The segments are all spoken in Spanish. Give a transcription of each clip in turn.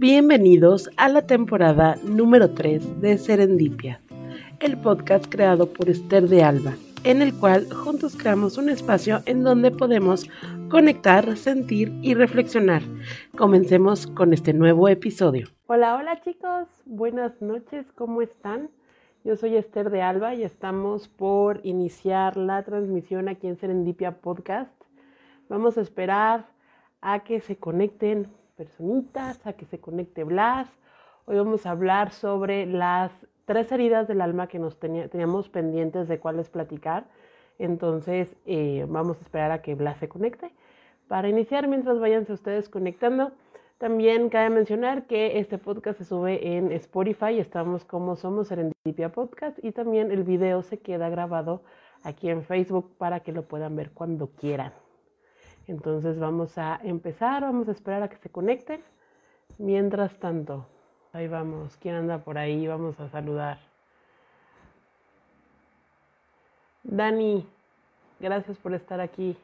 Bienvenidos a la temporada número 3 de Serendipia, el podcast creado por Esther de Alba, en el cual juntos creamos un espacio en donde podemos conectar, sentir y reflexionar. Comencemos con este nuevo episodio. Hola, hola chicos, buenas noches, ¿cómo están? Yo soy Esther de Alba y estamos por iniciar la transmisión aquí en Serendipia Podcast. Vamos a esperar a que se conecten personitas, a que se conecte Blas. Hoy vamos a hablar sobre las tres heridas del alma que nos teníamos pendientes de cuáles platicar. Entonces eh, vamos a esperar a que Blas se conecte. Para iniciar, mientras váyanse ustedes conectando, también cabe mencionar que este podcast se sube en Spotify, estamos como Somos Serendipia Podcast y también el video se queda grabado aquí en Facebook para que lo puedan ver cuando quieran. Entonces vamos a empezar, vamos a esperar a que se conecten. Mientras tanto, ahí vamos, ¿quién anda por ahí? Vamos a saludar. Dani, gracias por estar aquí.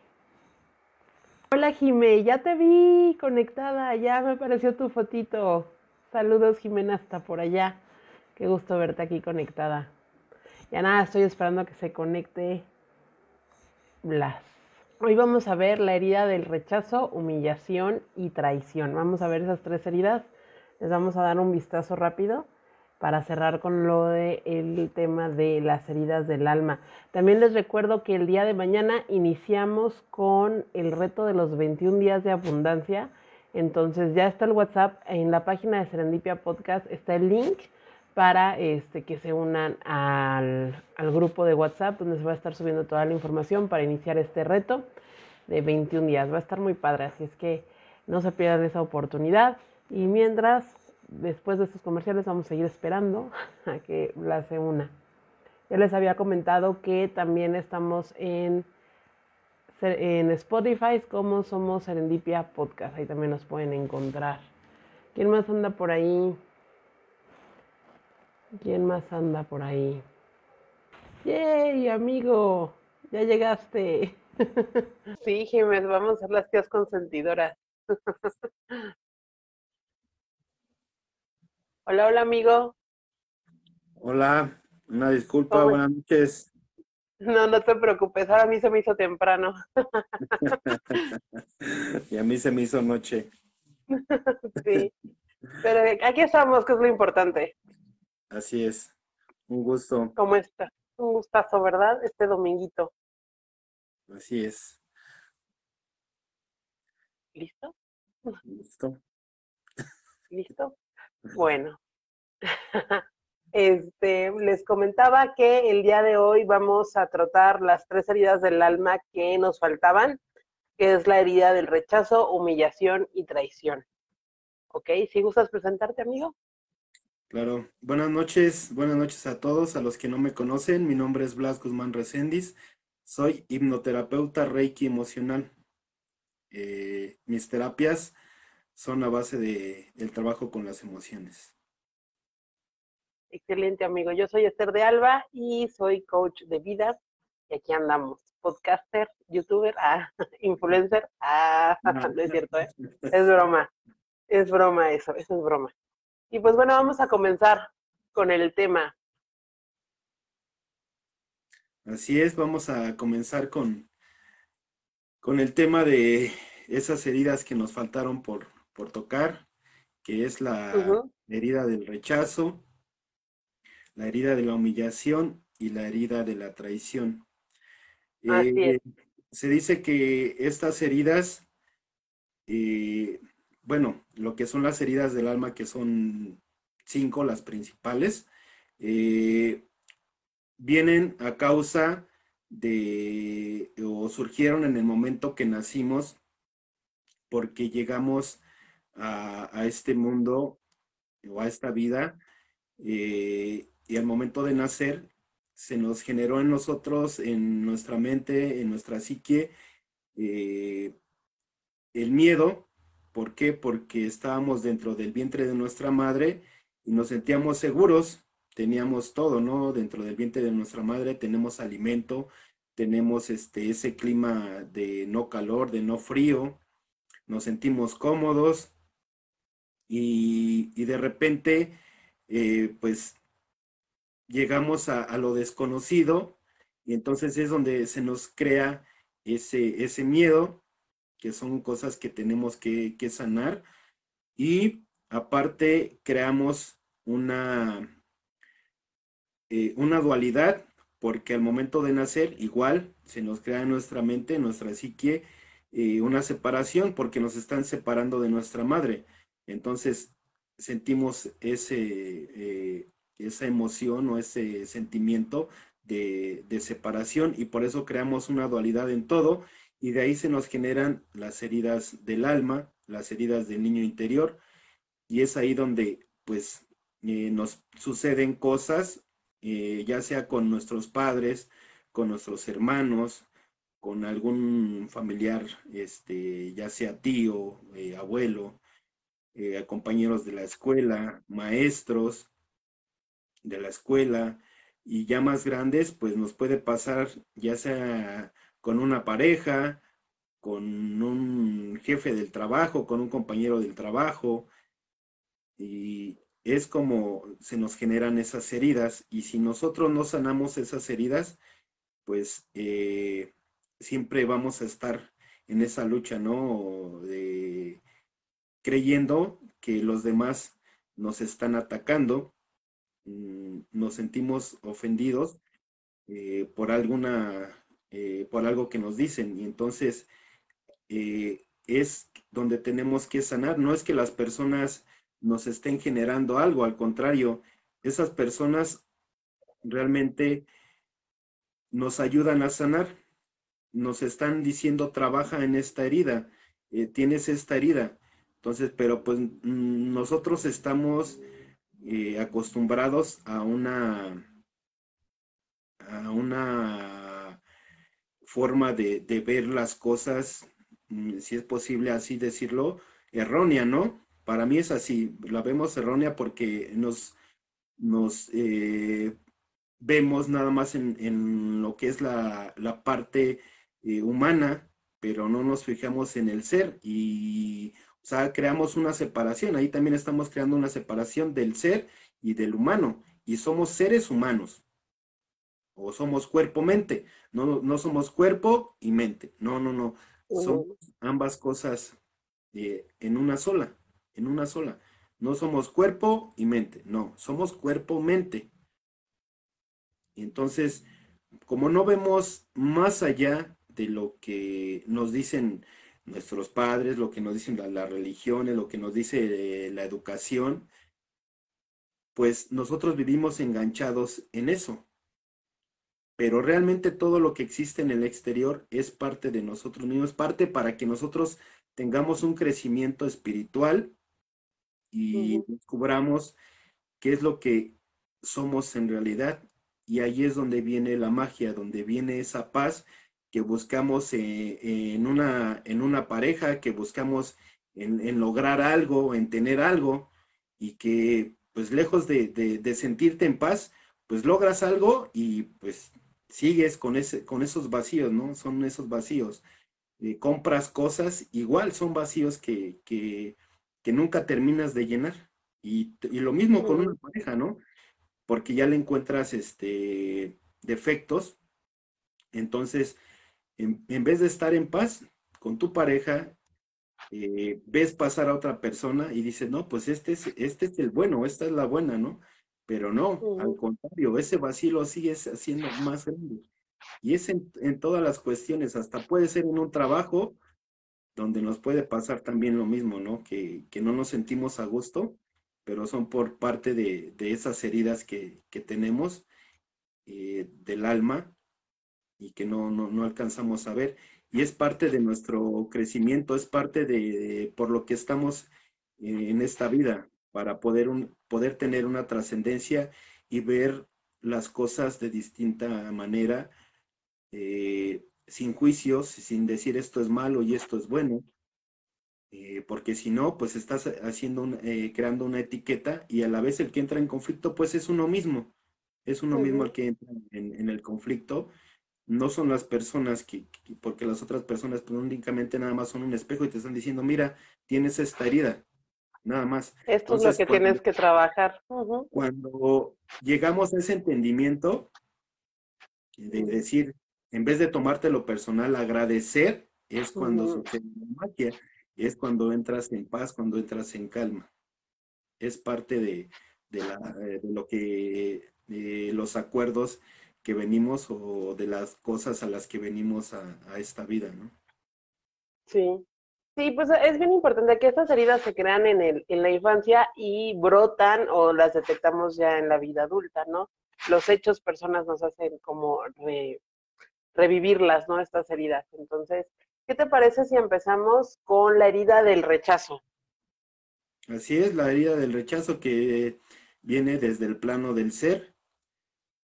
Hola Jimé, ya te vi conectada, ya me apareció tu fotito. Saludos Jimena hasta por allá. Qué gusto verte aquí conectada. Ya nada, estoy esperando a que se conecte Blas. Hoy vamos a ver la herida del rechazo, humillación y traición. Vamos a ver esas tres heridas. Les vamos a dar un vistazo rápido para cerrar con lo del tema de las heridas del alma. También les recuerdo que el día de mañana iniciamos con el reto de los 21 días de abundancia. Entonces ya está el WhatsApp en la página de Serendipia Podcast, está el link para este, que se unan al, grupo de WhatsApp donde se va a estar subiendo toda la información para iniciar este reto de 21 días. Va a estar muy padre, así es que no se pierdan esa oportunidad. Y mientras, después de estos comerciales, vamos a seguir esperando a que la se una. Ya les había comentado que también estamos en, en Spotify como somos Serendipia Podcast. Ahí también nos pueden encontrar. ¿Quién más anda por ahí? ¿Quién más anda por ahí? ¡Yay, amigo! Ya llegaste. Sí, Jiménez, vamos a ser las tías consentidoras. Hola, hola, amigo. Hola, una disculpa, buenas noches. No, no te preocupes, ahora a mí se me hizo temprano. y a mí se me hizo noche. sí, pero aquí estamos, que es lo importante. Así es. Un gusto. ¿Cómo está? Un gustazo, ¿verdad? Este dominguito. Así es. ¿Listo? Listo. ¿Listo? Bueno. Este, les comentaba que el día de hoy vamos a tratar las tres heridas del alma que nos faltaban, que es la herida del rechazo, humillación y traición. ¿Ok? Si gustas presentarte, amigo. Claro, buenas noches, buenas noches a todos, a los que no me conocen, mi nombre es Blas Guzmán Recendis, soy hipnoterapeuta Reiki emocional. Eh, mis terapias son a base de el trabajo con las emociones. Excelente, amigo. Yo soy Esther de Alba y soy coach de vida. Y aquí andamos, podcaster, youtuber, ah, influencer. Ah, no es cierto, ¿eh? Es broma. Es broma eso, eso es broma. Y pues bueno, vamos a comenzar con el tema. Así es, vamos a comenzar con, con el tema de esas heridas que nos faltaron por, por tocar, que es la herida del rechazo, la herida de la humillación y la herida de la traición. Eh, se dice que estas heridas eh, bueno, lo que son las heridas del alma, que son cinco, las principales, eh, vienen a causa de, o surgieron en el momento que nacimos, porque llegamos a, este mundo o a esta vida, eh, y al momento de nacer se nos generó en nosotros, en nuestra mente, en nuestra psique, eh, el miedo ¿Por qué? Porque estábamos dentro del vientre de nuestra madre y nos sentíamos seguros, teníamos todo, ¿no? Dentro del vientre de nuestra madre tenemos alimento, tenemos este, ese clima de no calor, de no frío, nos sentimos cómodos y, de repente, eh, pues, llegamos a, lo desconocido y entonces es donde se nos crea ese, ese miedo, que son cosas que tenemos que, sanar y aparte creamos una, eh, una dualidad porque al momento de nacer igual se nos crea en nuestra mente, en nuestra psique, eh, una separación porque nos están separando de nuestra madre. Entonces sentimos ese, eh, esa emoción o ese sentimiento de, de, separación y por eso creamos una dualidad en todo y de ahí se nos generan las heridas del alma, las heridas del niño interior y es ahí donde pues eh, nos suceden cosas, eh, ya sea con nuestros padres, con nuestros hermanos, con algún familiar, este, ya sea tío, abuelo, eh, compañeros de la escuela, maestros de la escuela y ya más grandes, pues nos puede pasar ya sea con una pareja, con un jefe del trabajo, con un compañero del trabajo. Y es como se nos generan esas heridas. Y si nosotros no sanamos esas heridas, pues eh, siempre vamos a estar en esa lucha, ¿no? De creyendo que los demás nos están atacando, mm, nos sentimos ofendidos eh, por alguna, eh, por algo que nos dicen. Y entonces eh, es donde tenemos que sanar. No es que las personas nos estén generando algo, al contrario, esas personas realmente nos ayudan a sanar. Nos están diciendo, trabaja en esta herida, tienes esta herida entonces, pero pues mm, nosotros estamos eh, acostumbrados a una, a una forma de, ver las cosas, mm, si es posible así decirlo, errónea, ¿no? Para mí es así, la vemos errónea porque nos, nos eh, vemos nada más en, lo que es la, parte eh, humana, pero no nos fijamos en el ser y o sea, creamos una separación, ahí también estamos creando una separación del ser y del humano, y somos seres humanos, o somos cuerpo-mente, no, no somos cuerpo y mente, no, no, no, somos ambas cosas eh, en una sola, en una sola. No somos cuerpo y mente, no, somos cuerpo-mente. Y entonces, como no vemos más allá de lo que nos dicen nuestros padres, lo que nos dicen las la religiones, lo que nos dice eh, la educación, pues nosotros vivimos enganchados en eso. Pero realmente todo lo que existe en el exterior es parte de nosotros mismos, parte para que nosotros tengamos un crecimiento espiritual y descubramos qué es lo que somos en realidad. Y ahí es donde viene la magia, donde viene esa paz que buscamos eh, en, una, en una pareja, que buscamos en, lograr algo, en tener algo, y que pues lejos de, sentirte en paz, pues logras algo y pues sigues con, ese, con esos vacíos, ¿no? Son esos vacíos. Eh, compras cosas, igual son vacíos que, que, nunca terminas de llenar. Y, y lo mismo con una pareja, ¿no? Porque ya le encuentras este, defectos. Entonces, en, vez de estar en paz con tu pareja, eh, ves pasar a otra persona y dices, no, pues este es, este es el bueno, esta es la buena, ¿no? Pero no, al contrario, ese vacío lo sigues haciendo más grande. Y es en, todas las cuestiones, hasta puede ser en un trabajo donde nos puede pasar también lo mismo, ¿no? Que, que no nos sentimos a gusto, pero son por parte de, de esas heridas que, que tenemos eh, del alma y que no, no, alcanzamos a ver. Y es parte de nuestro crecimiento, es parte de, por lo que estamos en esta vida, para poder, un, poder tener una trascendencia y ver las cosas de distinta manera, eh, sin juicios, sin decir esto es malo y esto es bueno, eh, porque si no, pues estás haciendo eh, creando una etiqueta y a la vez el que entra en conflicto, pues es uno mismo, es uno mismo el que entra en, en el conflicto no son las personas que, porque las otras personas pues, únicamente nada más son un espejo y te están diciendo, mira, tienes esta herida. Nada más. Esto es lo que tienes que trabajar. Cuando llegamos a ese entendimiento de decir, en vez de tomarte lo personal, agradecer, es cuando sucede la magia, es cuando entras en paz, cuando entras en calma. Es parte de, de, la, eh, de lo que, de los acuerdos que venimos o de las cosas a las que venimos a, a esta vida, ¿no? Sí, Sí, pues es bien importante que estas heridas se crean en, el, en la infancia y brotan o las detectamos ya en la vida adulta, ¿no? Los hechos, personas nos hacen como revivirlas, ¿no? Estas heridas. Entonces, ¿qué te parece si empezamos con la herida del rechazo? Así es, la herida del rechazo que viene desde el plano del ser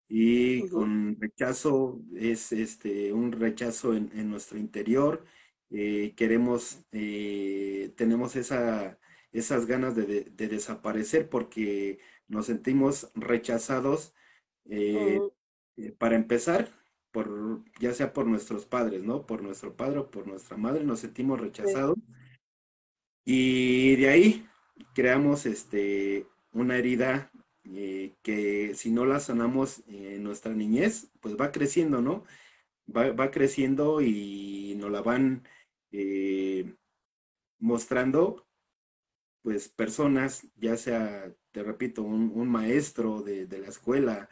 y con rechazo es este un rechazo en, en nuestro interior eh, queremos, eh, tenemos esa, esas ganas de, desaparecer porque nos sentimos rechazados eh, para empezar, por, ya sea por nuestros padres, ¿no? Por nuestro padre o por nuestra madre, nos sentimos rechazados. Y de ahí creamos este, una herida que si no la sanamos en nuestra niñez, pues va creciendo, ¿no? Va, va creciendo y nos la van eh, mostrando pues personas, ya sea, te repito, un, maestro de, la escuela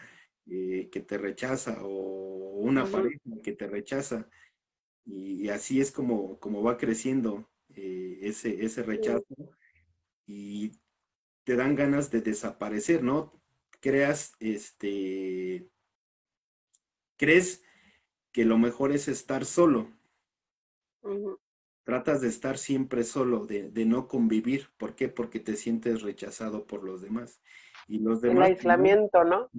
eh, que te rechaza o una pareja que te rechaza. Y, así es como, como va creciendo eh, ese, ese rechazo. Y te dan ganas de desaparecer, ¿no? Creas, este, crees que lo mejor es estar solo tratas de estar siempre solo, de, no convivir. ¿Por qué? Porque te sientes rechazado por los demás. Y los demás... El aislamiento, ¿no?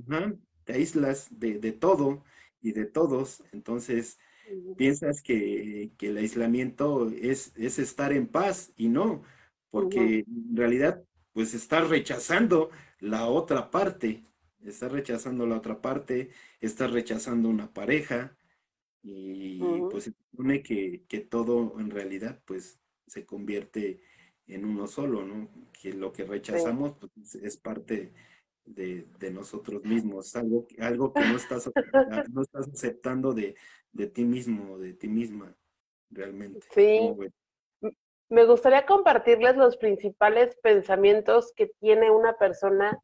te aíslas de, todo y de todos. Entonces, piensas que, el aislamiento es, es, estar en paz y no, porque en realidad, pues estás rechazando la otra parte. Estás rechazando la otra parte, estás rechazando una pareja, y pues se supone que, que, todo en realidad pues se convierte en uno solo, ¿no? Que lo que rechazamos pues, es parte de, de, nosotros mismos, algo, algo que no estás, no estás aceptando de, de ti mismo, de ti misma, realmente. Sí. Me gustaría compartirles los principales pensamientos que tiene una persona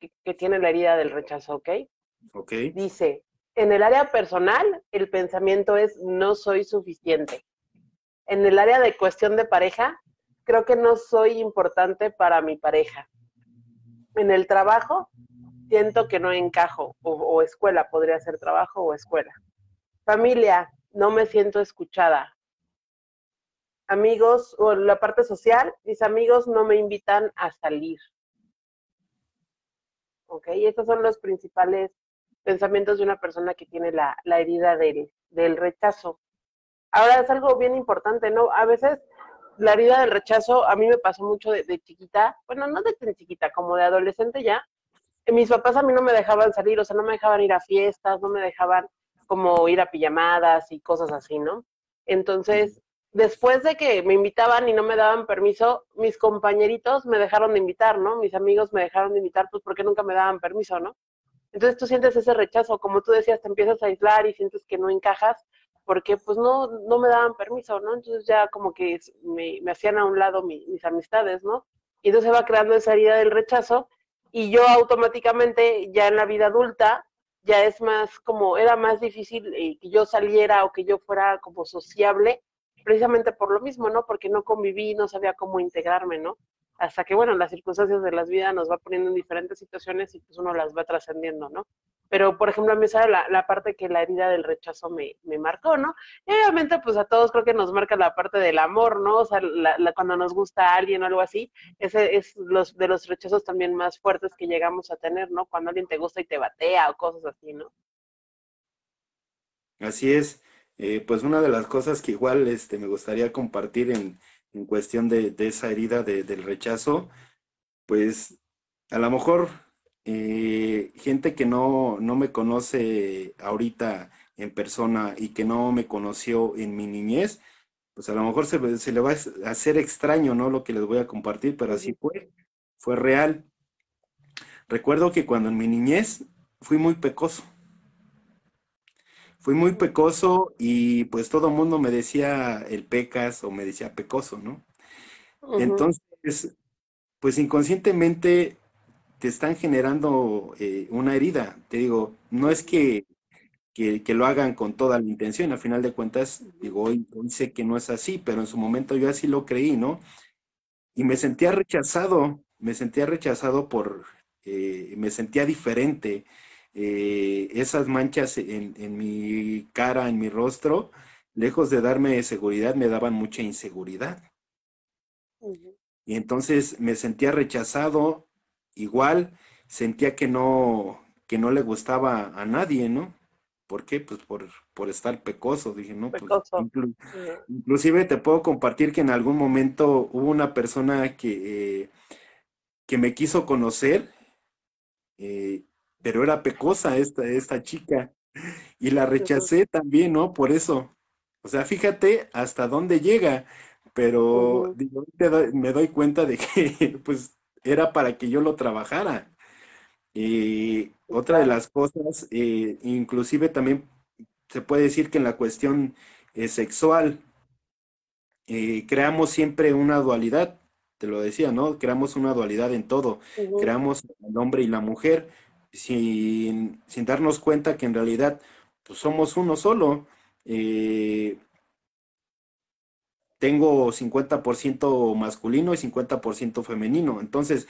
que, que tiene la herida del rechazo, ¿ok? Ok. Dice, en el área personal, el pensamiento es no soy suficiente. En el área de cuestión de pareja, creo que no soy importante para mi pareja. En el trabajo, siento que no encajo, o, escuela, podría ser trabajo o escuela. Familia, no me siento escuchada. Amigos, o la parte social, mis amigos no me invitan a salir. ¿Ok? Estos son los principales pensamientos de una persona que tiene la, herida del, del rechazo. Ahora es algo bien importante, ¿no? A veces la herida del rechazo a mí me pasó mucho de, chiquita, bueno, no de tan chiquita, como de adolescente ya. Mis papás a mí no me dejaban salir, o sea, no me dejaban ir a fiestas, no me dejaban como ir a pijamadas y cosas así, ¿no? Entonces, después de que me invitaban y no me daban permiso, mis compañeritos me dejaron de invitar, ¿no? Mis amigos me dejaron de invitar, pues porque nunca me daban permiso, ¿no? Entonces tú sientes ese rechazo, como tú decías, te empiezas a aislar y sientes que no encajas porque pues no, no me daban permiso, ¿no? Entonces ya como que me, hacían a un lado mis amistades, ¿no? Y entonces va creando esa herida del rechazo y yo automáticamente ya en la vida adulta ya es más como, era más difícil eh, que yo saliera o que yo fuera como sociable, precisamente por lo mismo, ¿no? Porque no conviví, no sabía cómo integrarme, ¿no? Hasta que, bueno, las circunstancias de las vidas nos va poniendo en diferentes situaciones y pues uno las va trascendiendo, ¿no? Pero, por ejemplo, a mí esa la, la parte que la herida del rechazo me, me, marcó, ¿no? Y obviamente, pues a todos creo que nos marca la parte del amor, ¿no? O sea, la, cuando nos gusta a alguien o algo así, ese es los de los rechazos también más fuertes que llegamos a tener, ¿no? Cuando alguien te gusta y te batea o cosas así, ¿no? Así es. Eh, pues una de las cosas que igual este, me gustaría compartir en, en cuestión de, esa herida del rechazo, pues a lo mejor eh, gente que no, no me conoce ahorita en persona y que no me conoció en mi niñez, pues a lo mejor se, se, le va a hacer extraño, ¿no? Lo que les voy a compartir, pero así fue, fue real. Recuerdo que cuando en mi niñez fui muy pecoso. Fui muy pecoso y pues todo el mundo me decía el pecas o me decía pecoso, ¿no? Entonces, pues inconscientemente te están generando eh, una herida. Te digo, no es que que, lo hagan con toda la intención. Al final de cuentas, digo, hoy, sé que no es así, pero en su momento yo así lo creí, ¿no? Y me sentía rechazado, me sentía rechazado por, eh, me sentía diferente. Eh, esas manchas en, mi cara, en mi rostro, lejos de darme seguridad, me daban mucha inseguridad. Y entonces me sentía rechazado, igual sentía que no, que no le gustaba a nadie, ¿no? ¿Por qué? Pues por, por estar pecoso. Dije, no, pues inclusive te puedo compartir que en algún momento hubo una persona que, eh, que me quiso conocer, eh, pero era pecosa esta, esta chica y la rechacé también, ¿no? Por eso. O sea, fíjate hasta dónde llega, pero me doy cuenta de que pues era para que yo lo trabajara. Y otra de las cosas, eh, inclusive también se puede decir que en la cuestión eh, sexual, eh, creamos siempre una dualidad, te lo decía, ¿no? Creamos una dualidad en todo, creamos el hombre y la mujer sin, darnos cuenta que en realidad pues, somos uno solo. tengo 50% masculino y 50% femenino. Entonces,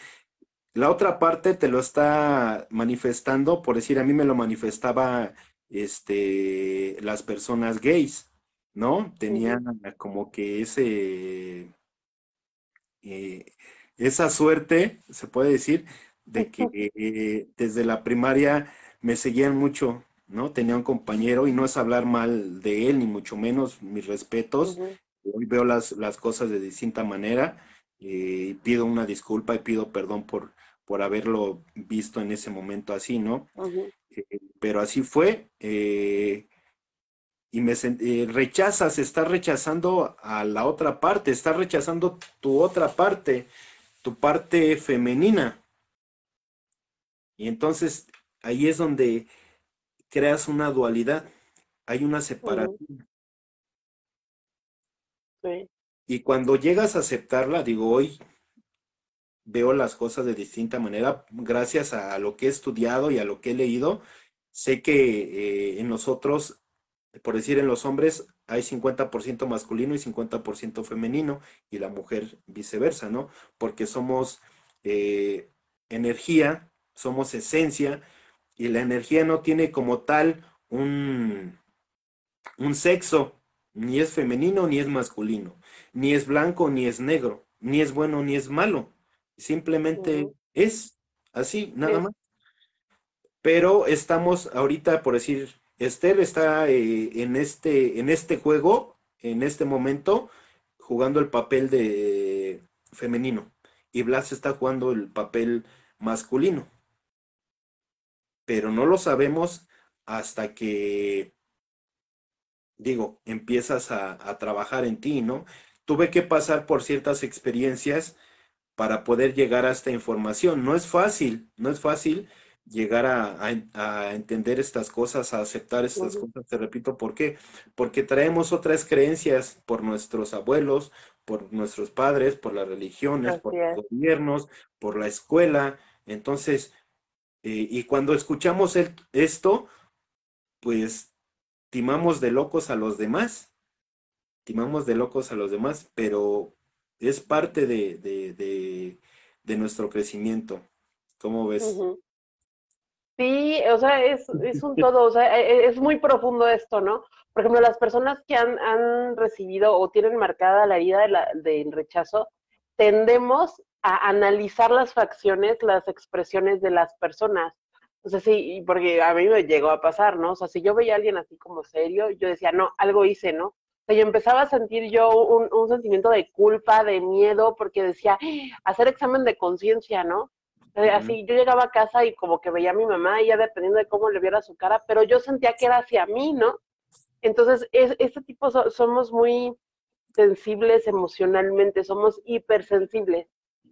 la otra parte te lo está manifestando, por decir, a mí me lo manifestaba este, las personas gays, ¿no? Tenían como que ese, eh, esa suerte, se puede decir, de que eh, desde la primaria me seguían mucho, ¿no? Tenía un compañero y no es hablar mal de él, ni mucho menos mis respetos. Hoy veo las, las cosas de distinta manera y eh, pido una disculpa y pido perdón por, por haberlo visto en ese momento así, ¿no? Eh, pero así fue. Eh, y me rechazas, estás rechazando a la otra parte, estás rechazando tu otra parte, tu parte femenina. Y entonces ahí es donde creas una dualidad, hay una separación. Sí. Y cuando llegas a aceptarla, digo, hoy veo las cosas de distinta manera gracias a lo que he estudiado y a lo que he leído. Sé que eh, en nosotros, por decir en los hombres, hay 50% masculino y 50% femenino y la mujer viceversa, ¿no? Porque somos eh, energía, somos esencia y la energía no tiene como tal un, un sexo, ni es femenino ni es masculino, ni es blanco ni es negro, ni es bueno ni es malo Simplemente es así, nada más. Pero estamos ahorita, por decir, Esther está eh, en, este, en este juego, en este momento, jugando el papel de femenino. Y Blas está jugando el papel masculino. Pero no lo sabemos hasta que, digo, empiezas a, a trabajar en ti, ¿no? Tuve que pasar por ciertas experiencias para poder llegar a esta información. No es fácil, no es fácil llegar a, entender estas cosas, a aceptar estas cosas, te repito, ¿por qué? Porque traemos otras creencias por nuestros abuelos, por nuestros padres, por las religiones, por los gobiernos, por la escuela. Entonces, eh, y cuando escuchamos esto, pues timamos de locos a los demás, timamos de locos a los demás, pero es parte de, nuestro crecimiento. ¿Cómo ves? Sí, o sea, es, un todo, o sea, e, es muy profundo esto, ¿no? Por ejemplo, las personas que han, recibido o tienen marcada la herida del rechazo, tendemos a analizar las facciones, las expresiones de las personas. O sea, sí, porque a mí me llegó a pasar, ¿no? O sea, si yo veía a alguien así como serio, yo decía, no, algo hice, ¿no? sea, yo empezaba a sentir yo un, sentimiento de culpa, de miedo, porque decía, hacer examen de conciencia, ¿no? Así, yo llegaba a casa y como que veía a mi mamá, y ya dependiendo de cómo le viera su cara, pero yo sentía que era hacia mí, ¿no? Entonces, es, este tipo somos muy, sensibles emocionalmente, somos hipersensibles.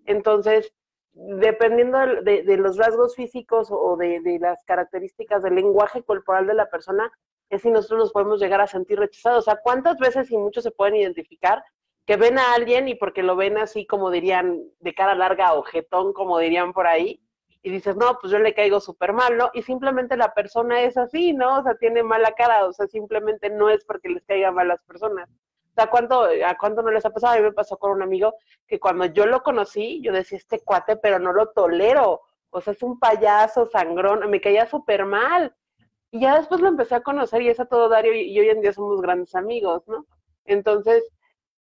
Entonces, dependiendo de, los rasgos físicos o de, de, las características del lenguaje corporal de la persona, es si nosotros nos podemos llegar a sentir rechazados. O sea, ¿cuántas veces y muchos se pueden identificar que ven a alguien y porque lo ven así como dirían, de cara larga o jetón, como dirían por ahí, y dices, no, pues yo le caigo súper mal, ¿no? Y simplemente la persona es así, ¿no? O sea, tiene mala cara, o sea, simplemente no es porque les caigan mal las personas. Sea, ¿cuánto, ¿a cuánto no les ha pasado? A mí me pasó con un amigo que cuando yo lo conocí, yo decía, este cuate, pero no lo tolero. O sea, es un payaso sangrón, me caía súper mal. Y ya después lo empecé a conocer y es a todo Dario y, hoy en día somos grandes amigos, ¿no? Entonces,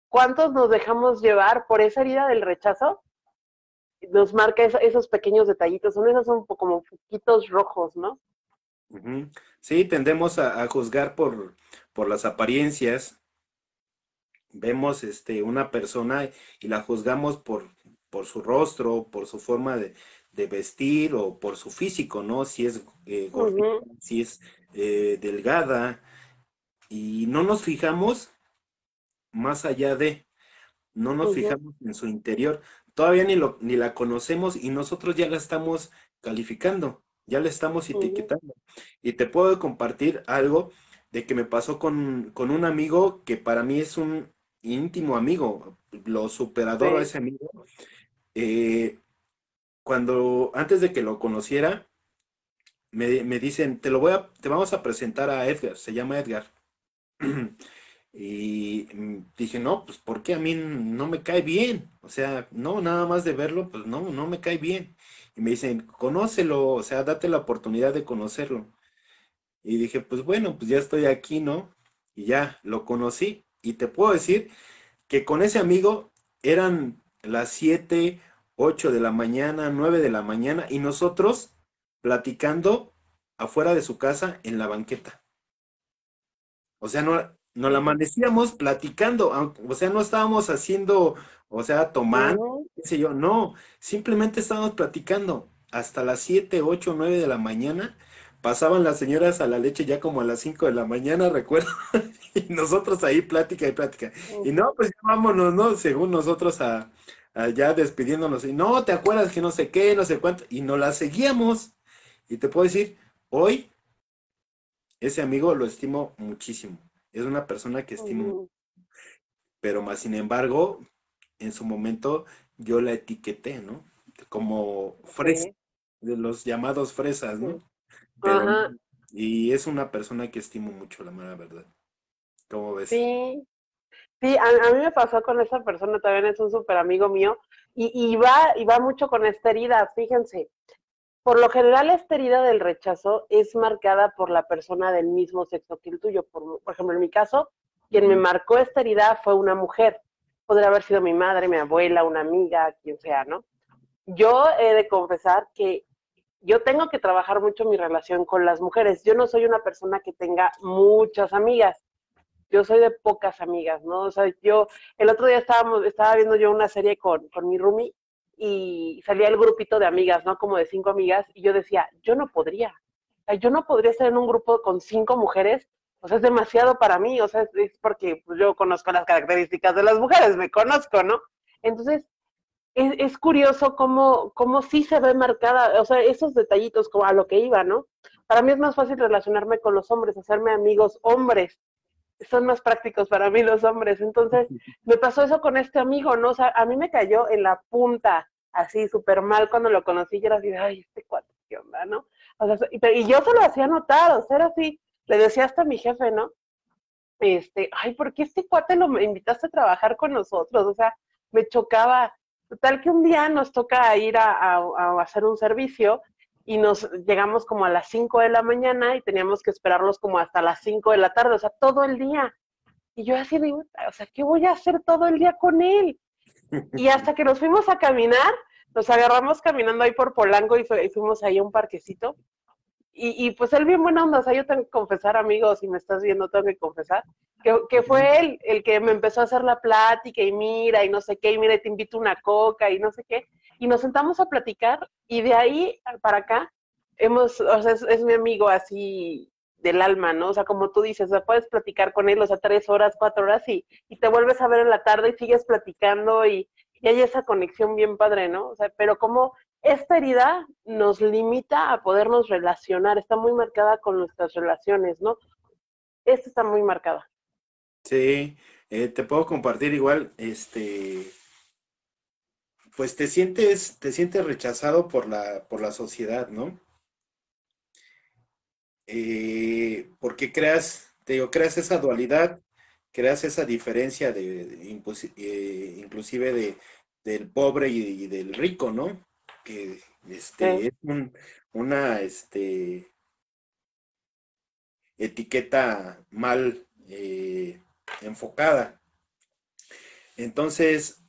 ¿cuántos nos dejamos llevar por esa herida del rechazo? Nos marca esos pequeños detallitos, son esos poco como poquitos rojos, ¿no? Sí, tendemos a, juzgar por, por las apariencias. Vemos este, una persona y la juzgamos por, por su rostro, por su forma de, de vestir o por su físico, ¿no? Si es eh, gordita, si es eh, delgada, y no nos fijamos más allá de, no nos fijamos en su interior, todavía ni, lo, ni la conocemos y nosotros ya la estamos calificando, ya la estamos etiquetando. Y te puedo compartir algo de que me pasó con, con un amigo que para mí es un íntimo amigo, lo superador a ese amigo. Eh, cuando, antes de que lo conociera, me, dicen, te lo voy a, te vamos a presentar a Edgar, se llama Edgar. y dije, no, pues porque a mí no me cae bien. O sea, no, nada más de verlo, pues no, no me cae bien. Y me dicen, conócelo, o sea, date la oportunidad de conocerlo. Y dije, pues bueno, pues ya estoy aquí, ¿no? Y ya lo conocí. Y te puedo decir que con ese amigo eran las siete 8 de la mañana, 9 de la mañana, y nosotros platicando afuera de su casa en la banqueta. O sea, no, nos la amanecíamos platicando, o sea, no estábamos haciendo, o sea, tomando, qué sé yo, no, simplemente estábamos platicando hasta las 7, 8, 9 de la mañana. Pasaban las señoras a la leche ya como a las 5 de la mañana, recuerdo, y nosotros ahí plática y plática. Y no, pues vámonos, ¿no? Según nosotros a, ya despidiéndonos, y no, ¿te acuerdas que no sé qué, no sé cuánto? Y no la seguíamos. Y te puedo decir, hoy ese amigo lo estimo muchísimo. Es una persona que estimo. Pero más sin embargo, en su momento yo la etiqueté, ¿no? Como fresa, de los llamados fresas, ¿no? Y es una persona que estimo mucho, la mala verdad. ¿Cómo ves? Sí, Sí, a, mí me pasó con esa persona, también es un súper amigo mío, y, y, va, y va mucho con esta herida, fíjense. Por lo general, esta herida del rechazo es marcada por la persona del mismo sexo que el tuyo. Por, por ejemplo, en mi caso, quien me marcó esta herida fue una mujer. Podría haber sido mi madre, mi abuela, una amiga, quien sea, ¿no? Yo he de confesar que yo tengo que trabajar mucho mi relación con las mujeres. Yo no soy una persona que tenga muchas amigas yo soy de pocas amigas, ¿no? O sea, yo, el otro día estábamos, estaba viendo yo una serie con, con mi roomie y salía el grupito de amigas, ¿no? Como de cinco amigas, y yo decía, yo no podría, o sea, yo no podría estar en un grupo con cinco mujeres, o sea, es demasiado para mí, o sea, es, porque pues, yo conozco las características de las mujeres, me conozco, ¿no? Entonces, es, es, curioso cómo, cómo sí se ve marcada, o sea, esos detallitos como a lo que iba, ¿no? Para mí es más fácil relacionarme con los hombres, hacerme amigos hombres, son más prácticos para mí los hombres. Entonces, me pasó eso con este amigo, ¿no? O sea, a mí me cayó en la punta, así, súper mal cuando lo conocí, y era así, ay, este cuate, ¿qué onda, no? O sea, y, yo se lo hacía notar, o sea, era así, le decía hasta a mi jefe, ¿no? Este, ay, ¿por qué este cuate lo invitaste a trabajar con nosotros? O sea, me chocaba. Total que un día nos toca ir a, a hacer un servicio y nos llegamos como a las 5 de la mañana y teníamos que esperarlos como hasta las 5 de la tarde, o sea, todo el día. Y yo así digo, o sea, ¿qué voy a hacer todo el día con él? Y hasta que nos fuimos a caminar, nos agarramos caminando ahí por Polanco y, fuimos ahí a un parquecito. Y, y, pues él bien buena onda, o sea, yo tengo que confesar, amigos, si me estás viendo, tengo que confesar, que, que, fue él el que me empezó a hacer la plática y mira, y no sé qué, y mira, te invito una coca y no sé qué y nos sentamos a platicar y de ahí para acá hemos, o sea, es, mi amigo así del alma, ¿no? O sea, como tú dices, o sea, puedes platicar con él, o sea, tres horas, cuatro horas y, y te vuelves a ver en la tarde y sigues platicando y, y hay esa conexión bien padre, ¿no? O sea, pero como esta herida nos limita a podernos relacionar, está muy marcada con nuestras relaciones, ¿no? Esta está muy marcada. Sí, eh, te puedo compartir igual, este, pues te sientes, te sientes rechazado por la, por la sociedad, ¿no? Eh, porque creas, te digo, creas esa dualidad, creas esa diferencia de, eh, inclusive de, del pobre y, del rico, ¿no? Que este, es una este, etiqueta mal eh, enfocada. Entonces,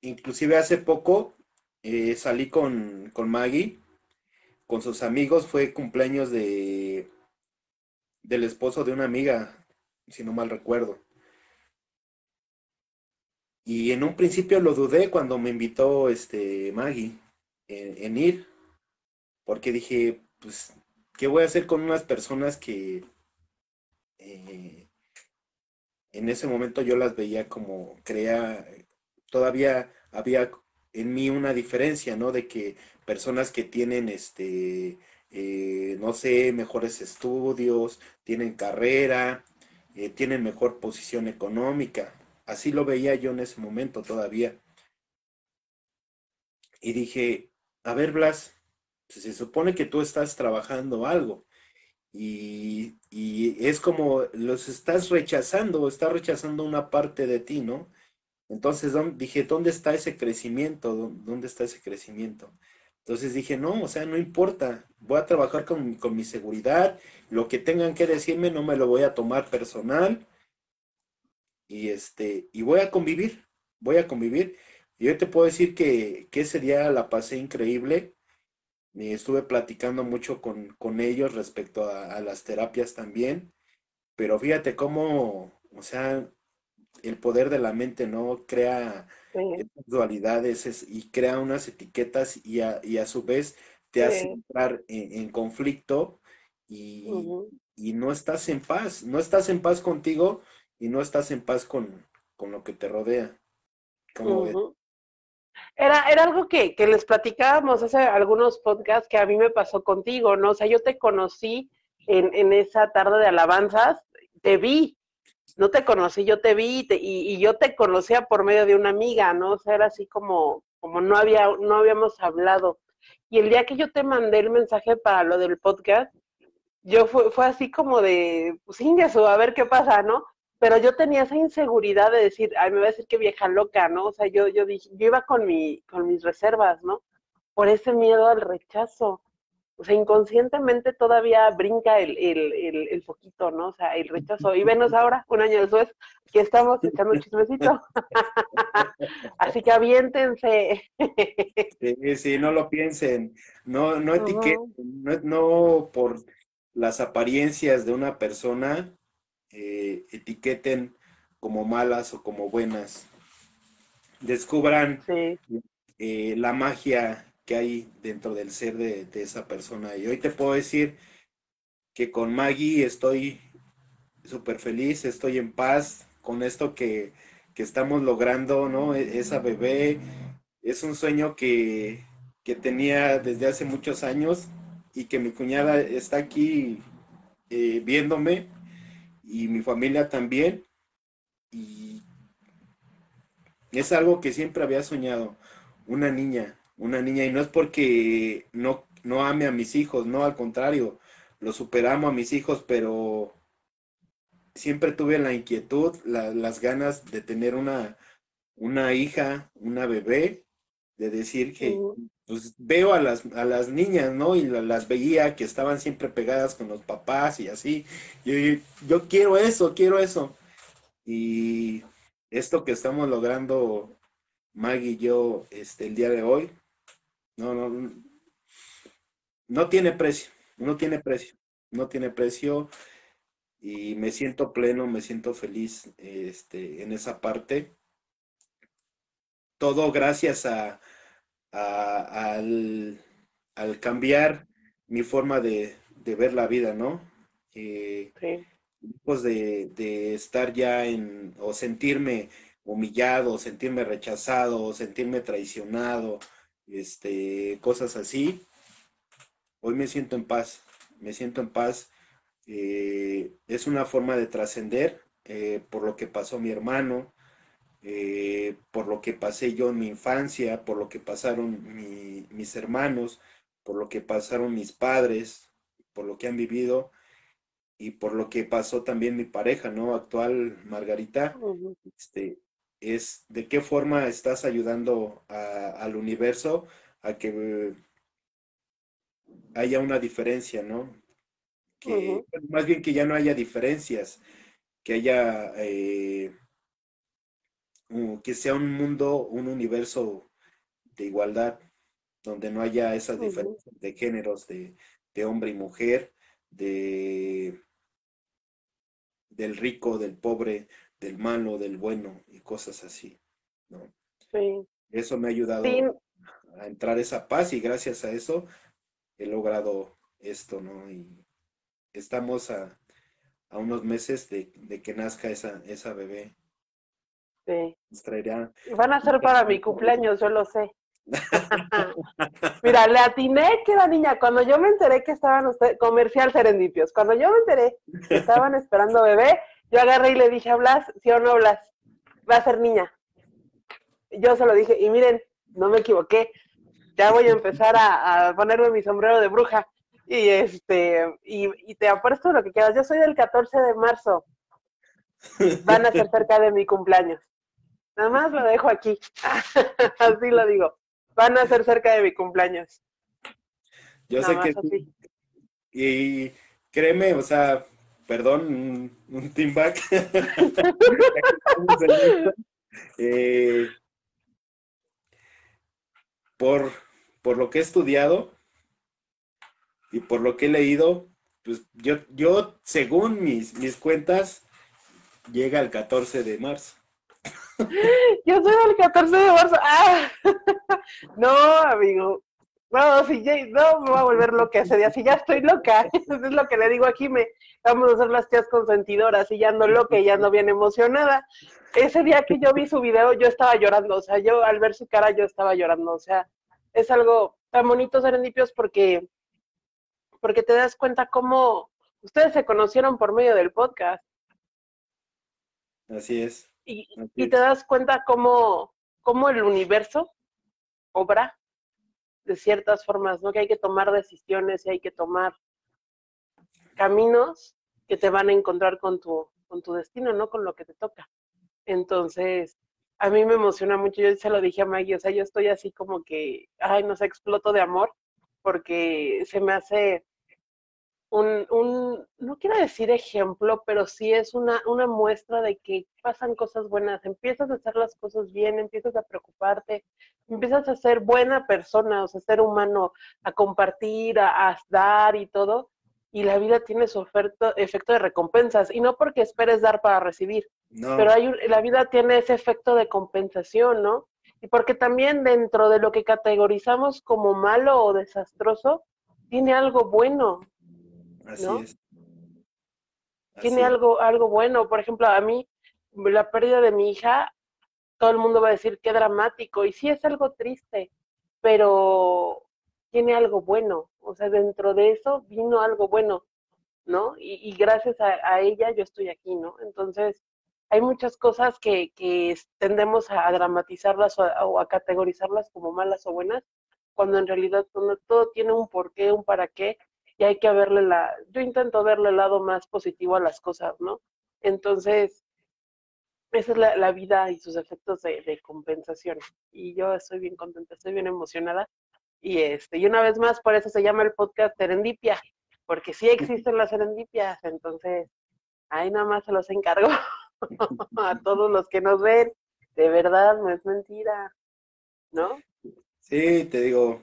inclusive hace poco salí con, con Maggie, con sus amigos, fue cumpleaños de, del esposo de una amiga, si no mal recuerdo. Y en un principio lo dudé cuando me invitó este Maggie en, ir, porque dije, pues, ¿qué voy a hacer con unas personas que eh, en ese momento yo las veía como crea, todavía había en mí una diferencia, ¿no? De que personas que tienen este eh, no sé, mejores estudios, tienen carrera, eh, tienen mejor posición económica. Así lo veía yo en ese momento todavía. Y dije, a ver, Blas, pues, se supone que tú estás trabajando algo y, y, es como los estás rechazando, estás rechazando una parte de ti, ¿no? Entonces dije, ¿dónde está ese crecimiento? ¿Dónde está ese crecimiento? Entonces dije, no, o sea, no importa, voy a trabajar con, con, mi seguridad, lo que tengan que decirme no me lo voy a tomar personal y este, y voy a convivir, voy a convivir. Y yo te puedo decir que, que ese día la pasé increíble, me estuve platicando mucho con, con ellos respecto a, a, las terapias también, pero fíjate cómo, o sea, el poder de la mente, ¿no? Crea dualidades y crea unas etiquetas y a, y a su vez te hace entrar en, conflicto y, y, no estás en paz, no estás en paz contigo y no estás en paz con, con lo que te rodea. Era, era algo que, que les platicábamos hace algunos podcasts que a mí me pasó contigo, ¿no? O sea, yo te conocí en, en esa tarde de alabanzas, te vi, no te conocí, yo te vi y, yo te conocía por medio de una amiga, ¿no? O sea, era así como, como no, había, no habíamos hablado. Y el día que yo te mandé el mensaje para lo del podcast, yo fue, fue así como de, pues eso, a ver qué pasa, ¿no? Pero yo tenía esa inseguridad de decir, ay, me va a decir que vieja loca, ¿no? O sea, yo, yo dije, yo iba con mi, con mis reservas, ¿no? Por ese miedo al rechazo o sea, inconscientemente todavía brinca el, el, el, el, foquito, ¿no? O sea, el rechazo. Y venos ahora, un año después, que estamos echando chismecito. Así que aviéntense. sí, sí, no lo piensen. No, no etiqueten, no, no por las apariencias de una persona eh, etiqueten como malas o como buenas. Descubran eh, la magia que hay dentro del ser de, esa persona. Y hoy te puedo decir que con Maggie estoy súper feliz, estoy en paz con esto que, estamos logrando, ¿no? E, esa bebé es un sueño que, tenía desde hace muchos años y que mi cuñada está aquí eh, viéndome y mi familia también. Y es algo que siempre había soñado, una niña, una niña y no es porque no, no ame a mis hijos, no, al contrario, lo superamo a mis hijos, pero siempre tuve la inquietud, las ganas de tener una, una hija, una bebé, de decir que pues, veo a las, a las niñas, ¿no? Y las veía que estaban siempre pegadas con los papás y así. Yo, yo quiero eso, quiero eso. Y esto que estamos logrando Maggie y yo este, el día de hoy, no, no, no tiene precio, no tiene precio, no tiene precio y me siento pleno, me siento feliz este, en esa parte. Todo gracias a, al, cambiar mi forma de, ver la vida, ¿no? Eh, de, de, estar ya en, o sentirme humillado, sentirme rechazado, sentirme traicionado, este, cosas así. Hoy me siento en paz, me siento en paz. Eh, es una forma de trascender eh, por lo que pasó mi hermano, eh, por lo que pasé yo en mi infancia, por lo que pasaron mis hermanos, por lo que pasaron mis padres, por lo que han vivido y por lo que pasó también mi pareja, ¿no? Actual, Margarita, este, es de qué forma estás ayudando al universo a que haya una diferencia, ¿no? Que, Más bien que ya no haya diferencias, que haya, eh, que sea un mundo, un universo de igualdad, donde no haya esas diferencias de géneros, de, de hombre y mujer, de del rico, del pobre, del malo, del bueno y cosas así, ¿no? Sí. Eso me ha ayudado a entrar esa paz y gracias a eso he logrado esto, ¿no? Y estamos a, unos meses de, que nazca esa, esa bebé. Sí. Van a ser para mi cumpleaños, yo lo sé. Mira, le atiné que era niña. Cuando yo me enteré que estaban ustedes, comercial serendipios, cuando yo me enteré que estaban esperando bebé, yo agarré y le dije a Blas, sí o no, Blas, va a ser niña. Yo se lo dije, y miren, no me equivoqué, ya voy a empezar a, ponerme mi sombrero de bruja. Y este, y, te apuesto lo que quieras. Yo soy del 14 de marzo. Van a ser cerca de mi cumpleaños. Nada más lo dejo aquí. Así lo digo. Van a ser cerca de mi cumpleaños. Yo sé que sí. Y créeme, o sea, perdón, un, team back. Eh, por, por lo que he estudiado y por lo que he leído, pues yo, yo según mis, mis cuentas, llega el 14 de marzo. Yo soy del 14 de marzo. Ah. No, amigo. No, si no me voy a volver loca ese día. Si ya estoy loca, eso es lo que le digo aquí. Me vamos a hacer las tías consentidoras y ya ando loca y ya ando bien emocionada. Ese día que yo vi su video, yo estaba llorando. O sea, yo al ver su cara, yo estaba llorando. O sea, es algo tan bonito, Serendipios, porque, porque te das cuenta cómo ustedes se conocieron por medio del podcast. Así es. Y, y te das cuenta cómo, cómo el universo obra de ciertas formas, ¿no? Que hay que tomar decisiones y hay que tomar caminos que te van a encontrar con tu, con tu destino, ¿no? Con lo que te toca. Entonces, a mí me emociona mucho, yo se lo dije a Maggie, o sea, yo estoy así como que, ay, no sé, exploto de amor, porque se me hace un, un, no quiero decir ejemplo, pero sí es una, una muestra de que pasan cosas buenas, empiezas a hacer las cosas bien, empiezas a preocuparte, empiezas a ser buena persona, o sea, ser humano, a compartir, a, dar y todo, y la vida tiene su efecto de recompensas, y no porque esperes dar para recibir, pero hay la vida tiene ese efecto de compensación, ¿no? Y porque también dentro de lo que categorizamos como malo o desastroso, tiene algo bueno, Así es. Tiene algo, algo bueno. Por ejemplo, a mí, la pérdida de mi hija, todo el mundo va a decir qué dramático. Y sí es algo triste, pero tiene algo bueno. O sea, dentro de eso vino algo bueno, ¿no? Y, gracias a, ella yo estoy aquí, ¿no? Entonces, hay muchas cosas que, que tendemos a, dramatizarlas o a, categorizarlas como malas o buenas, cuando en realidad todo tiene un porqué, un para qué, y hay que verle la, yo intento verle el lado más positivo a las cosas, ¿no? Entonces, esa es la, vida y sus efectos de, compensación. Y yo estoy bien contenta, estoy bien emocionada. Y este, y una vez más, por eso se llama el podcast Serendipia, porque sí existen las serendipias, entonces ahí nada más se los encargo a todos los que nos ven. De verdad, no es mentira, ¿no? Sí, te digo,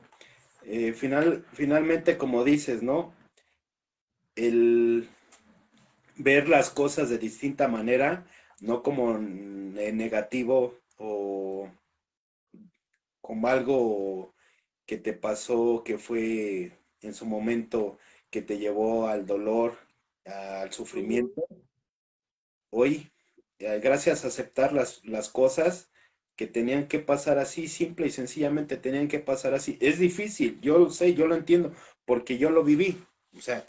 eh, final, finalmente, como dices, ¿no? El ver las cosas de distinta manera, no como negativo o como algo que te pasó, que fue en su momento, que te llevó al dolor, al sufrimiento, hoy, eh, gracias a aceptar las, las cosas que tenían que pasar así, simple y sencillamente tenían que pasar así. Es difícil, yo lo sé, yo lo entiendo, porque yo lo viví. O sea,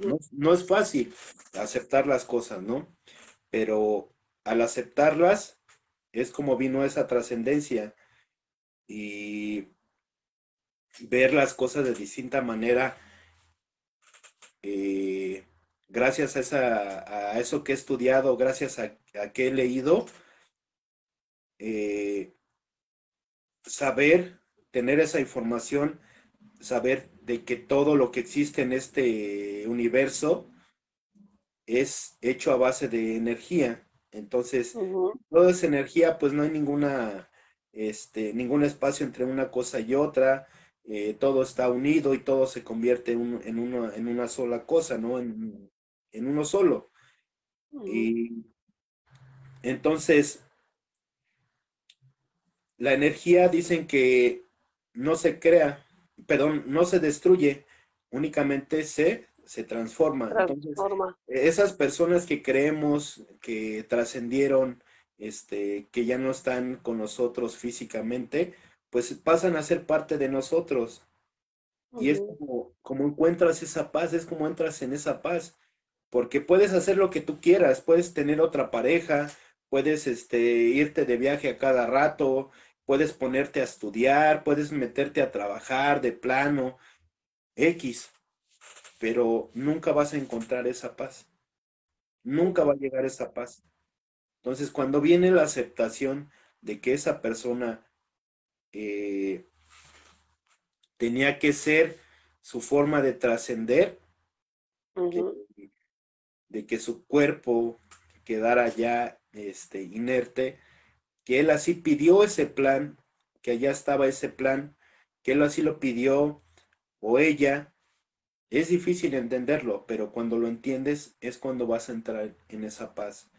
no, no, es fácil aceptar las cosas, ¿no? Pero al aceptarlas es como vino esa trascendencia y ver las cosas de distinta manera. Eh, gracias a, esa, a eso que he estudiado, gracias a, que he leído, eh, saber, tener esa información, saber de que todo lo que existe en este universo es hecho a base de energía. Entonces, toda esa energía, pues no hay ninguna, este, ningún espacio entre una cosa y otra. Eh, todo está unido y todo se convierte en, en, una, en una sola cosa, ¿no? En, en uno solo. Y entonces, la energía dicen que no se crea, perdón, no se destruye, únicamente se, se transforma. transforma. Entonces, esas personas que creemos que trascendieron, este, que ya no están con nosotros físicamente, pues pasan a ser parte de nosotros. Y es como, como encuentras esa paz, es como entras en esa paz porque puedes hacer lo que tú quieras, puedes tener otra pareja, puedes este, irte de viaje a cada rato, puedes ponerte a estudiar, puedes meterte a trabajar de plano, X, pero nunca vas a encontrar esa paz, nunca va a llegar esa paz. Entonces, cuando viene la aceptación de que esa persona eh, tenía que ser su forma de trascender, de que su cuerpo quedara ya este, inerte, que él así pidió ese plan, que allá estaba ese plan, que él así lo pidió, o ella, es difícil entenderlo, pero cuando lo entiendes es cuando vas a entrar en esa paz.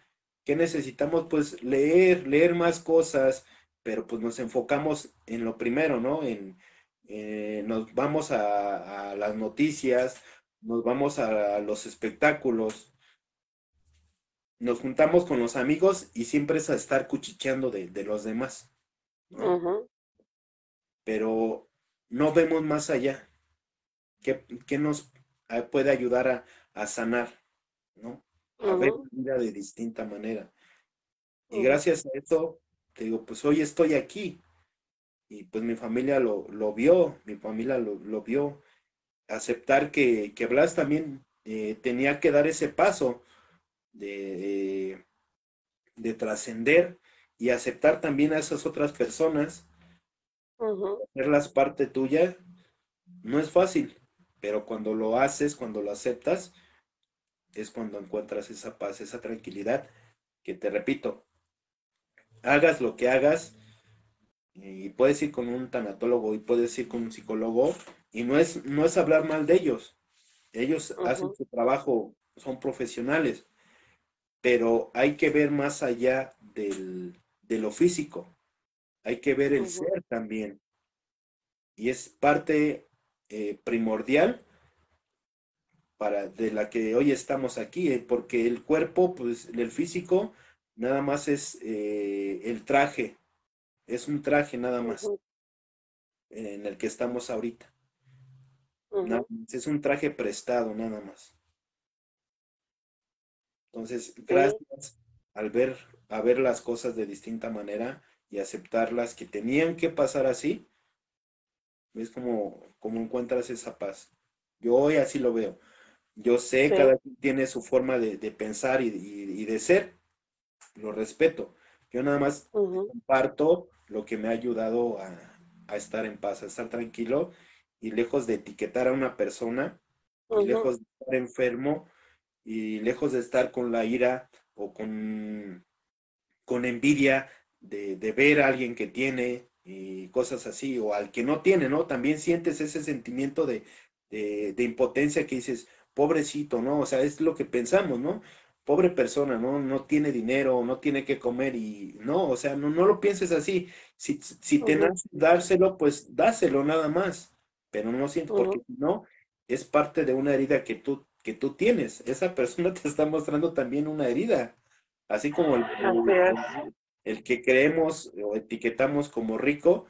¿Qué necesitamos? Pues leer, leer más cosas, pero pues nos enfocamos en lo primero, ¿no? En, eh, nos vamos a, a, las noticias, nos vamos a los espectáculos, nos juntamos con los amigos y siempre es a estar cuchicheando de, de los demás. Pero no vemos más allá. ¿Qué, qué nos puede ayudar a, a sanar? ¿No? A ver la vida de distinta manera. Y gracias a eso, te digo, pues hoy estoy aquí. Y pues mi familia lo, lo vio, mi familia lo, lo vio. Aceptar que, que Blas también eh, tenía que dar ese paso de, de, trascender y aceptar también a esas otras personas, hacerlas parte tuya, no es fácil, pero cuando lo haces, cuando lo aceptas, es cuando encuentras esa paz, esa tranquilidad, que te repito, hagas lo que hagas, y puedes ir con un tanatólogo y puedes ir con un psicólogo, y no es, no es hablar mal de ellos, ellos hacen su trabajo, son profesionales, pero hay que ver más allá del, de lo físico, hay que ver el ser también. Y es parte eh, primordial para de la que hoy estamos aquí, eh, porque el cuerpo, pues el físico, nada más es eh, el traje, es un traje nada más en el que estamos ahorita. es un traje prestado nada más. Entonces, gracias al ver, a ver las cosas de distinta manera y aceptarlas que tenían que pasar así, es como, como encuentras esa paz. Yo hoy así lo veo. Yo sé, cada quien tiene su forma de, pensar y, de ser. Lo respeto. Yo nada más comparto lo que me ha ayudado a, estar en paz, a estar tranquilo y lejos de etiquetar a una persona, y lejos de estar enfermo, y lejos de estar con la ira o con, con envidia de, ver a alguien que tiene y cosas así, o al que no tiene, ¿no? También sientes ese sentimiento de, de, impotencia que dices, pobrecito, ¿no? O sea, es lo que pensamos, ¿no? Pobre persona, ¿no? No tiene dinero, no tiene que comer y no, o sea, no, no lo pienses así. Si, si nace dárselo, pues dáselo nada más, pero no siento, porque si no, es parte de una herida que tú que tú tienes. Esa persona te está mostrando también una herida, así como el, el, que creemos o etiquetamos como rico,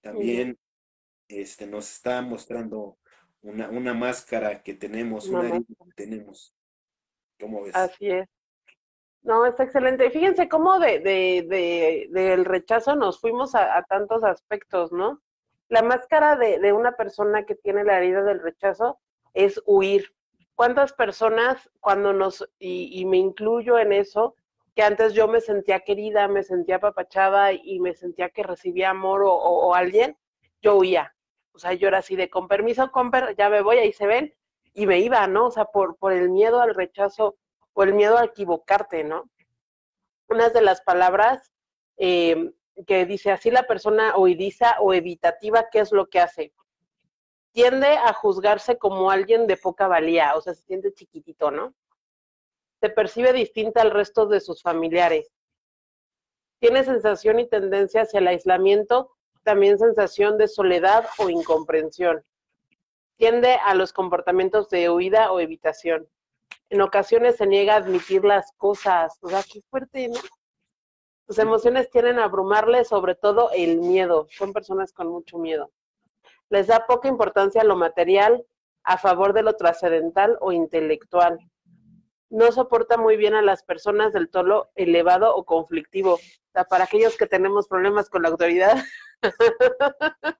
también este, nos está mostrando una, una máscara que tenemos, una, herida que tenemos. ¿Cómo ves? Así es. No, está excelente. Fíjense cómo de, de, de, del rechazo nos fuimos a, a, tantos aspectos, ¿no? La máscara de, de una persona que tiene la herida del rechazo es huir. ¿Cuántas personas cuando nos, y, me incluyo en eso, que antes yo me sentía querida, me sentía apapachada y me sentía que recibía amor o, alguien, yo huía. O sea, yo era así de, con permiso, con per ya me voy, ahí se ven, y me iba, ¿no? O sea, por, por el miedo al rechazo o el miedo a equivocarte, ¿no? Unas de las palabras eh, que dice así la persona oidiza o evitativa, ¿qué es lo que hace? Tiende a juzgarse como alguien de poca valía, o sea, se siente chiquitito, ¿no? Se percibe distinta al resto de sus familiares. Tiene sensación y tendencia hacia el aislamiento, también sensación de soledad o incomprensión. Tiende a los comportamientos de huida o evitación en ocasiones se niega a admitir las cosas. O sea, qué fuerte, ¿no? Sus emociones tienen a abrumarle sobre todo el miedo. Son personas con mucho miedo. Les da poca importancia a lo material a favor de lo trascendental o intelectual. No soporta muy bien a las personas del tono elevado o conflictivo. O sea, para aquellos que tenemos problemas con la autoridad,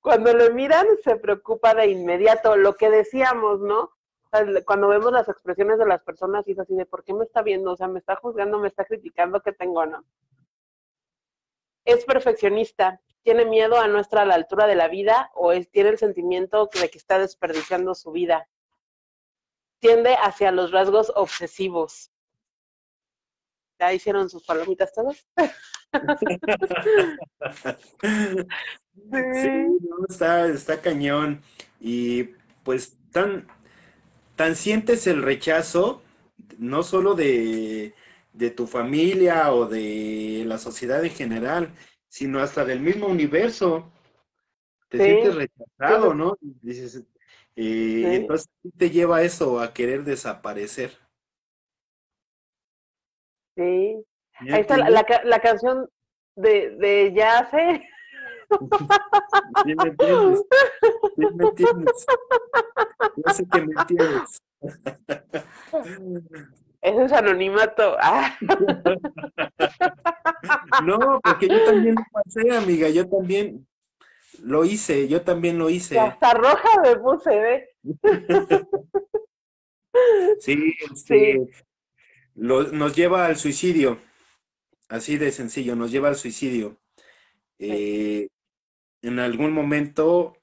cuando le miran se preocupa de inmediato. Lo que decíamos, ¿no? cuando vemos las expresiones de las personas y es así de, ¿por qué me está viendo? O sea, me está juzgando, me está criticando, ¿qué tengo, no? Es perfeccionista, tiene miedo a no estar a la altura de la vida o él tiene el sentimiento de que está desperdiciando su vida. Tiende hacia los rasgos obsesivos. ¿Ya hicieron sus palomitas todos? sí, no, está, está cañón. Y pues tan, tan sientes el rechazo, no solo de, de, tu familia o de la sociedad en general, sino hasta del mismo universo. Te sí. sientes rechazado, ¿no? Dices, eh, sí. Entonces te lleva eso a querer desaparecer. Sí. Ahí está la, la, la, canción de, de Ya sé. Sí me entiendes. Sí me entiendes. Yo sé que me entiendes. Eso es anonimato. Ah. No, porque yo también lo pasé, amiga. Yo también lo hice. Yo también lo hice. Hasta roja me puse, ¿eh? Sí, sí. Lo, nos lleva al suicidio. Así de sencillo, nos lleva al suicidio. Eh, en algún momento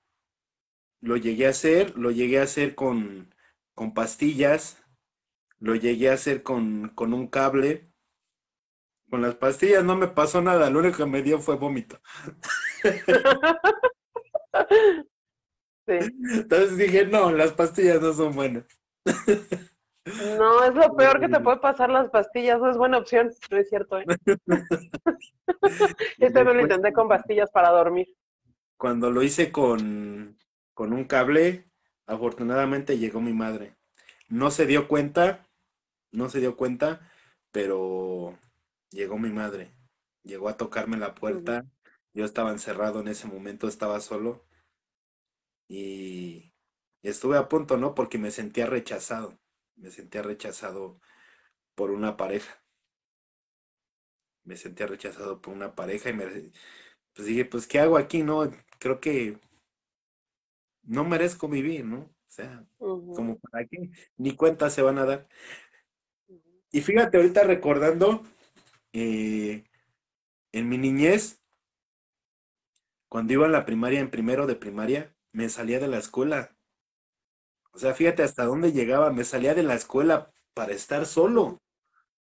lo llegué a hacer, lo llegué a hacer con, con pastillas, lo llegué a hacer con, con un cable. Con las pastillas no me pasó nada, lo único que me dio fue vómito. Sí. Entonces dije, no, las pastillas no son buenas. No, es lo peor que te puede pasar las pastillas, no es buena opción, no es cierto. ¿eh? Este me lo intenté con pastillas para dormir. Cuando lo hice con, con un cable, afortunadamente llegó mi madre. No se dio cuenta, no se dio cuenta, pero llegó mi madre. Llegó a tocarme la puerta. Yo estaba encerrado en ese momento, estaba solo. Y estuve a punto, ¿no? Porque me sentía rechazado me sentía rechazado por una pareja. Me sentía rechazado por una pareja y me pues dije, pues ¿qué hago aquí? No, creo que no merezco vivir, ¿no? O sea, uh -huh. como para qué, ni cuenta se van a dar. Y fíjate, ahorita recordando, eh, en mi niñez, cuando iba en la primaria, en primero de primaria, me salía de la escuela o sea, fíjate hasta dónde llegaba. Me salía de la escuela para estar solo,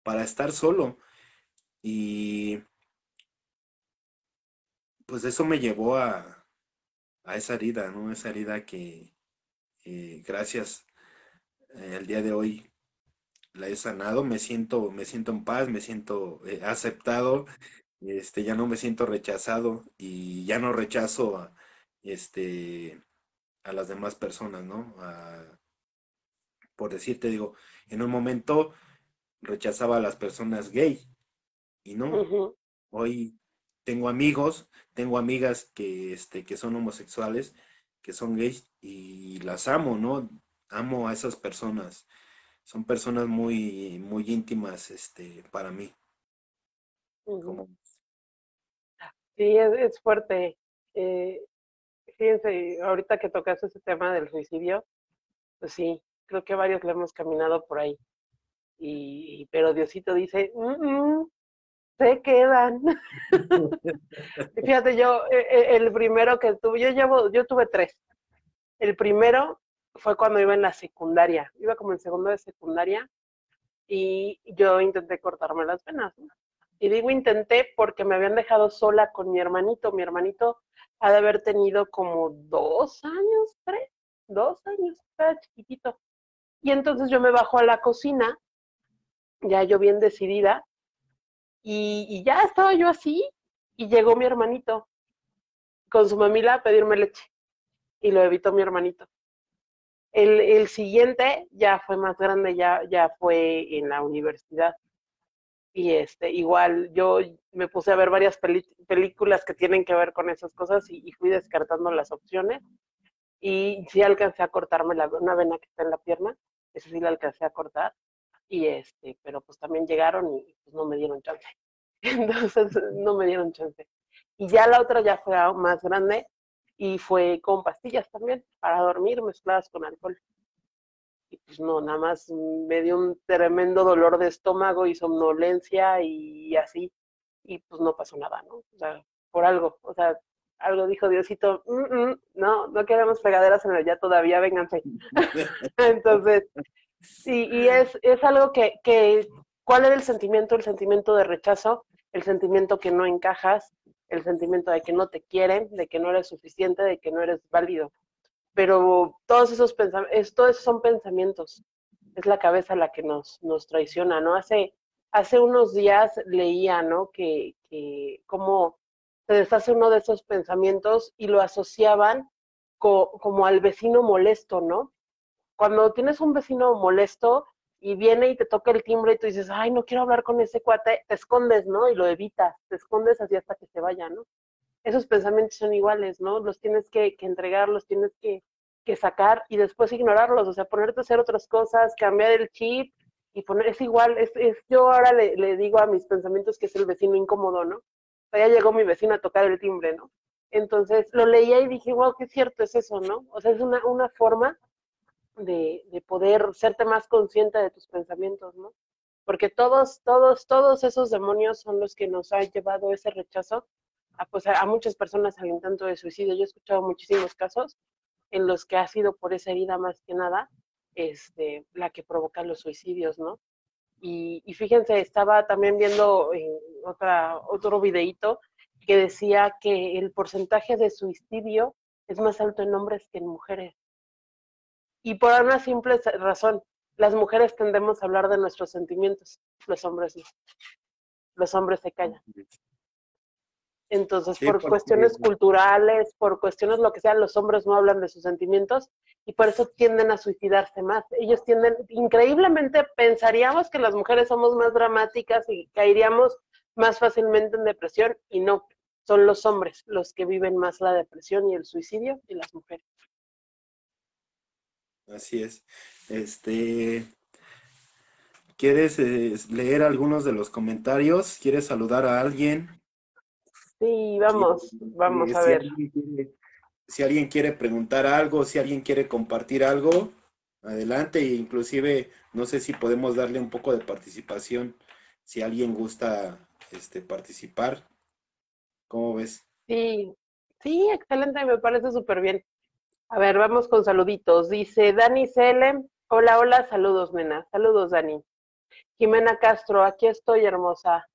para estar solo. Y pues eso me llevó a, a esa herida, ¿no? Esa herida que eh, gracias eh, el día de hoy la he sanado, me siento, me siento en paz, me siento eh, aceptado, este, ya no me siento rechazado y ya no rechazo a, este, a las demás personas, ¿no? A, por decirte, digo, en un momento rechazaba a las personas gay y no. Hoy tengo amigos, tengo amigas que, este, que son homosexuales, que son gays y las amo, ¿no? Amo a esas personas. Son personas muy, muy íntimas este, para mí. Sí, es, fuerte. Eh, fíjense, ahorita que tocas ese tema del suicidio, pues sí, creo que varios le hemos caminado por ahí. Y, pero Diosito dice, se quedan. Fíjate, yo, e, e, el primero que tuve, yo llevo, yo tuve tres. El primero fue cuando iba en la secundaria, iba como en segundo de secundaria y yo intenté cortarme las venas. Y digo intenté porque me habían dejado sola con mi hermanito. Mi hermanito ha de haber tenido como dos años, tres, dos años, estaba chiquitito. Y entonces yo me bajo a la cocina, ya yo bien decidida, y, ya estaba yo así, y llegó mi hermanito con su mamila a pedirme leche, y lo evitó mi hermanito. El, el, siguiente ya fue más grande, ya, ya fue en la universidad. Y este, igual yo me puse a ver varias películas que tienen que ver con esas cosas y, fui descartando las opciones. Y sí alcancé a cortarme la, una vena que está en la pierna, esa sí la alcancé a cortar y este, pero pues también llegaron y pues no me dieron chance. Entonces no me dieron chance. Y ya la otra ya fue más grande y fue con pastillas también para dormir mezcladas con alcohol. Y pues no, nada más me dio un tremendo dolor de estómago y somnolencia y así. Y pues no pasó nada, ¿no? O sea, por algo. O sea, algo dijo Diosito, mm, mm, no, no queremos pegaderas en el ya todavía, vénganse. Entonces, Sí, y es, es algo que, que, ¿cuál era el sentimiento? El sentimiento de rechazo, el sentimiento que no encajas, el sentimiento de que no te quieren, de que no eres suficiente, de que no eres válido. Pero todos esos pensamientos, todos son pensamientos, es la cabeza la que nos, nos traiciona, ¿no? Hace, hace unos días leía, ¿no? Que, que cómo se deshace uno de esos pensamientos y lo asociaban como al vecino molesto, ¿no? cuando tienes un vecino molesto y viene y te toca el timbre y tú dices, ay, no quiero hablar con ese cuate, te escondes, ¿no? Y lo evitas, te escondes así hasta que se vaya, ¿no? Esos pensamientos son iguales, ¿no? Los tienes que, que entregar, los tienes que, que, sacar y después ignorarlos, o sea, ponerte a hacer otras cosas, cambiar el chip y poner, es igual, es, es yo ahora le, le, digo a mis pensamientos que es el vecino incómodo, ¿no? O sea, ya llegó mi vecino a tocar el timbre, ¿no? Entonces lo leía y dije, wow, qué cierto es eso, ¿no? O sea, es una, una forma de, de poder serte más consciente de tus pensamientos, ¿no? Porque todos, todos, todos esos demonios son los que nos han llevado ese rechazo a, pues, a, muchas personas al intento de suicidio. Yo he escuchado muchísimos casos en los que ha sido por esa herida más que nada este, la que provoca los suicidios, ¿no? Y, fíjense, estaba también viendo en otra, otro videíto que decía que el porcentaje de suicidio es más alto en hombres que en mujeres. Y por una simple razón, las mujeres tendemos a hablar de nuestros sentimientos, los hombres no. Los hombres se callan. Entonces, por cuestiones culturales, por cuestiones lo que sea, los hombres no hablan de sus sentimientos y por eso tienden a suicidarse más. Ellos tienden, increíblemente, pensaríamos que las mujeres somos más dramáticas y caeríamos más fácilmente en depresión y no, son los hombres los que viven más la depresión y el suicidio y las mujeres. Así es. Este, ¿quieres eh, leer algunos de los comentarios? ¿Quieres saludar a alguien? Sí, vamos, vamos a ver. si alguien quiere preguntar algo, si alguien quiere compartir algo, adelante. E inclusive, no sé si podemos darle un poco de participación, si alguien gusta este, participar. ¿Cómo ves? Sí, sí, excelente, me parece súper bien. A ver, vamos con saluditos. Dice Dani Cele. Hola, hola, saludos, nena. Saludos, Dani. Jimena Castro, aquí estoy, hermosa.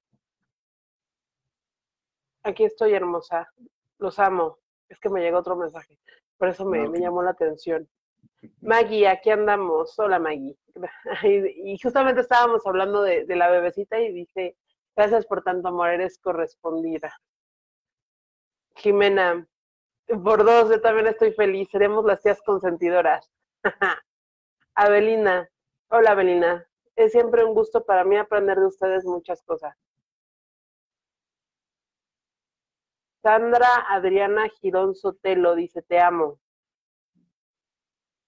Aquí estoy, hermosa. Los amo. Es que me llegó otro mensaje. Por eso me, llamó la atención. Maggie, aquí andamos. Hola, Maggie. Y, justamente estábamos hablando de, de la bebecita y dice, gracias por tanto amor, eres correspondida. Jimena, por dos, yo también estoy feliz. Seremos las tías consentidoras. Abelina, Hola, Belina. Es siempre un gusto para mí aprender de ustedes muchas cosas. Sandra Adriana Girón Sotelo dice, te amo.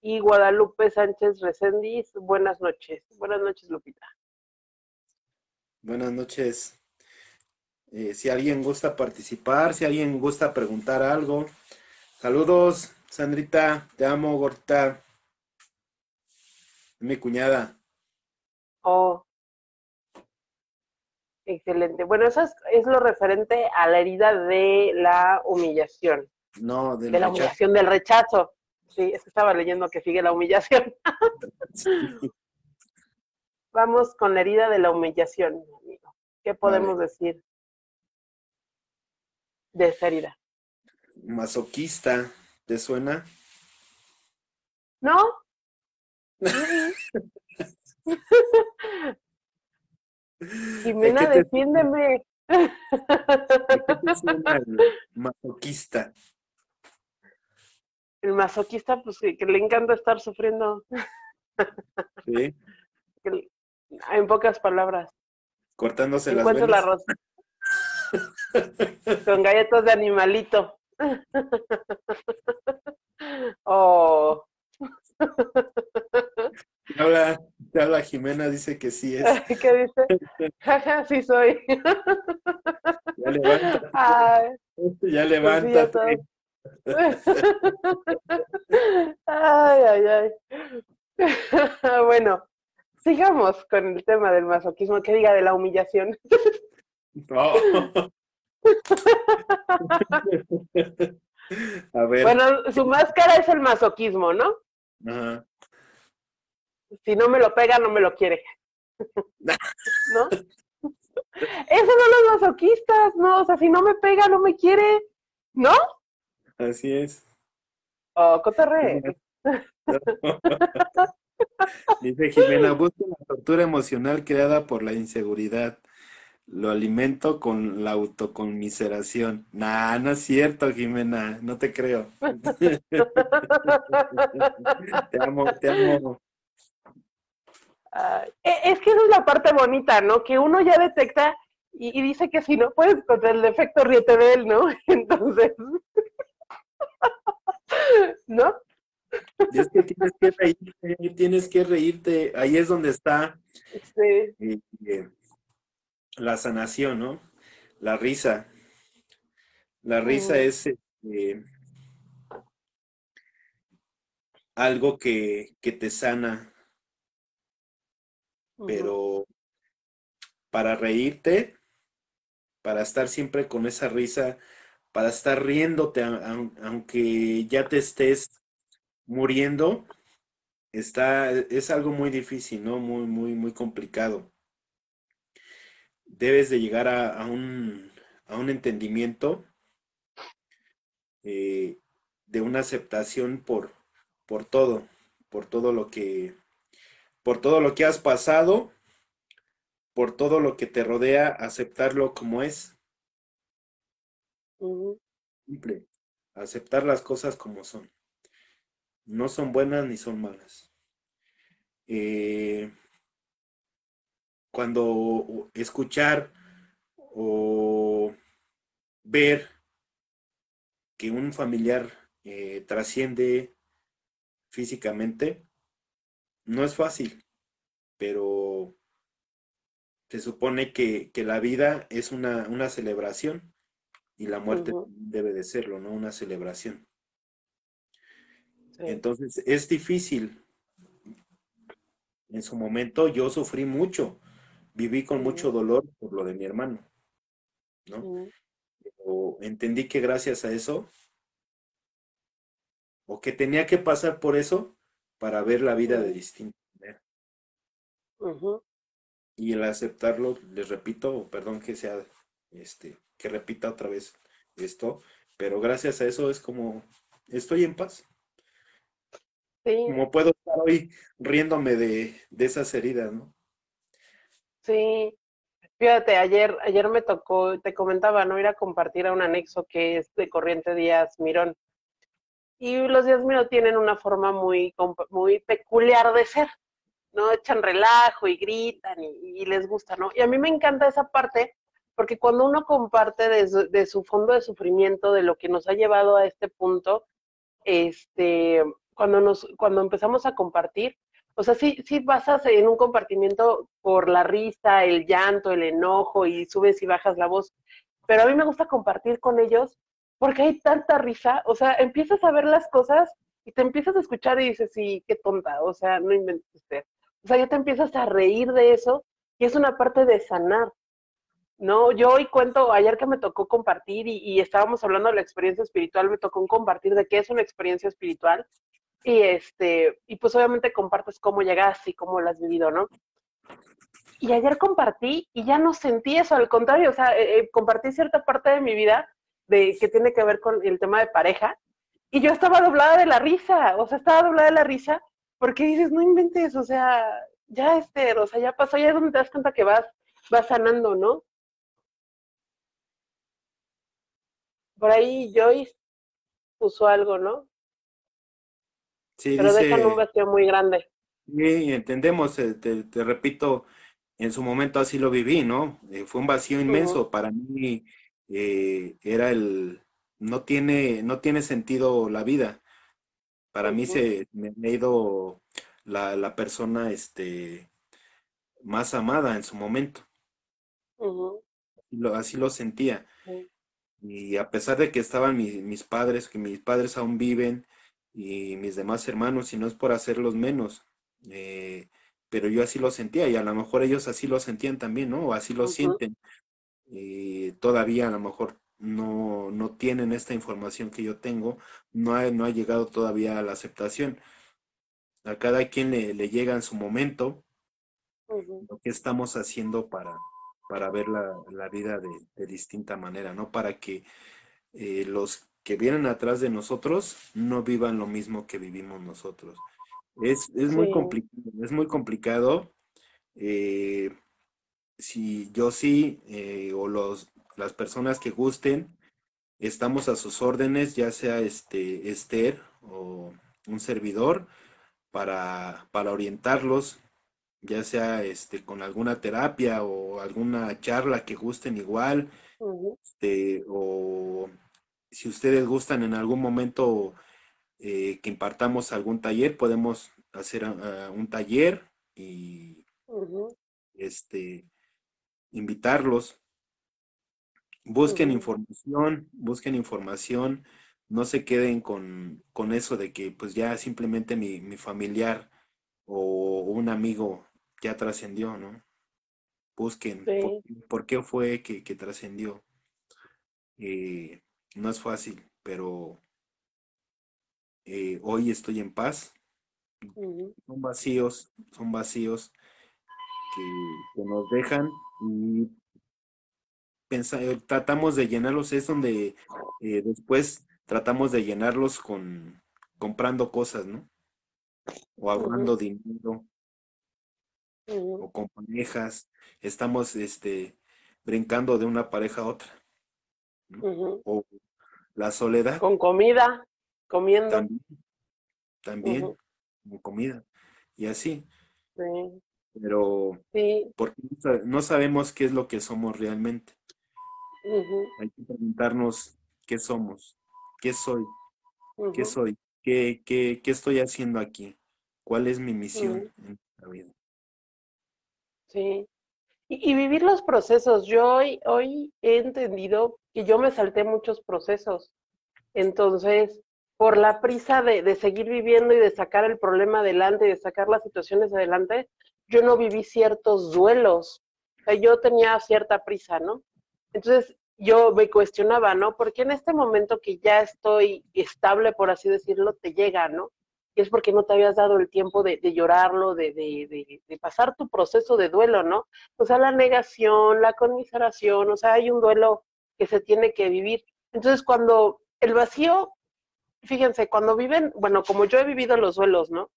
Y Guadalupe Sánchez Reséndiz, buenas noches. Buenas noches, Lupita. Buenas noches. Eh, si alguien gusta participar, si alguien gusta preguntar algo. Saludos, Sandrita, te amo, Gorta. Mi cuñada. Oh, excelente. Bueno, eso es, lo referente a la herida de la humillación. No, de la humillación, del rechazo. Sí, es que estaba leyendo que sigue la humillación. Vamos con la herida de la humillación, amigo. ¿Qué podemos decir de esa herida? Masoquista, ¿te suena? ¿No? Jimena, defiéndeme. el masoquista. El masoquista, pues que, le encanta estar sufriendo. Sí. en pocas palabras. Cortándose las venas. Con galletas de animalito. oh. Te habla, te habla Jimena, dice que sí es. ¿Qué dice? Jaja, sí soy. Ya levántate. Ay, ya pues levántate. ay, ay, ay. bueno, sigamos con el tema del masoquismo, que diga de la humillación. No. A ver. Bueno, su máscara es el masoquismo, ¿no? Ajá. Si no me lo pega, no me lo quiere. ¿No? Eso no los masoquistas, ¿no? O sea, si no me pega, no me quiere, ¿no? Así es. Oh, cotorre. Dice Jimena, busca la tortura emocional creada por la inseguridad. Lo alimento con la autoconmiseración. Nah, no es cierto, Jimena, no te creo. te amo, te amo. E, es que esa es la parte bonita, ¿no? Que uno ya detecta y, dice que si no puedes contra el defecto, ríete de él, ¿no? Entonces, ¿no? Y es que tienes que reírte, tienes que reírte, ahí es donde está sí. Eh, eh, la sanación, ¿no? La risa. La risa mm. es este, algo que, que te sana, pero para reírte, para estar siempre con esa risa, para estar riéndote, aunque ya te estés muriendo, está, es algo muy difícil, ¿no? Muy, muy, muy complicado. Debes de llegar a, un, a un, entendimiento eh, de una aceptación por, por todo, por todo lo que, por todo lo que has pasado, por todo lo que te rodea, aceptarlo como es. Simple. Aceptar las cosas como son. No son buenas ni son malas. Eh, cuando escuchar o ver que un familiar eh, trasciende físicamente, no es fácil, pero se supone que, la vida es una, una, celebración y la muerte debe de serlo, ¿no? Una celebración. Entonces, es difícil. En su momento yo sufrí mucho, viví con mucho dolor por lo de mi hermano, ¿no? Pero entendí que gracias a eso, o que tenía que pasar por eso, para ver la vida de distinta manera. Y el aceptarlo, les repito, perdón que sea, este, que repita otra vez esto, pero gracias a eso es como estoy en paz. Como puedo estar hoy riéndome de, de esas heridas, ¿no? Sí, Fíjate, ayer, ayer me tocó, te comentaba, ¿no? Ir a compartir a un anexo que es de Corriente Díaz Mirón. Y los días míos tienen una forma muy, muy peculiar de ser, ¿no? Echan relajo y gritan y, les gusta, ¿no? Y a mí me encanta esa parte porque cuando uno comparte de su, fondo de sufrimiento, de lo que nos ha llevado a este punto, este, cuando, nos, cuando empezamos a compartir, o sea, sí, sí basas en un compartimiento por la risa, el llanto, el enojo y subes y bajas la voz, pero a mí me gusta compartir con ellos porque hay tanta risa, o sea, empiezas a ver las cosas y te empiezas a escuchar y dices, sí, qué tonta, o sea, no inventes usted. O sea, ya te empiezas a reír de eso y es una parte de sanar. No, yo hoy cuento, ayer que me tocó compartir y, estábamos hablando de la experiencia espiritual, me tocó compartir de qué es una experiencia espiritual y este, y pues obviamente compartes cómo llegaste y cómo lo has vivido, ¿no? Y ayer compartí y ya no sentí eso, al contrario, o sea, eh, eh, compartí cierta parte de mi vida de que tiene que ver con el tema de pareja y yo estaba doblada de la risa, o sea, estaba doblada de la risa porque dices, no inventes, o sea, ya este, o sea, ya pasó, ya es donde te das cuenta que vas, vas sanando, ¿no? Por ahí Joyce puso algo, ¿no? Sí, Pero dejan un vacío muy grande. Sí, entendemos, eh, te, repito, en su momento así lo viví, ¿no? Eh, fue un vacío inmenso. Para mí eh, era el, no tiene, no tiene sentido la vida. Para mí se me ha ido la, persona este, más amada en su momento. así lo sentía. Y a pesar de que estaban mis padres, que mis padres aún viven, y mis demás hermanos, y no es por hacerlos menos, eh, pero yo así lo sentía, y a lo mejor ellos así lo sentían también, ¿no? O así lo sienten. Y todavía a lo mejor no, no tienen esta información que yo tengo, no ha, no ha llegado todavía a la aceptación. A cada quien le, le llega en su momento lo que estamos haciendo para, para ver la, la vida de, de, distinta manera, ¿no? Para que eh, los que vienen atrás de nosotros no vivan lo mismo que vivimos nosotros. Es, es muy complicado, es muy complicado. Eh, si yo sí, eh, o los, las personas que gusten, estamos a sus órdenes, ya sea este Esther o un servidor, para, para orientarlos ya sea este, con alguna terapia o alguna charla que gusten igual, este, o si ustedes gustan en algún momento eh, que impartamos algún taller, podemos hacer ah, un taller y este, invitarlos. Busquen información, busquen información, no se queden con, con, eso de que pues ya simplemente mi, mi familiar o un amigo ya trascendió, ¿no? Busquen por, qué fue que, trascendió. Eh, no es fácil, pero eh, hoy estoy en paz. Son vacíos, son vacíos que, nos dejan y eh, tratamos de llenarlos, es donde después tratamos de llenarlos con comprando cosas, ¿no? O ahorrando dinero, o con parejas, estamos este, brincando de una pareja a otra. O la soledad. Con comida, comiendo. También, con comida. Y así. Pero porque no sabemos qué es lo que somos realmente. Hay que preguntarnos qué somos, qué soy, qué soy, qué, qué, qué estoy haciendo aquí, cuál es mi misión en la vida. Sí. Y, vivir los procesos. Yo hoy, hoy he entendido que yo me salté muchos procesos. Entonces, por la prisa de, de, seguir viviendo y de sacar el problema adelante y de sacar las situaciones adelante, yo no viví ciertos duelos. O sea, yo tenía cierta prisa, ¿no? Entonces, yo me cuestionaba, ¿no? Porque en este momento que ya estoy estable, por así decirlo, te llega, ¿no? y es porque no te habías dado el tiempo de, llorarlo, de, de, pasar tu proceso de duelo, ¿no? O sea, la negación, la conmiseración, o sea, hay un duelo que se tiene que vivir. Entonces, cuando el vacío, fíjense, cuando viven, bueno, como yo he vivido los duelos, ¿no?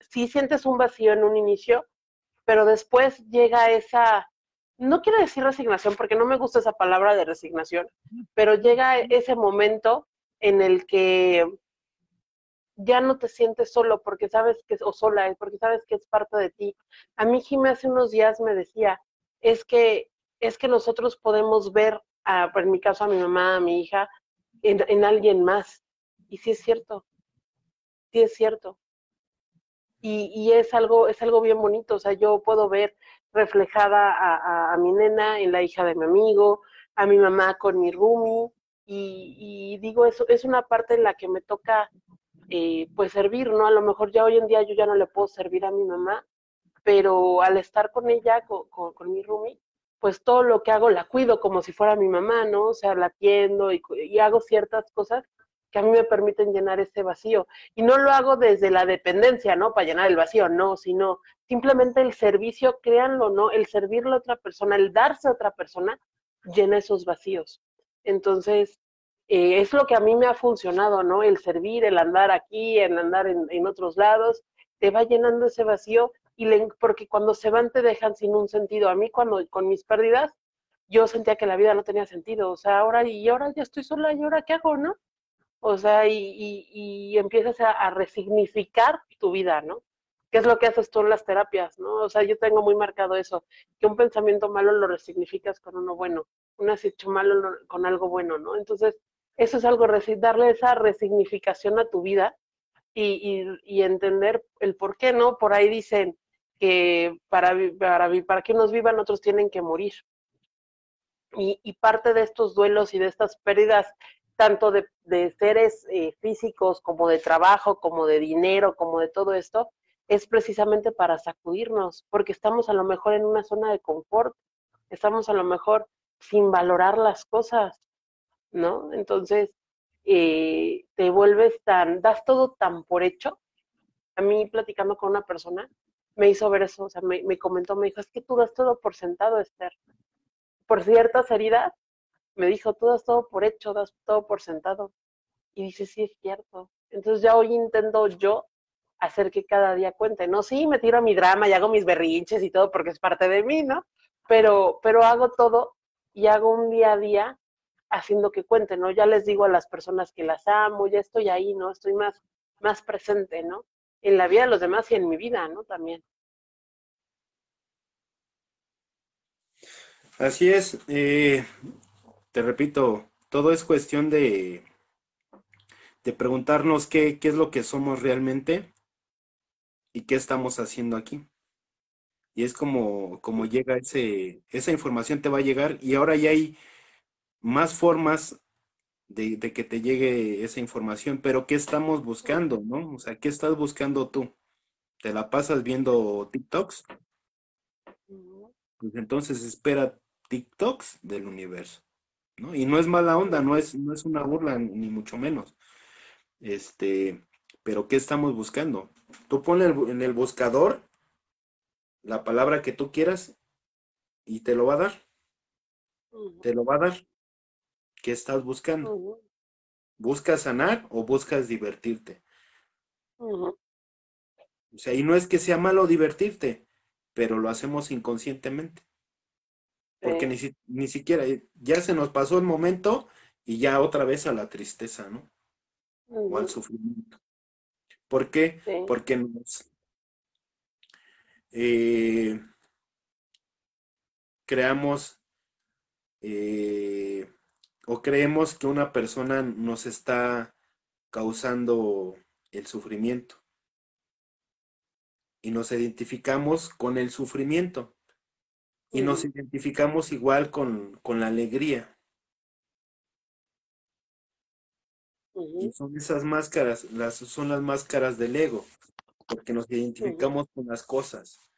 Sí sientes un vacío en un inicio, pero después llega esa, no quiero decir resignación porque no me gusta esa palabra de resignación, pero llega ese momento en el que ya no te sientes solo porque sabes que es, o sola, porque sabes que es parte de ti. A mí Jimé hace unos días me decía, es que, es que nosotros podemos ver, a, en mi caso a mi mamá, a mi hija, en, en alguien más. Y sí es cierto, sí es cierto. Y, y, es algo, es algo bien bonito. O sea, yo puedo ver reflejada a, mi nena en la hija de mi amigo, a mi mamá con mi roomie, y, y, digo, eso es una parte en la que me toca eh, pues servir, ¿no? A lo mejor ya hoy en día yo ya no le puedo servir a mi mamá, pero al estar con ella, con, con, con mi roomie, pues todo lo que hago la cuido como si fuera mi mamá, ¿no? O sea, la atiendo y, y hago ciertas cosas que a mí me permiten llenar ese vacío. Y no lo hago desde la dependencia, ¿no? Para llenar el vacío, no, sino simplemente el servicio, créanlo, ¿no? El servirle a otra persona, el darse a otra persona, llena esos vacíos. Entonces, eh, es lo que a mí me ha funcionado, ¿no? El servir, el andar aquí, el andar en, en otros lados, te va llenando ese vacío y le, porque cuando se van te dejan sin un sentido. A mí cuando con mis pérdidas, yo sentía que la vida no tenía sentido, o sea, ahora y ahora ya estoy sola y ahora qué hago, ¿no? O sea, y, y, y empiezas a, a, resignificar tu vida, ¿no? ¿Qué es lo que haces tú en las terapias, no? O sea, yo tengo muy marcado eso, que un pensamiento malo lo resignificas con uno bueno, un hecho malo con algo bueno, ¿no? Entonces, eso es algo, darle esa resignificación a tu vida y, y, y entender el por qué, ¿no? Por ahí dicen que para, para, para que unos vivan, otros tienen que morir. Y, parte de estos duelos y de estas pérdidas tanto de, de seres eh, físicos como de trabajo, como de dinero, como de todo esto, es precisamente para sacudirnos, porque estamos a lo mejor en una zona de confort, estamos a lo mejor sin valorar las cosas, ¿no? Entonces, eh, te vuelves tan, das todo tan por hecho. A mí, platicando con una persona, me hizo ver eso, o sea, me, me comentó, me dijo, es que tú das todo por sentado, Esther. Por ciertas heridas, me dijo, tú das todo por hecho, das todo por sentado. Y dice, sí, es cierto. Entonces ya hoy intento yo hacer que cada día cuente, ¿no? Sí, me tiro a mi drama y hago mis berrinches y todo porque es parte de mí, ¿no? Pero, pero hago todo y hago un día a día haciendo que cuente, ¿no? Ya les digo a las personas que las amo, ya estoy ahí, ¿no? Estoy más, más presente, ¿no? En la vida de los demás y en mi vida, ¿no? También. Así es. Eh, te repito, todo es cuestión de, de preguntarnos qué, qué, es lo que somos realmente y qué estamos haciendo aquí. Y es como, como llega ese, esa información te va a llegar y ahora ya hay más formas de, de, que te llegue esa información, pero ¿qué estamos buscando, no? O sea, ¿qué estás buscando tú? ¿Te la pasas viendo TikToks? Pues entonces espera TikToks del universo. ¿no? Y no es mala onda, no es, no es una burla, ni mucho menos. Este, pero ¿qué estamos buscando? Tú pones en el buscador la palabra que tú quieras y te lo va a dar. Te lo va a dar. ¿Qué estás buscando? Uh -huh. ¿Buscas sanar o buscas divertirte? Uh -huh. O sea, y no es que sea malo divertirte, pero lo hacemos inconscientemente porque ni, ni, siquiera, ya se nos pasó el momento y ya otra vez a la tristeza, ¿no? Uh -huh. O al sufrimiento. ¿Por qué? Sí. Porque nos eh, creamos eh, o creemos que una persona nos está causando el sufrimiento y nos identificamos con el sufrimiento y nos identificamos igual con, con la alegría. Uh -huh. Y son esas máscaras, las, son las máscaras del ego, porque nos identificamos uh -huh. con las cosas.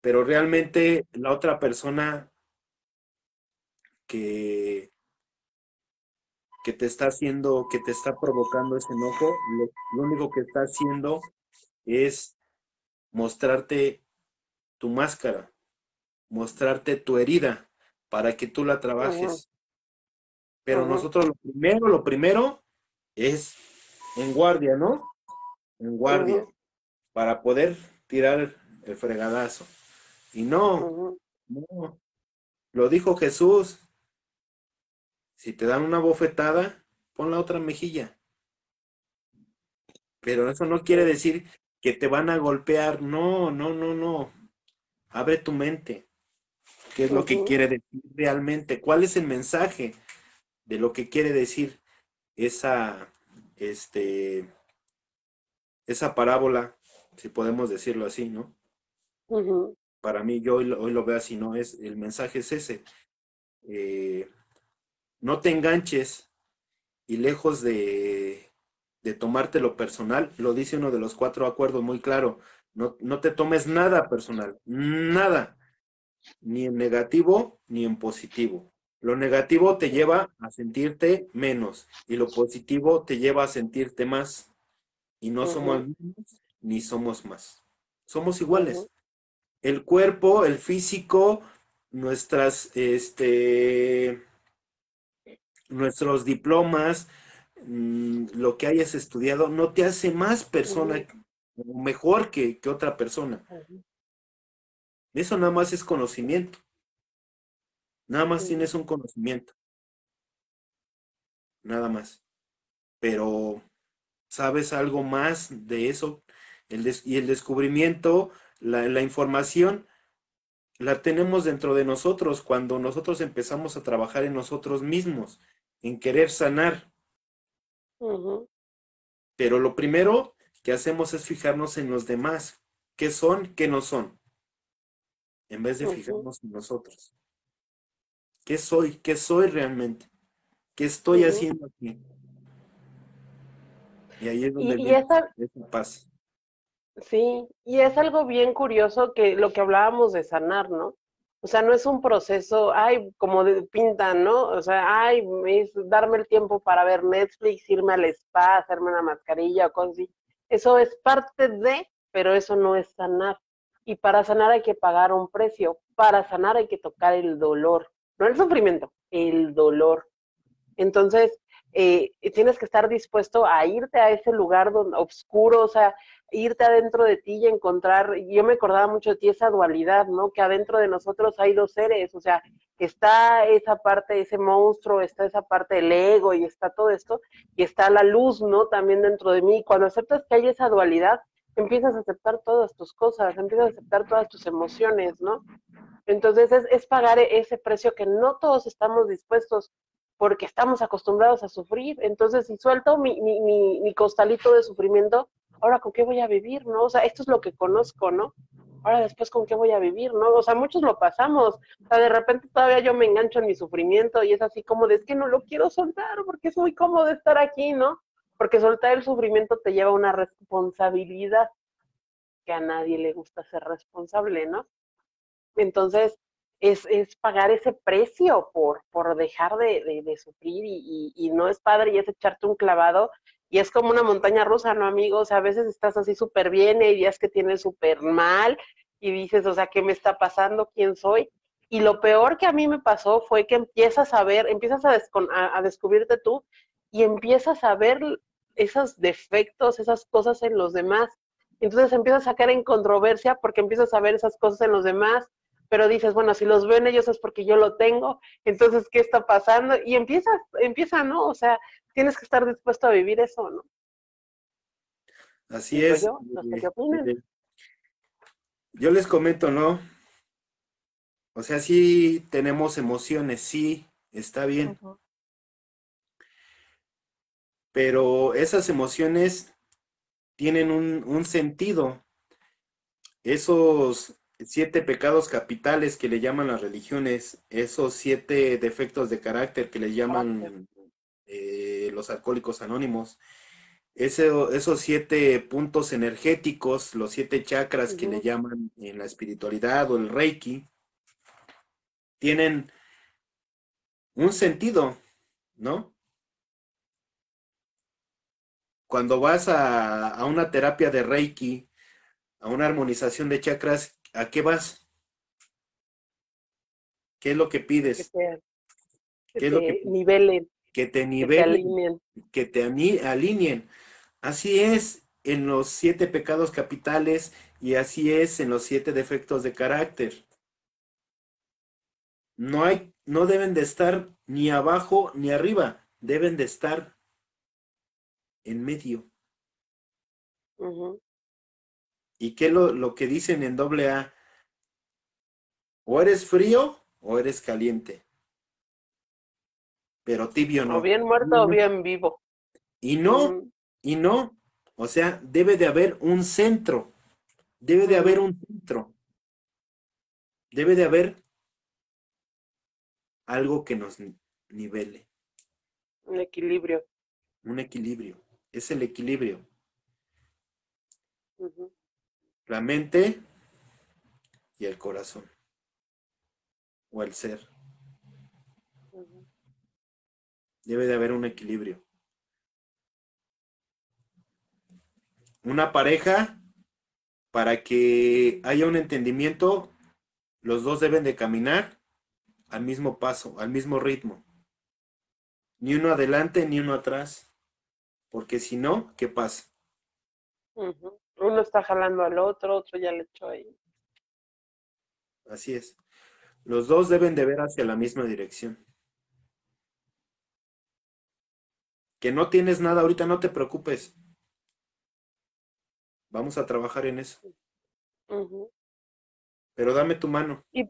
Pero realmente la otra persona que, que te está haciendo, que te está provocando ese enojo, lo, lo único que está haciendo es mostrarte tu máscara, mostrarte tu herida para que tú la trabajes. Pero nosotros lo primero, lo primero es en guardia, ¿no? En guardia, para poder tirar el fregadazo. Y no, no, lo dijo Jesús. Si te dan una bofetada, pon la otra mejilla. Pero eso no quiere decir que te van a golpear. No, no, no, no. Abre tu mente. ¿Qué es lo que quiere decir realmente? ¿Cuál es el mensaje de lo que quiere decir esa, este, esa parábola, si podemos decirlo así, ¿no? Para mí, yo hoy, lo veo así, ¿no? Es, el mensaje es ese. Eh, no te enganches y lejos de, de tomártelo personal, lo dice uno de los cuatro acuerdos muy claro, no, no te tomes nada personal, nada, ni en negativo ni en positivo. Lo negativo te lleva a sentirte menos y lo positivo te lleva a sentirte más. Y no somos menos ni somos más. Somos iguales. El cuerpo, el físico, nuestras, este, nuestros diplomas, mm, lo que hayas estudiado, no te hace más persona o mejor que, que, otra persona. Eso nada más es conocimiento. Nada más tienes un conocimiento. Nada más. Pero, ¿sabes algo más de eso? El y el descubrimiento, la, la información, la tenemos dentro de nosotros cuando nosotros empezamos a trabajar en nosotros mismos, en querer sanar. Pero lo primero que hacemos es fijarnos en los demás, qué son, qué no son, en vez de fijarnos en nosotros. ¿Qué soy? ¿Qué soy realmente? ¿Qué estoy haciendo aquí? Y ahí es donde y, esa, paz. Sí, y es algo bien curioso que lo que hablábamos de sanar, ¿no? O sea, no es un proceso, ay, como de, pintan, ¿no? O sea, ay, es darme el tiempo para ver Netflix, irme al spa, hacerme una mascarilla o cosas así. Eso es parte de, pero eso no es sanar. Y para sanar hay que pagar un precio. Para sanar hay que tocar el dolor, no el sufrimiento, el dolor. Entonces, eh, tienes que estar dispuesto a irte a ese lugar donde, oscuro, o sea, irte adentro de ti y encontrar, yo me acordaba mucho de ti esa dualidad, ¿no? Que adentro de nosotros hay dos seres, o sea, está esa parte, ese monstruo, está esa parte del ego y está todo esto, y está la luz, ¿no? También dentro de mí. Cuando aceptas que hay esa dualidad, empiezas a aceptar todas tus cosas, empiezas a aceptar todas tus emociones, ¿no? Entonces es, es pagar ese precio que no todos estamos dispuestos porque estamos acostumbrados a sufrir. Entonces, si suelto mi, costalito de sufrimiento, ahora con qué voy a vivir, ¿no? O sea, esto es lo que conozco, ¿no? Ahora después con qué voy a vivir, ¿no? O sea, muchos lo pasamos. O sea, de repente todavía yo me engancho en mi sufrimiento y es así como de es que no lo quiero soltar porque es muy cómodo estar aquí, ¿no? Porque soltar el sufrimiento te lleva a una responsabilidad que a nadie le gusta ser responsable, ¿no? Entonces, es, es pagar ese precio por, por dejar de, de, sufrir y, y, no es padre y es echarte un clavado y es como una montaña rusa, ¿no, amigos? a veces estás así súper bien hay días que tienes súper mal y dices, o sea, ¿qué me está pasando? ¿Quién soy? Y lo peor que a mí me pasó fue que empiezas a ver, empiezas a, a, descubrirte tú y empiezas a ver esos defectos, esas cosas en los demás. Entonces empiezas a caer en controversia porque empiezas a ver esas cosas en los demás, pero dices, bueno, si los ven ellos es porque yo lo tengo, entonces, ¿qué está pasando? Y empiezas, empieza, ¿no? O sea, tienes que estar dispuesto a vivir eso, ¿no? Así es. Yo, no sé qué eh, yo les comento, ¿no? O sea, sí tenemos emociones, sí, está bien. Pero esas emociones tienen un, un, sentido. Esos siete pecados capitales que le llaman las religiones, esos siete defectos de carácter que le llaman eh, los alcohólicos anónimos. esos siete puntos energéticos, los siete chakras que le llaman en la espiritualidad o el reiki, tienen un sentido, ¿no? Cuando vas a, a una terapia de reiki, a una armonización de chakras, ¿a qué vas? ¿Qué es lo que pides? Que ¿Qué es lo que nivelen que te nivelen, que te alineen. Así es en los siete pecados capitales y así es en los siete defectos de carácter. No hay, no deben de estar ni abajo ni arriba, deben de estar en medio. ¿Y qué lo, lo que dicen en doble A? O eres frío o eres caliente. Pero tibio no. O bien muerto o bien vivo. Y no, y no. O sea, debe de haber un centro. Debe de haber un centro. Debe de haber algo que nos nivele. Un equilibrio. Un equilibrio. Es el equilibrio. La mente y el corazón. O el ser. Debe de haber un equilibrio. Una pareja, para que haya un entendimiento, los dos deben de caminar al mismo paso, al mismo ritmo. Ni uno adelante ni uno atrás. Porque si no, ¿qué pasa? Uno está jalando al otro, otro ya le echó ahí. Así es. Los dos deben de ver hacia la misma dirección. Que no tienes nada ahorita, no te preocupes. Vamos a trabajar en eso. Pero dame tu mano. Y,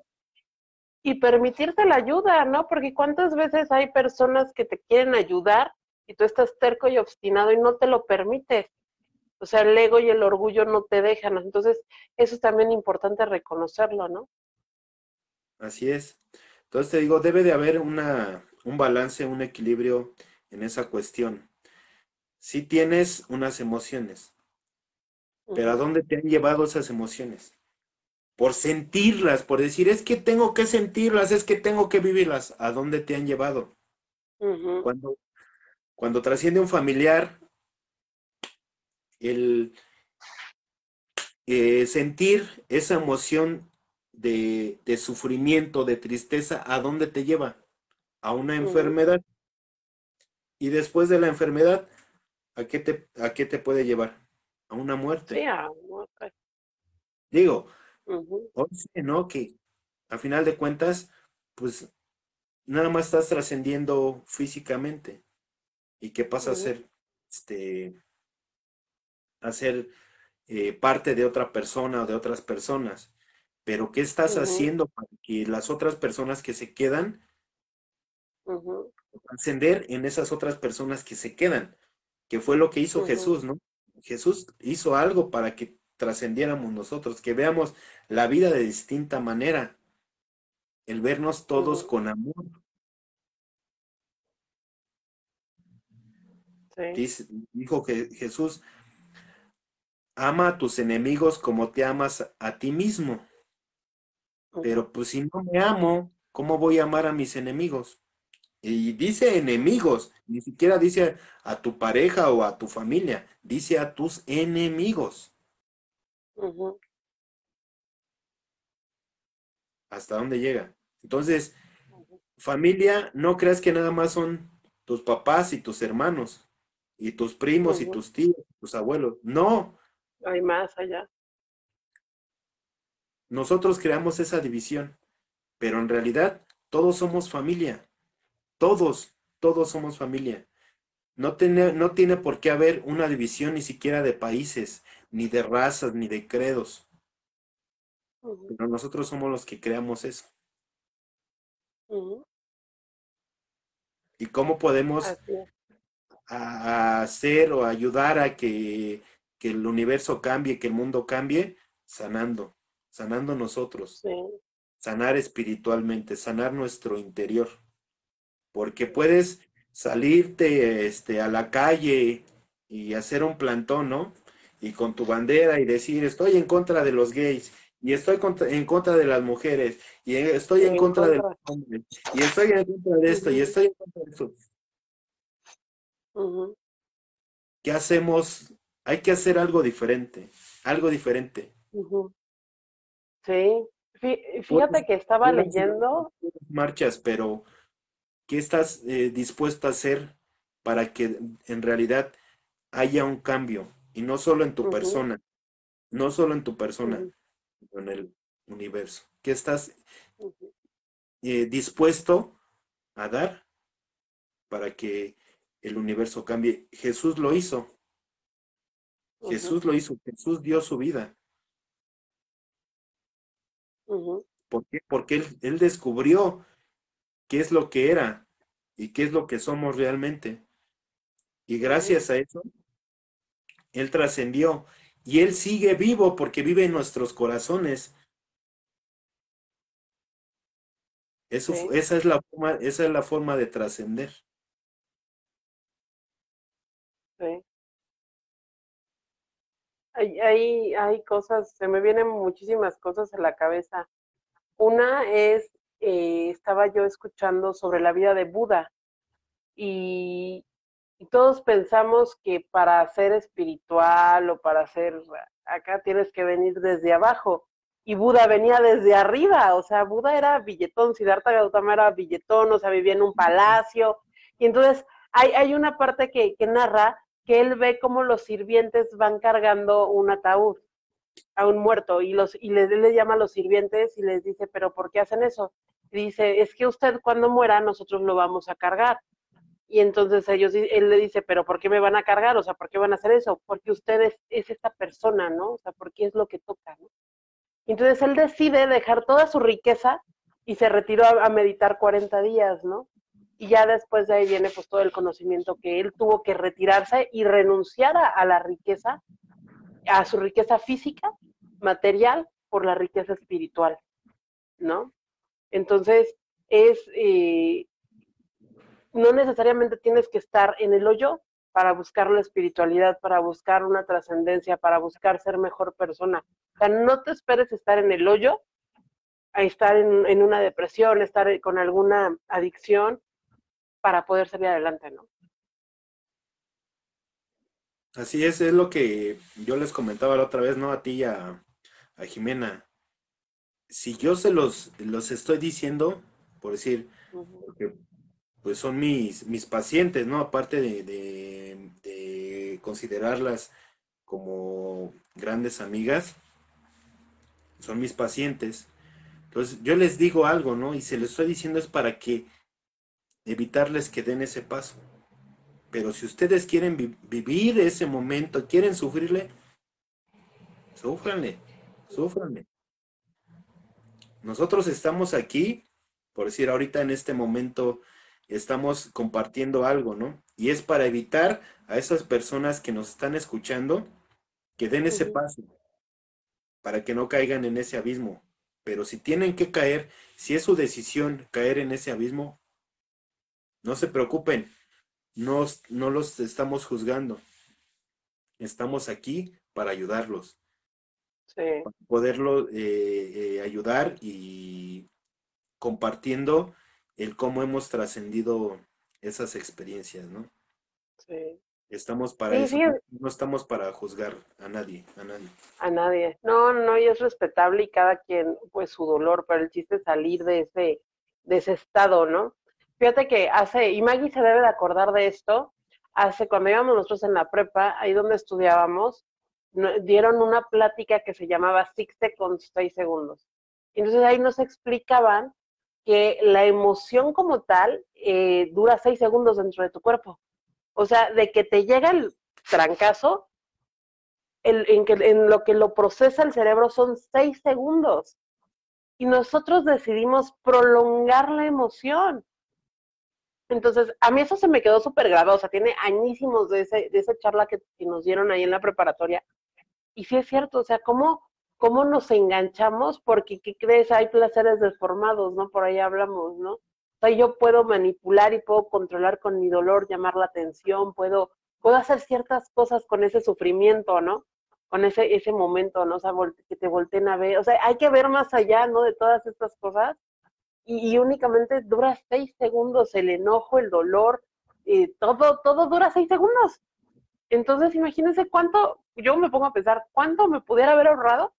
y permitirte la ayuda, ¿no? Porque cuántas veces hay personas que te quieren ayudar y tú estás terco y obstinado y no te lo permites. O sea, el ego y el orgullo no te dejan. Entonces, eso es también importante reconocerlo, ¿no? Así es. Entonces te digo, debe de haber una, un balance, un equilibrio en esa cuestión. Si tienes unas emociones, pero ¿a dónde te han llevado esas emociones? Por sentirlas, por decir, es que tengo que sentirlas, es que tengo que vivirlas. ¿A dónde te han llevado? Cuando, cuando trasciende un familiar, el eh, sentir esa emoción de, de, sufrimiento, de tristeza, ¿a dónde te lleva? A una enfermedad. Y después de la enfermedad, ¿a qué te, a qué te puede llevar? A una muerte. Sí, a muerte. Digo, ¿no? Que a final de cuentas, pues nada más estás trascendiendo físicamente. ¿Y qué pasa a ser, este, a ser eh, parte de otra persona o de otras personas? Pero ¿qué estás haciendo para que las otras personas que se quedan ascender en esas otras personas que se quedan, que fue lo que hizo Jesús, ¿no? Jesús hizo algo para que trascendiéramos nosotros, que veamos la vida de distinta manera, el vernos todos con amor. dijo que Jesús, ama a tus enemigos como te amas a ti mismo. Pero pues si no me amo, ¿cómo voy a amar a mis enemigos? Y dice enemigos, ni siquiera dice a tu pareja o a tu familia, dice a tus enemigos. ¿Hasta dónde llega? Entonces, familia, no creas que nada más son tus papás y tus hermanos, y tus primos y tus tíos, tus abuelos. No. Hay más allá. Nosotros creamos esa división, pero en realidad todos somos familia. Todos, todos somos familia. No tiene, no tiene por qué haber una división ni siquiera de países, ni de razas, ni de credos. Pero nosotros somos los que creamos eso. ¿Y cómo podemos hacer o ayudar a que, que, el universo cambie, que el mundo cambie? Sanando, sanando nosotros. Sanar espiritualmente, sanar nuestro interior porque puedes salirte este, a la calle y hacer un plantón, ¿no? Y con tu bandera y decir, estoy en contra de los gays, y estoy en contra de las mujeres, y estoy en, contra, de los hombres, y estoy en contra de esto, y estoy en contra de eso. ¿Qué hacemos? Hay que hacer algo diferente, algo diferente. Sí, fíjate que estaba leyendo. Marchas, pero ¿Qué estás eh, dispuesta a hacer para que en realidad haya un cambio? Y no solo en tu persona, no solo en tu persona, sino en el universo. ¿Qué estás eh, dispuesto a dar para que el universo cambie? Jesús lo hizo. Jesús lo hizo, Jesús dio su vida. ¿Por qué? Porque él, él descubrió qué es lo que era y qué es lo que somos realmente. Y gracias a eso, Él trascendió y Él sigue vivo porque vive en nuestros corazones. Eso, esa, es la forma, esa es la forma de trascender. Sí. Hay, hay, cosas, se me vienen muchísimas cosas a la cabeza. Una es, eh, estaba yo escuchando sobre la vida de Buda y, todos pensamos que para ser espiritual o para ser acá tienes que venir desde abajo. Y Buda venía desde arriba, o sea, Buda era billetón, Siddhartha Gautama era billetón, o sea, vivía en un palacio. Y entonces hay, hay una parte que, que narra que él ve cómo los sirvientes van cargando un ataúd a un muerto y los y le, le llama a los sirvientes y les dice, pero ¿por qué hacen eso? Y dice, es que usted cuando muera nosotros lo vamos a cargar. Y entonces ellos, él le dice, pero ¿por qué me van a cargar? O sea, ¿por qué van a hacer eso? Porque usted es, esta persona, ¿no? O sea, porque es lo que toca, ¿no? entonces él decide dejar toda su riqueza y se retiró a, a meditar 40 días, ¿no? Y ya después de ahí viene pues todo el conocimiento que él tuvo que retirarse y renunciar a, la riqueza, a su riqueza física, material, por la riqueza espiritual, ¿no? Entonces, es, eh, no necesariamente tienes que estar en el hoyo para buscar la espiritualidad, para buscar una trascendencia, para buscar ser mejor persona. O sea, no te esperes estar en el hoyo, a estar en, en una depresión, estar con alguna adicción, para poder salir adelante, ¿no? Así es, es lo que yo les comentaba la otra vez, ¿no? A ti y a, Jimena. Si yo se los, los estoy diciendo, por decir, porque pues son mis, mis pacientes, ¿no? Aparte de, de, considerarlas como grandes amigas, son mis pacientes. Entonces, yo les digo algo, ¿no? Y se les estoy diciendo es para que evitarles que den ese paso. Pero si ustedes quieren vivir ese momento, quieren sufrirle, sufranle, sufranle. Nosotros estamos aquí, por decir ahorita en este momento, estamos compartiendo algo, ¿no? Y es para evitar a esas personas que nos están escuchando que den ese paso, para que no caigan en ese abismo. Pero si tienen que caer, si es su decisión caer en ese abismo, no se preocupen, no, no los estamos juzgando. Estamos aquí para ayudarlos. Sí. Para poderlo eh, eh, ayudar y compartiendo el cómo hemos trascendido esas experiencias, ¿no? Sí. Estamos para eso, no estamos para juzgar a nadie, a nadie. A nadie. No, no, y es respetable y cada quien, pues su dolor, pero el chiste es salir de ese, de ese estado, ¿no? Fíjate que hace, y Maggie se debe de acordar de esto, hace cuando íbamos nosotros en la prepa, ahí donde estudiábamos, dieron una plática que se llamaba Six Seconds, 6 segundos. Entonces ahí nos explicaban que la emoción como tal eh, dura seis segundos dentro de tu cuerpo. O sea, de que te llega el trancazo, en, que, en lo que lo procesa el cerebro son seis segundos. Y nosotros decidimos prolongar la emoción. Entonces, a mí eso se me quedó súper grabado, o sea, tiene añísimos de, ese, de esa charla que, nos dieron ahí en la preparatoria. Y sí es cierto, o sea, ¿cómo, cómo nos enganchamos? Porque, ¿qué crees? Hay placeres deformados, ¿no? Por ahí hablamos, ¿no? O sea, yo puedo manipular y puedo controlar con mi dolor, llamar la atención, puedo, puedo hacer ciertas cosas con ese sufrimiento, ¿no? Con ese, ese momento, ¿no? O sea, que te volteen a ver. O sea, hay que ver más allá, ¿no? De todas estas cosas y, únicamente dura seis segundos el enojo, el dolor, todo, todo dura seis segundos. Entonces, imagínense cuánto, yo me pongo a pensar, cuánto me pudiera haber ahorrado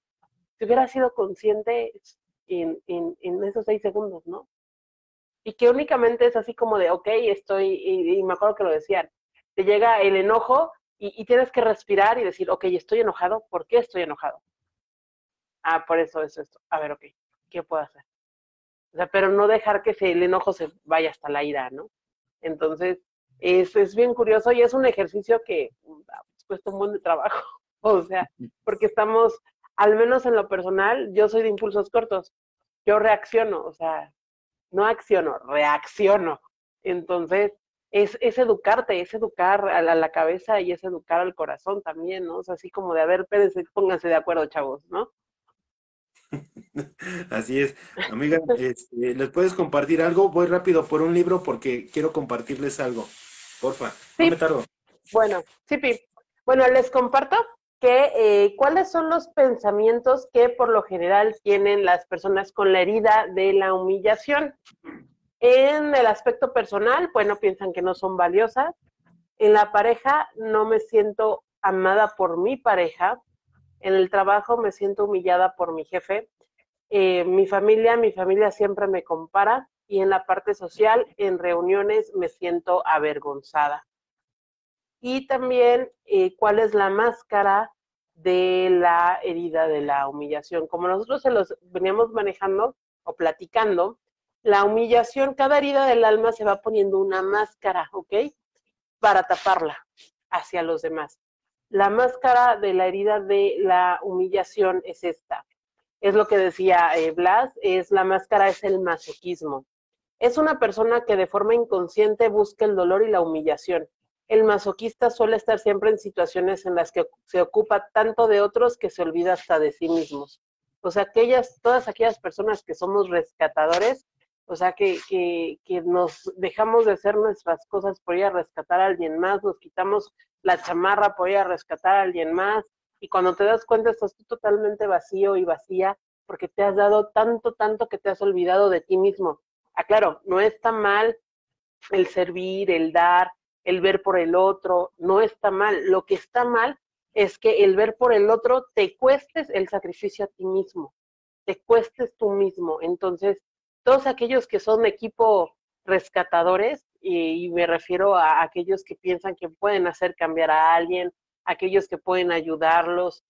si hubiera sido consciente en, en, esos seis segundos, ¿no? Y que únicamente es así como de, ok, estoy, y, me acuerdo que lo decían, te llega el enojo y, y, tienes que respirar y decir, ok, estoy enojado, ¿por qué estoy enojado? Ah, por eso, eso, esto. A ver, ok, ¿qué puedo hacer? O sea, pero no dejar que el enojo se vaya hasta la ira, ¿no? Entonces, es, es bien curioso y es un ejercicio que ah, pues, cuesta un buen de trabajo. O sea, porque estamos, al menos en lo personal, yo soy de impulsos cortos. Yo reacciono, o sea, no acciono, reacciono. Entonces, es, es educarte, es educar a la, cabeza y es educar al corazón también, ¿no? O sea, así como de, a ver, pónganse de acuerdo, chavos, ¿no? Así es. Amiga, este, ¿les puedes compartir algo? Voy rápido por un libro porque quiero compartirles algo. Porfa, no me tardo. Bueno, sí, Pi. Bueno, les comparto que eh, cuáles son los pensamientos que por lo general tienen las personas con la herida de la humillación. En el aspecto personal, bueno, piensan que no son valiosas. En la pareja, no me siento amada por mi pareja. En el trabajo me siento humillada por mi jefe. Eh, mi familia, mi familia siempre me compara. Y en la parte social, en reuniones, me siento avergonzada. Y también, eh, ¿cuál es la máscara de la herida de la humillación? Como nosotros se los veníamos manejando o platicando, la humillación, cada herida del alma se va poniendo una máscara, ¿ok? Para taparla hacia los demás. La máscara de la herida de la humillación es esta. Es lo que decía eh, Blas, es la máscara es el masoquismo. Es una persona que de forma inconsciente busca el dolor y la humillación. El masoquista suele estar siempre en situaciones en las que se ocupa tanto de otros que se olvida hasta de sí mismos. O sea, aquellas, todas aquellas personas que somos rescatadores, o sea, que, que, que, nos dejamos de hacer nuestras cosas por ir a rescatar a alguien más, nos quitamos la chamarra por ir a rescatar a alguien más, y cuando te das cuenta estás tú totalmente vacío y vacía porque te has dado tanto, tanto que te has olvidado de ti mismo. Aclaro, ah, no está mal el servir, el dar, el ver por el otro, no está mal. Lo que está mal es que el ver por el otro te cuestes el sacrificio a ti mismo, te cuestes tú mismo. Entonces, todos aquellos que son equipo rescatadores, y, me refiero a aquellos que piensan que pueden hacer cambiar a alguien, aquellos que pueden ayudarlos.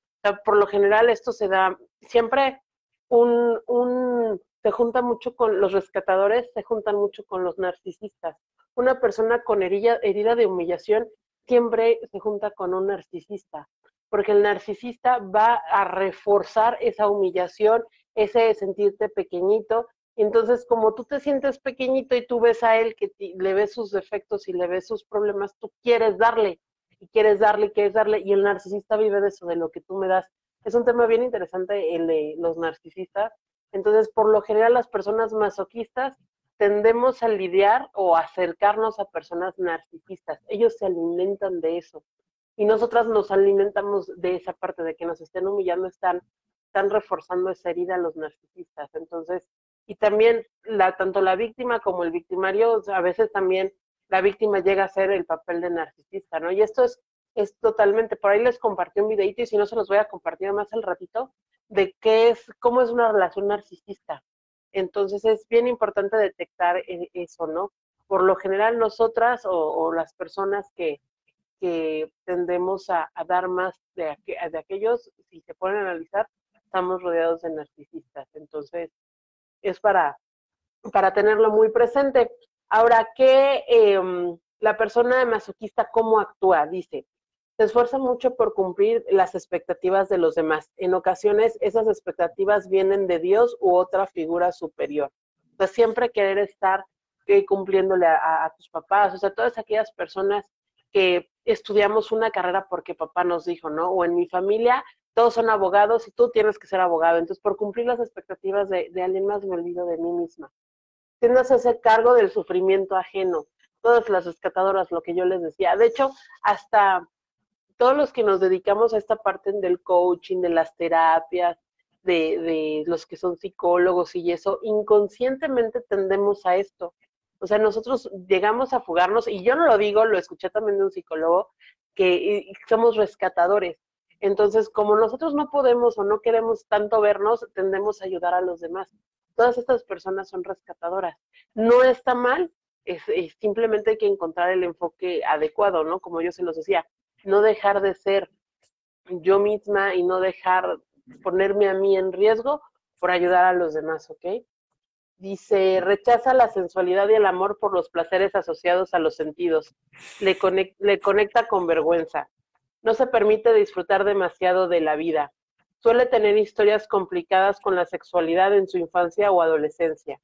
por lo general esto se da siempre un, un, se junta mucho con los rescatadores, se juntan mucho con los narcisistas. Una persona con herida, herida de humillación siempre se junta con un narcisista, porque el narcisista va a reforzar esa humillación, ese sentirte pequeñito entonces, como tú te sientes pequeñito y tú ves a él que le ves sus defectos y le ves sus problemas, tú quieres darle, y quieres darle, y quieres darle, y el narcisista vive de eso, de lo que tú me das. Es un tema bien interesante el de los narcisistas. Entonces, por lo general, las personas masoquistas tendemos a lidiar o acercarnos a personas narcisistas. Ellos se alimentan de eso. Y nosotras nos alimentamos de esa parte de que nos estén humillando, están, están reforzando esa herida a los narcisistas. Entonces, y también la, tanto la víctima como el victimario, a veces también la víctima llega a ser el papel de narcisista, ¿no? Y esto es, es totalmente, por ahí les compartí un videito y si no se los voy a compartir más al ratito, de qué es, cómo es una relación narcisista. Entonces es bien importante detectar e, eso, ¿no? Por lo general nosotras o, las personas que, que tendemos a, dar más de, de aquellos, si se pueden analizar, estamos rodeados de narcisistas. Entonces, es para, para tenerlo muy presente. Ahora, ¿qué em, la persona masoquista cómo actúa? Dice, se esfuerza mucho por cumplir las expectativas de los demás. En ocasiones esas expectativas vienen de Dios u otra figura superior. O sea, siempre querer estar eh, cumpliéndole a, a, tus papás, o sea, todas aquellas personas que estudiamos una carrera porque papá nos dijo, ¿no? O en mi familia todos son abogados y tú tienes que ser abogado. Entonces, por cumplir las expectativas de, alguien más, me olvido de mí misma. Tienes a hacer cargo del sufrimiento ajeno. Todas las rescatadoras, lo que yo les decía. De hecho, hasta todos los que nos dedicamos a esta parte del coaching, de las terapias, de, de los que son psicólogos y eso, inconscientemente tendemos a esto. O sea, nosotros llegamos a fugarnos, y yo no lo digo, lo escuché también de un psicólogo, que somos rescatadores entonces, como nosotros no podemos o no queremos tanto vernos, tendemos a ayudar a los demás. Todas estas personas son rescatadoras. No está mal, es, simplemente hay que encontrar el enfoque adecuado, ¿no? Como yo se los decía, no dejar de ser yo misma y no dejar ponerme a mí en riesgo por ayudar a los demás, ¿ok? Dice, rechaza la sensualidad y el amor por los placeres asociados a los sentidos. Le, le conecta con vergüenza No se permite disfrutar demasiado de la vida. Suele tener historias complicadas con la sexualidad en su infancia o adolescencia.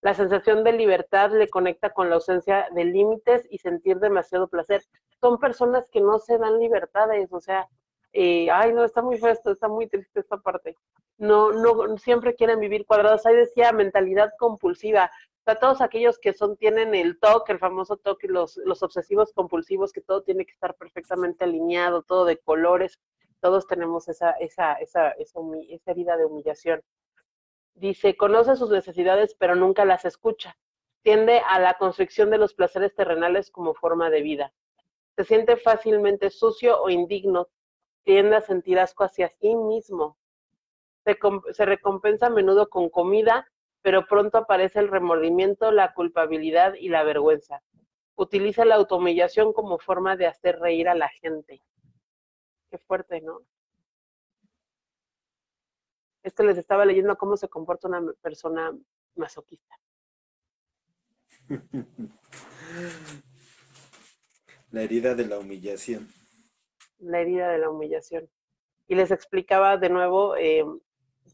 La sensación de libertad le conecta con la ausencia de límites y sentir demasiado placer. Son personas que no se dan libertades, o sea, eh, ay, no, está muy feo está muy triste esta parte. No, no, siempre quieren vivir cuadrados. Ahí decía mentalidad compulsiva. Sea, todos aquellos que son, tienen el TOC, el famoso y los, los obsesivos compulsivos, que todo tiene que estar perfectamente alineado, todo de colores, todos tenemos esa, esa, esa, esa, esa de humillación. Dice, conoce sus necesidades, pero nunca las escucha. Tiende a la construcción de los placeres terrenales como forma de vida. Se siente fácilmente sucio o indigno. Tiende a sentir asco hacia sí mismo. Se, se recompensa a menudo con comida, pero pronto aparece el remordimiento, la culpabilidad y la vergüenza. Utiliza la autohumillación como forma de hacer reír a la gente. Qué fuerte, ¿no? Esto les estaba leyendo cómo se comporta una persona masoquista. La herida de la humillación. La herida de la humillación. Y les explicaba de nuevo eh,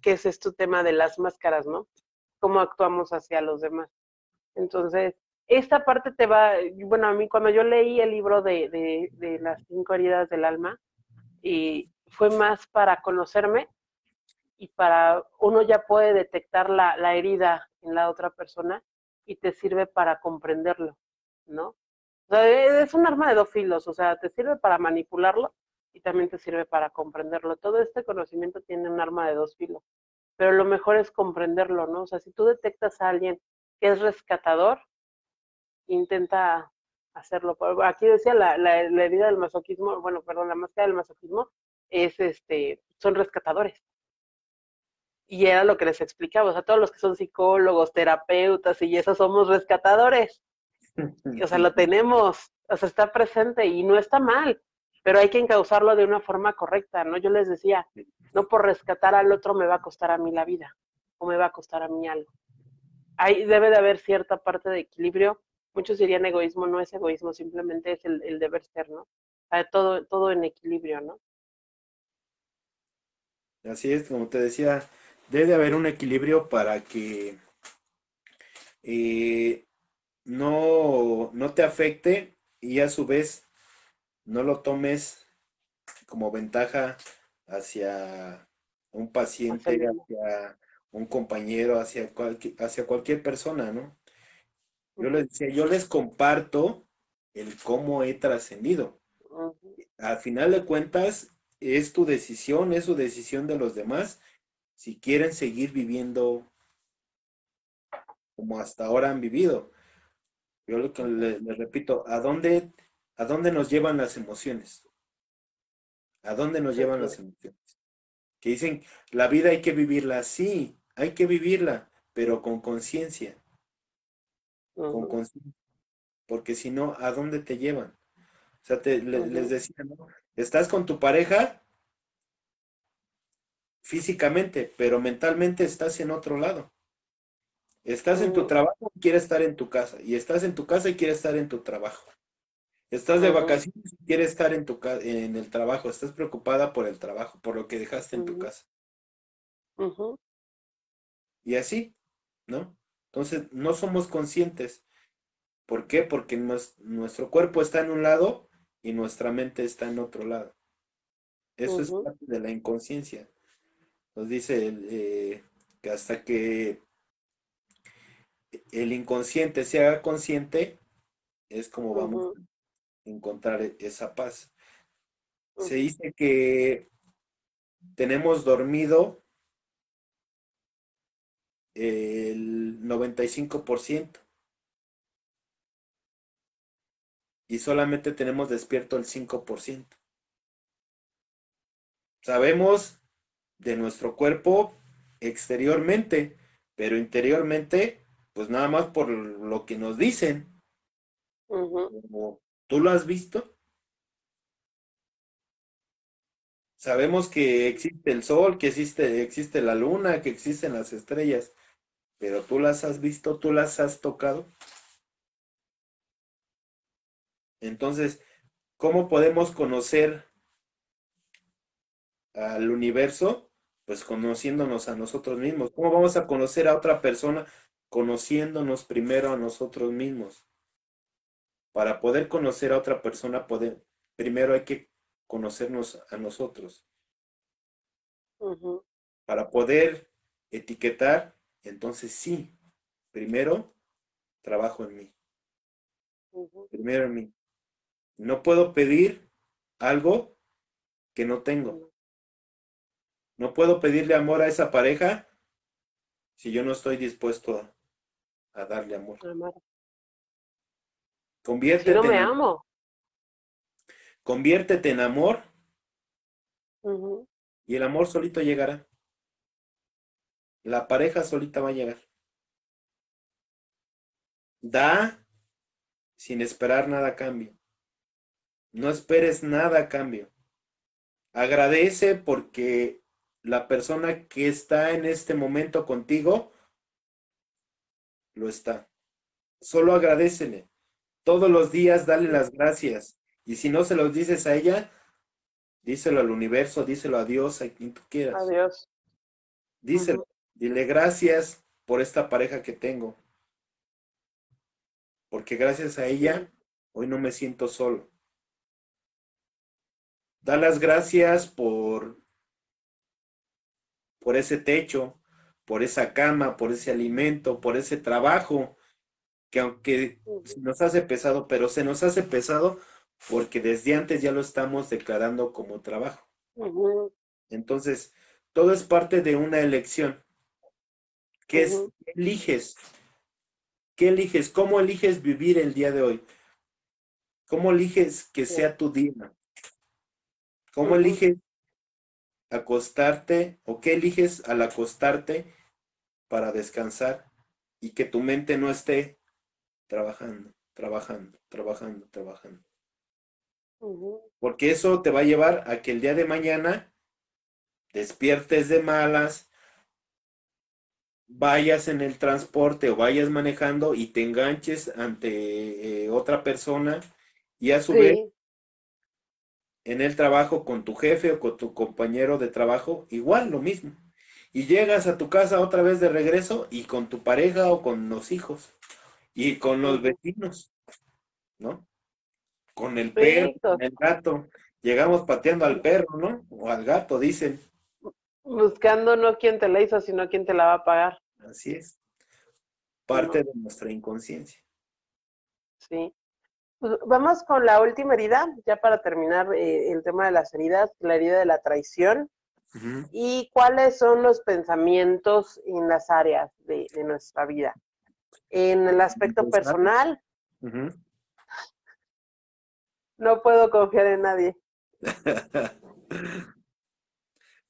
qué es este tema de las máscaras, ¿no? Cómo actuamos hacia los demás. Entonces, esta parte te va, bueno, a mí cuando yo leí el libro de, de, de las cinco heridas del alma, y fue más para conocerme y para uno ya puede detectar la, la herida en la otra persona y te sirve para comprenderlo, ¿no? O sea, e, es un arma de dos filos, o sea, te sirve para manipularlo y también te sirve para comprenderlo. Todo este conocimiento tiene un arma de dos filos, pero lo mejor es comprenderlo, ¿no? O sea, si tú detectas a alguien que es rescatador, intenta hacerlo. Aquí decía la, la, herida del masoquismo, bueno, perdón, la máscara del masoquismo es este, son rescatadores. Y era lo que les explicaba, o sea, todos los que son psicólogos, terapeutas y eso somos rescatadores. o sea, lo tenemos, o sea, está presente y no está mal, pero hay que encauzarlo de una forma correcta, ¿no? Yo les decía, no por rescatar al otro me va a costar a mí la vida o me va a costar a mí algo. Ahí debe de haber cierta parte de equilibrio muchos dirían egoísmo, no es egoísmo, simplemente es el, deber ser, ¿no? todo, todo en equilibrio, ¿no? Así es, como te decía, debe haber un equilibrio para que eh, no, no te afecte y a su vez no lo tomes como ventaja hacia un paciente, hacia un compañero, hacia, hacia cualquier persona, ¿no? Yo les decía, yo les comparto el cómo he trascendido. Al final de cuentas, es tu decisión, es su decisión de los demás, si quieren seguir viviendo como hasta ahora han vivido. Yo lo que les, repito, ¿a dónde, ¿a dónde nos llevan las emociones? ¿A dónde nos llevan las emociones? Que dicen, la vida hay que vivirla, sí, hay que vivirla, pero con conciencia con porque si no, ¿a dónde te llevan? O sea, te, les decía, ¿no? Estás con tu pareja físicamente, pero mentalmente estás en otro lado. Estás en tu trabajo y quieres estar en tu casa. Y estás en tu casa y quieres estar en tu trabajo. Estás de vacaciones y quieres estar en, tu en el trabajo. Estás preocupada por el trabajo, por lo que dejaste en tu casa. Y así, ¿no? Entonces, no somos conscientes. ¿Por qué? Porque nuestro cuerpo está en un lado y nuestra mente está en otro lado. Eso es parte de la inconsciencia. Nos dice eh, que hasta que el inconsciente se haga consciente, es como vamos encontrar esa paz. Se dice que tenemos dormido el 95%. Y solamente tenemos despierto el 5%. Sabemos de nuestro cuerpo exteriormente, pero interiormente, pues nada más por lo que nos dicen. ¿Tú lo has visto? Sabemos que existe el sol, que existe, existe la luna, que existen las estrellas, pero tú las has visto, tú las has tocado. Entonces, ¿cómo podemos conocer al universo? Pues conociéndonos a nosotros mismos. ¿Cómo vamos a conocer a otra persona? Conociéndonos primero a nosotros mismos. Para poder conocer a otra persona, poder, primero hay que conocernos a nosotros. Para poder etiquetar, entonces sí, primero trabajo en mí. Primero en mí. No puedo pedir algo que no tengo. No puedo pedirle amor a esa pareja si yo no estoy dispuesto a, darle amor. Conviértete. no me amo. Conviértete en amor y el amor solito llegará. La pareja solita va a llegar. Da sin esperar nada a cambio. No esperes nada a cambio. Agradece porque la persona que está en este momento contigo lo está. Solo agradecele. Todos los días dale las gracias. Y si no se los dices a ella, díselo al universo, díselo a Dios, a quien tú quieras. Adiós. Díselo. Dile gracias por esta pareja que tengo. Porque gracias a ella, hoy no me siento solo. Da las gracias por, por ese techo, por esa cama, por ese alimento, por ese trabajo, que aunque nos hace pesado, pero se nos hace pesado porque desde antes ya lo estamos declarando como trabajo. Entonces, todo es parte de una elección. ¿Qué es? eliges? ¿Qué eliges? ¿Cómo eliges vivir el día de hoy? ¿Cómo eliges que sea tu día? ¿Cómo eliges acostarte o qué eliges al acostarte para descansar y que tu mente no esté trabajando, trabajando, trabajando, trabajando? Porque eso te va a llevar a que el día de mañana despiertes de malas, vayas en el transporte o vayas manejando y te enganches ante eh, otra persona y a su vez en el trabajo con tu jefe o con tu compañero de trabajo, igual lo mismo. Y llegas a tu casa otra vez de regreso y con tu pareja o con los hijos y con los vecinos, ¿no? Con el perro, con el gato. Llegamos pateando al perro, ¿no? O al gato, dicen. Buscando no quién te la hizo, sino quién te la va a pagar. Así es. Parte de nuestra inconsciencia. Sí. Pues, vamos con la última herida, ya para terminar eh, el tema de las heridas, la herida de la traición. ¿Y cuáles son los pensamientos en las áreas de, nuestra vida? En el aspecto personal, no puedo confiar en nadie.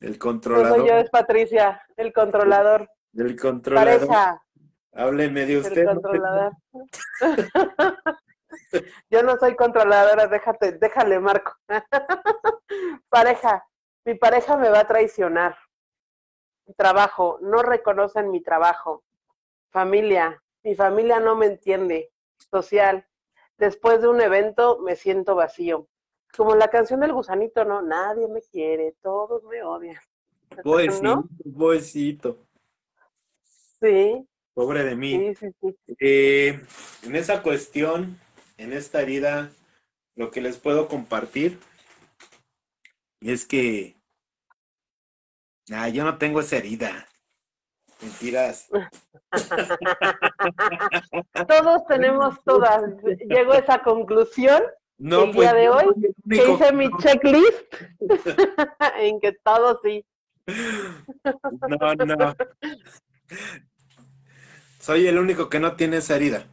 el controlador. No soy yo, es Patricia, el controlador. El controlador. Pareja. Hábleme de usted. El controlador. Yo no soy controladora, déjate, déjale, Marco. pareja, mi pareja me va a traicionar. Trabajo, no reconocen mi trabajo. Familia, mi familia no me entiende. Social, después de un evento me siento vacío. Como la canción del gusanito, ¿no? Nadie me quiere, todos me odian. Pobrecito, Sí. Pobre de mí. Eh, en esa cuestión, en esta herida, lo que les puedo compartir es que ah, yo no tengo esa herida. Mentiras. Todos tenemos todas. Llego a esa conclusión no, el día pues, de hoy que hice mi checklist en que todo sí. No, no. Soy el único que no tiene esa herida.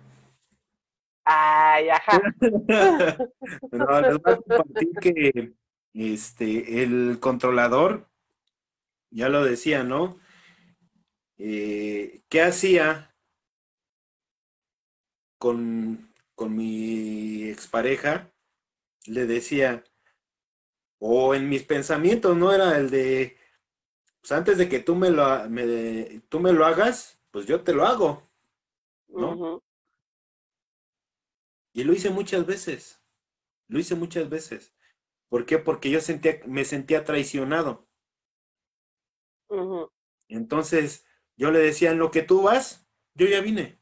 Ay, ajá. no, les voy a compartir que este, el controlador, ya lo decía, ¿no? Eh, ¿Qué hacía con, con mi expareja? Le decía, o en mis pensamientos, ¿no? Era el de, pues antes de que tú me lo, me, tú me lo hagas, pues yo te lo hago, ¿no? Y lo hice muchas veces. Lo hice muchas veces. ¿Por qué? Porque yo sentía, me sentía traicionado. Entonces, yo le decía, en lo que tú vas, yo ya vine.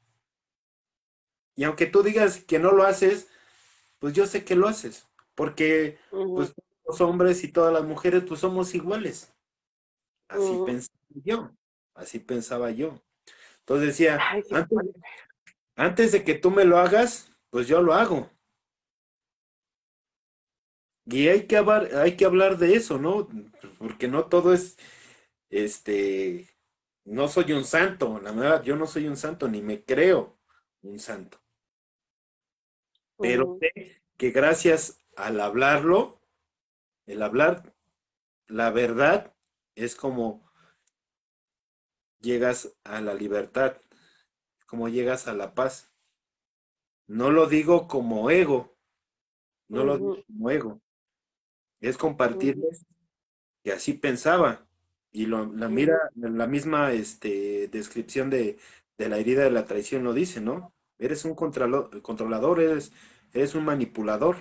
Y aunque tú digas que no lo haces, pues yo sé que lo haces, porque pues los hombres y todas las mujeres pues somos iguales. Así pensaba yo, así pensaba yo. Entonces decía, antes, de que tú me lo hagas, pues yo lo hago. Y hay que hablar, hay que hablar de eso, ¿no? Porque no todo es, este, no soy un santo, la verdad, yo no soy un santo, ni me creo un santo. Pero sé que gracias al hablarlo, el hablar la verdad es como llegas a la libertad, como llegas a la paz. No lo digo como ego, no lo digo como ego, es compartirles que así pensaba. Y lo, la mira, la misma este, descripción de, de la herida de la traición lo dice, ¿no? Eres un controlador, eres, eres un manipulador.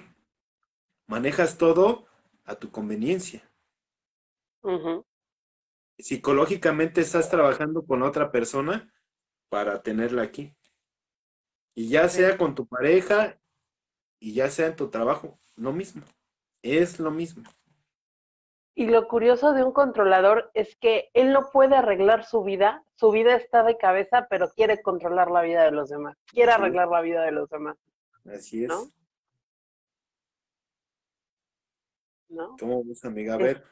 Manejas todo a tu conveniencia. Psicológicamente estás trabajando con otra persona para tenerla aquí. Y ya sea con tu pareja y ya sea en tu trabajo, lo mismo. Es lo mismo. Y lo curioso de un controlador es que él no puede arreglar su vida, su vida está de cabeza, pero quiere controlar la vida de los demás, quiere arreglar la vida de los demás. Así es. ¿No? ¿No? ¿Cómo ves, amiga? A ver.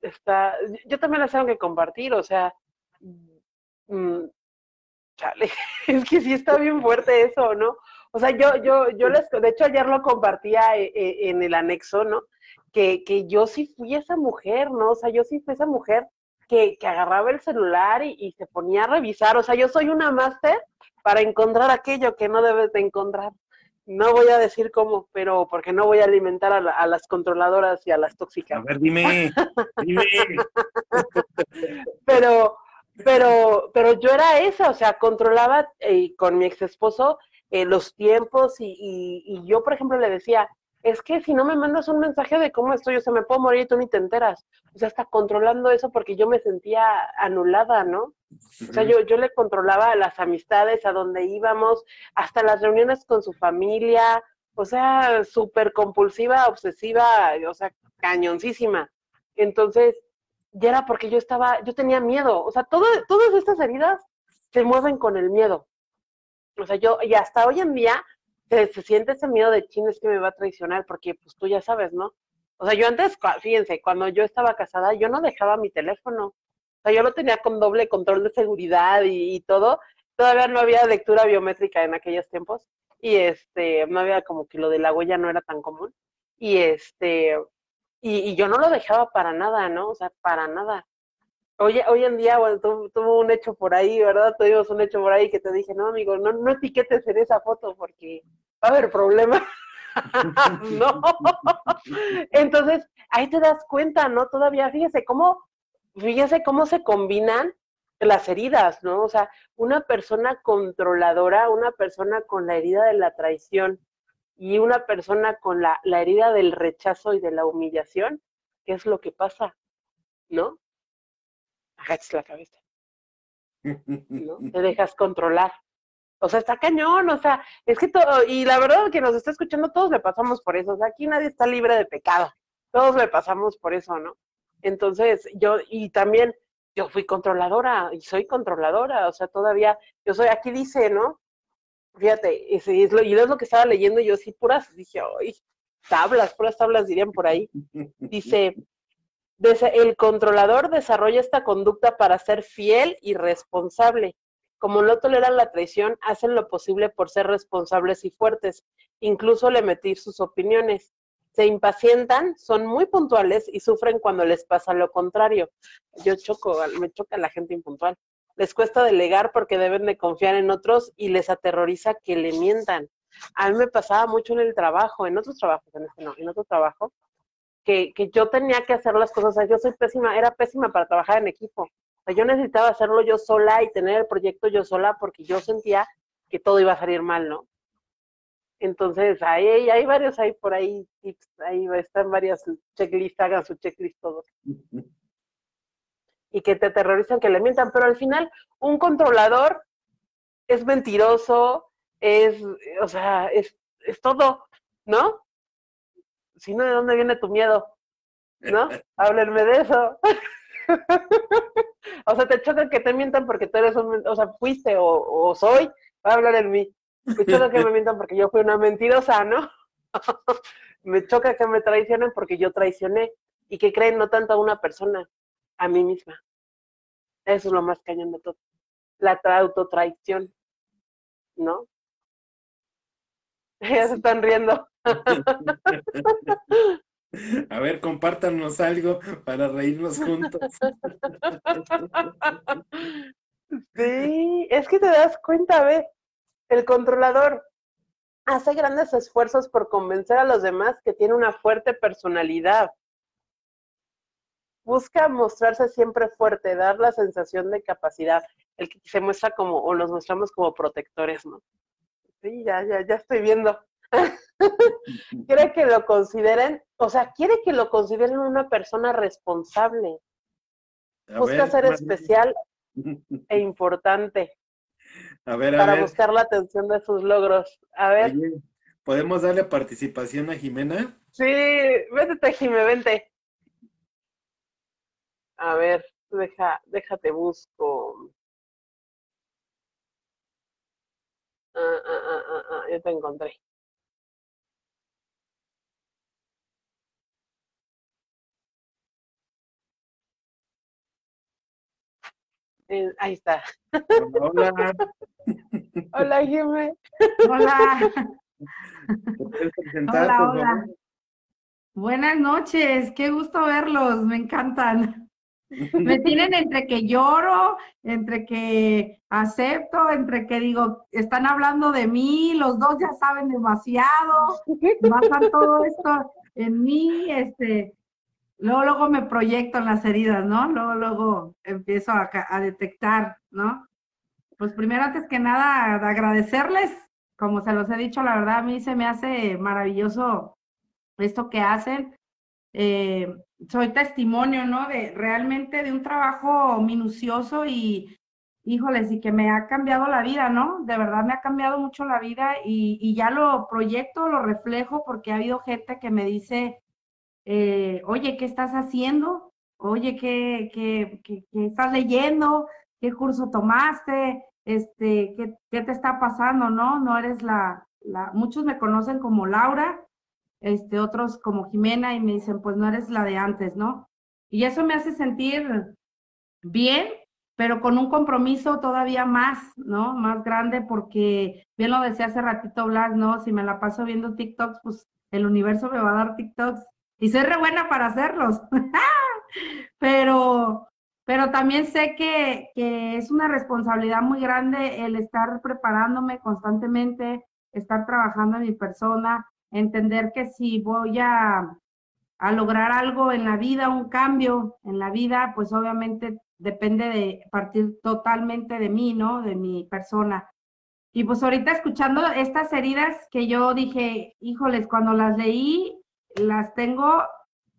Está, yo también las tengo que compartir, o sea, mm, chale, es que sí está bien fuerte eso, ¿no? O sea, yo, yo, yo les, de hecho ayer lo compartía eh, eh, en el anexo, ¿no? Que, que yo sí fui esa mujer, ¿no? O sea, yo sí fui esa mujer que, que agarraba el celular y, se ponía a revisar. O sea, yo soy una máster para encontrar aquello que no debes de encontrar. No voy a decir cómo, pero porque no voy a alimentar a, las controladoras y a las tóxicas. A ver, dime, dime. pero, pero, pero yo era esa, o sea, controlaba eh, con mi ex esposo eh, los tiempos y, y, yo, por ejemplo, le decía, es que si no me mandas un mensaje de cómo estoy, o sea, me puedo morir y tú ni te enteras. O sea, está controlando eso porque yo me sentía anulada, ¿no? O sea, yo, yo le controlaba las amistades, a dónde íbamos, hasta las reuniones con su familia, o sea, súper compulsiva, obsesiva, o sea, cañoncísima. Entonces, ya era porque yo estaba, yo tenía miedo, o sea, todo, todas estas heridas se mueven con el miedo. O sea, yo, y hasta hoy en día, se, siente ese miedo de chin es que me va a traicionar, porque pues tú ya sabes, ¿no? O sea, yo antes, fíjense, cuando yo estaba casada, yo no dejaba mi teléfono. O sea, yo lo tenía con doble control de seguridad y, todo. Todavía no había lectura biométrica en aquellos tiempos. Y este, no había como que lo de la huella no era tan común. Y este, y, yo no lo dejaba para nada, ¿no? O sea, para nada. Hoy, hoy en día, bueno, tuvo un hecho por ahí, ¿verdad? Tuvimos un hecho por ahí que te dije, no, amigo, no, no etiquetes en esa foto porque va a haber problema. no. Entonces, ahí te das cuenta, ¿no? Todavía, fíjese cómo, fíjese cómo se combinan las heridas, ¿no? O sea, una persona controladora, una persona con la herida de la traición y una persona con la herida del rechazo y de la humillación, ¿qué es lo que pasa? ¿No? Agachas la cabeza. ¿no? Te dejas controlar. O sea, está cañón, o sea, es que todo, y la verdad que nos está escuchando, todos le pasamos por eso, o sea, aquí nadie está libre de pecado, todos le pasamos por eso, ¿no? Entonces, yo, y también, yo fui controladora, y soy controladora, o sea, todavía, yo soy, aquí dice, ¿no? Fíjate, es, es lo, y es lo que estaba leyendo, yo sí, puras, dije, ay, tablas, puras tablas dirían por ahí. Dice, el controlador desarrolla esta conducta para ser fiel y responsable como no toleran la traición, hacen lo posible por ser responsables y fuertes, incluso le metir sus opiniones. Se impacientan, son muy puntuales y sufren cuando les pasa lo contrario. Yo choco, me choca la gente impuntual. Les cuesta delegar porque deben de confiar en otros y les aterroriza que le mientan. A mí me pasaba mucho en el trabajo, en otros trabajos, en este no, en otro trabajo, que, yo tenía que hacer las cosas, o sea, yo soy pésima, era pésima para trabajar en equipo yo necesitaba hacerlo yo sola y tener el proyecto yo sola porque yo sentía que todo iba a salir mal, ¿no? Entonces, ahí hay varios, hay por ahí tips, ahí están varias checklists, hagan su checklist todos. y que te aterrorizan que le mientan, pero al final un controlador es mentiroso, es, o sea, es, es todo, ¿no? Si no, ¿de dónde viene tu miedo? ¿No? Háblenme de eso. o sea, te choca que te mientan porque tú eres un, o sea, fuiste o, o soy, va a hablar en mí. Me choca que me mientan porque yo fui una mentirosa, ¿no? me choca que me traicionen porque yo traicioné y que creen no tanto a una persona, a mí misma. Eso es lo más cañón de todo. La autotraición, ¿no? Ya se están riendo. A ver, compártanos algo para reírnos juntos. Sí, es que te das cuenta, ve, el controlador hace grandes esfuerzos por convencer a los demás que tiene una fuerte personalidad. Busca mostrarse siempre fuerte, dar la sensación de capacidad, el que se muestra como, o nos mostramos como protectores, ¿no? Sí, ya, ya, ya estoy viendo. quiere que lo consideren, o sea, quiere que lo consideren una persona responsable. Busca ser especial e importante. A ver, a para buscar la atención de sus logros. A ver. ¿Podemos darle participación a Jimena? Sí, vete, Jimé, vente. A ver, deja, déjate busco. Ah, ah, yo te encontré. Eh, ahí está. Hola. Hola, Jimé. Hola. hola, hola. Buenas noches, qué gusto verlos, me encantan. Me tienen entre que lloro, entre que acepto, entre que digo, están hablando de mí, los dos ya saben demasiado, basan todo esto en mí, este, Luego, luego me proyecto en las heridas, ¿no? Luego, luego empiezo a, a detectar, ¿no? Pues primero, antes que nada, agradecerles, como se los he dicho, la verdad a mí se me hace maravilloso esto que hacen. Eh, soy testimonio, ¿no? De realmente de un trabajo minucioso y, híjoles, y que me ha cambiado la vida, ¿no? De verdad me ha cambiado mucho la vida y, ya lo proyecto, lo reflejo, porque ha habido gente que me dice, eh, oye, ¿qué estás haciendo? Oye, ¿qué, qué, qué, estás leyendo? ¿Qué curso tomaste? Este, ¿qué, ¿qué, te está pasando? No, no eres la, muchos me conocen como Laura, este, otros como Jimena y me dicen, pues no eres la de antes, ¿no? Y eso me hace sentir bien, pero con un compromiso todavía más, ¿no? Más grande porque, bien lo decía hace ratito Blas, ¿no? Si me la paso viendo TikToks, pues el universo me va a dar TikToks y soy re buena para hacerlos. pero, pero también sé que, que, es una responsabilidad muy grande el estar preparándome constantemente, estar trabajando en mi persona, entender que si voy a, a lograr algo en la vida, un cambio en la vida, pues obviamente depende de partir totalmente de mí, ¿no? De mi persona. Y pues ahorita escuchando estas heridas que yo dije, híjoles, cuando las leí, las tengo,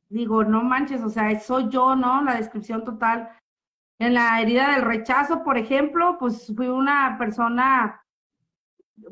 digo, no manches, o sea, soy yo, ¿no? La descripción total. En la herida del rechazo, por ejemplo, pues fui una persona,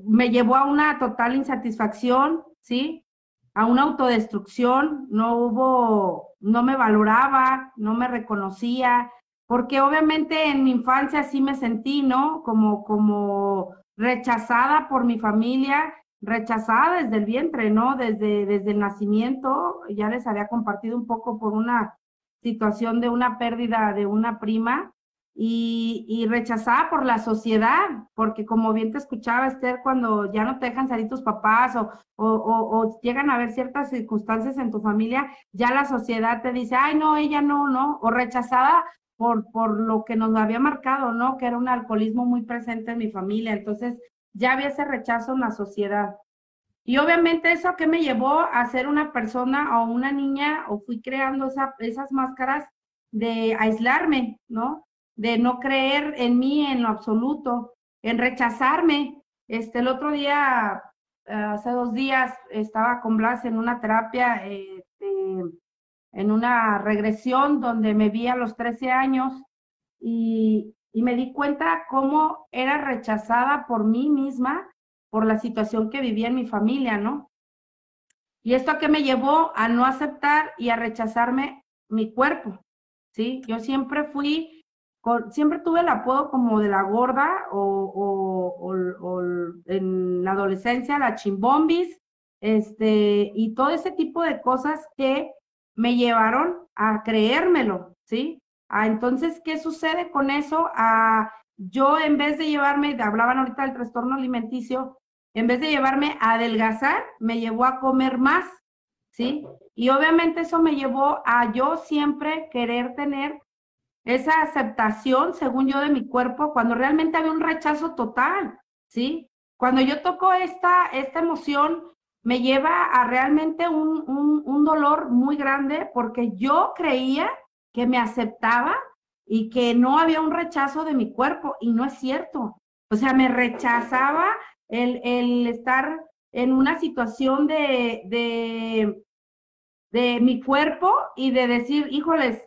me llevó a una total insatisfacción, ¿sí? A una autodestrucción, no hubo, no me valoraba, no me reconocía, porque obviamente en mi infancia sí me sentí, ¿no? Como, como rechazada por mi familia rechazada desde el vientre, ¿no? Desde, desde el nacimiento, ya les había compartido un poco por una situación de una pérdida de una prima y, rechazada por la sociedad, porque como bien te escuchaba Esther, cuando ya no te dejan salir tus papás o, o, llegan a haber ciertas circunstancias en tu familia, ya la sociedad te dice, ay, no, ella no, no, o rechazada por, por lo que nos había marcado, ¿no? Que era un alcoholismo muy presente en mi familia. Entonces, ya había ese rechazo en la sociedad. Y obviamente eso que me llevó a ser una persona o una niña o fui creando esas máscaras de aislarme, ¿no? De no creer en mí en lo absoluto, en rechazarme. Este, el otro día, hace dos días, estaba con Blas en una terapia, eh, en una regresión donde me vi a los 13 años y, y me di cuenta cómo era rechazada por mí misma por la situación que vivía en mi familia, ¿no? Y esto a qué me llevó a no aceptar y a rechazarme mi cuerpo, ¿sí? Yo siempre fui, siempre tuve el apodo como de la gorda o, en la adolescencia la chimbombis, este, y todo ese tipo de cosas que me llevaron a creérmelo, ¿sí? Ah, entonces, ¿qué sucede con eso? Ah, yo en vez de llevarme, hablaban ahorita del trastorno alimenticio, en vez de llevarme a adelgazar, me llevó a comer más, ¿sí? Y obviamente eso me llevó a yo siempre querer tener esa aceptación, según yo, de mi cuerpo, cuando realmente había un rechazo total, ¿sí? Cuando yo toco esta, esta emoción, me lleva a realmente un, un, dolor muy grande porque yo creía que me aceptaba y que no había un rechazo de mi cuerpo y no es cierto. O sea, me rechazaba el, el estar en una situación de, de, de mi cuerpo y de decir, híjoles,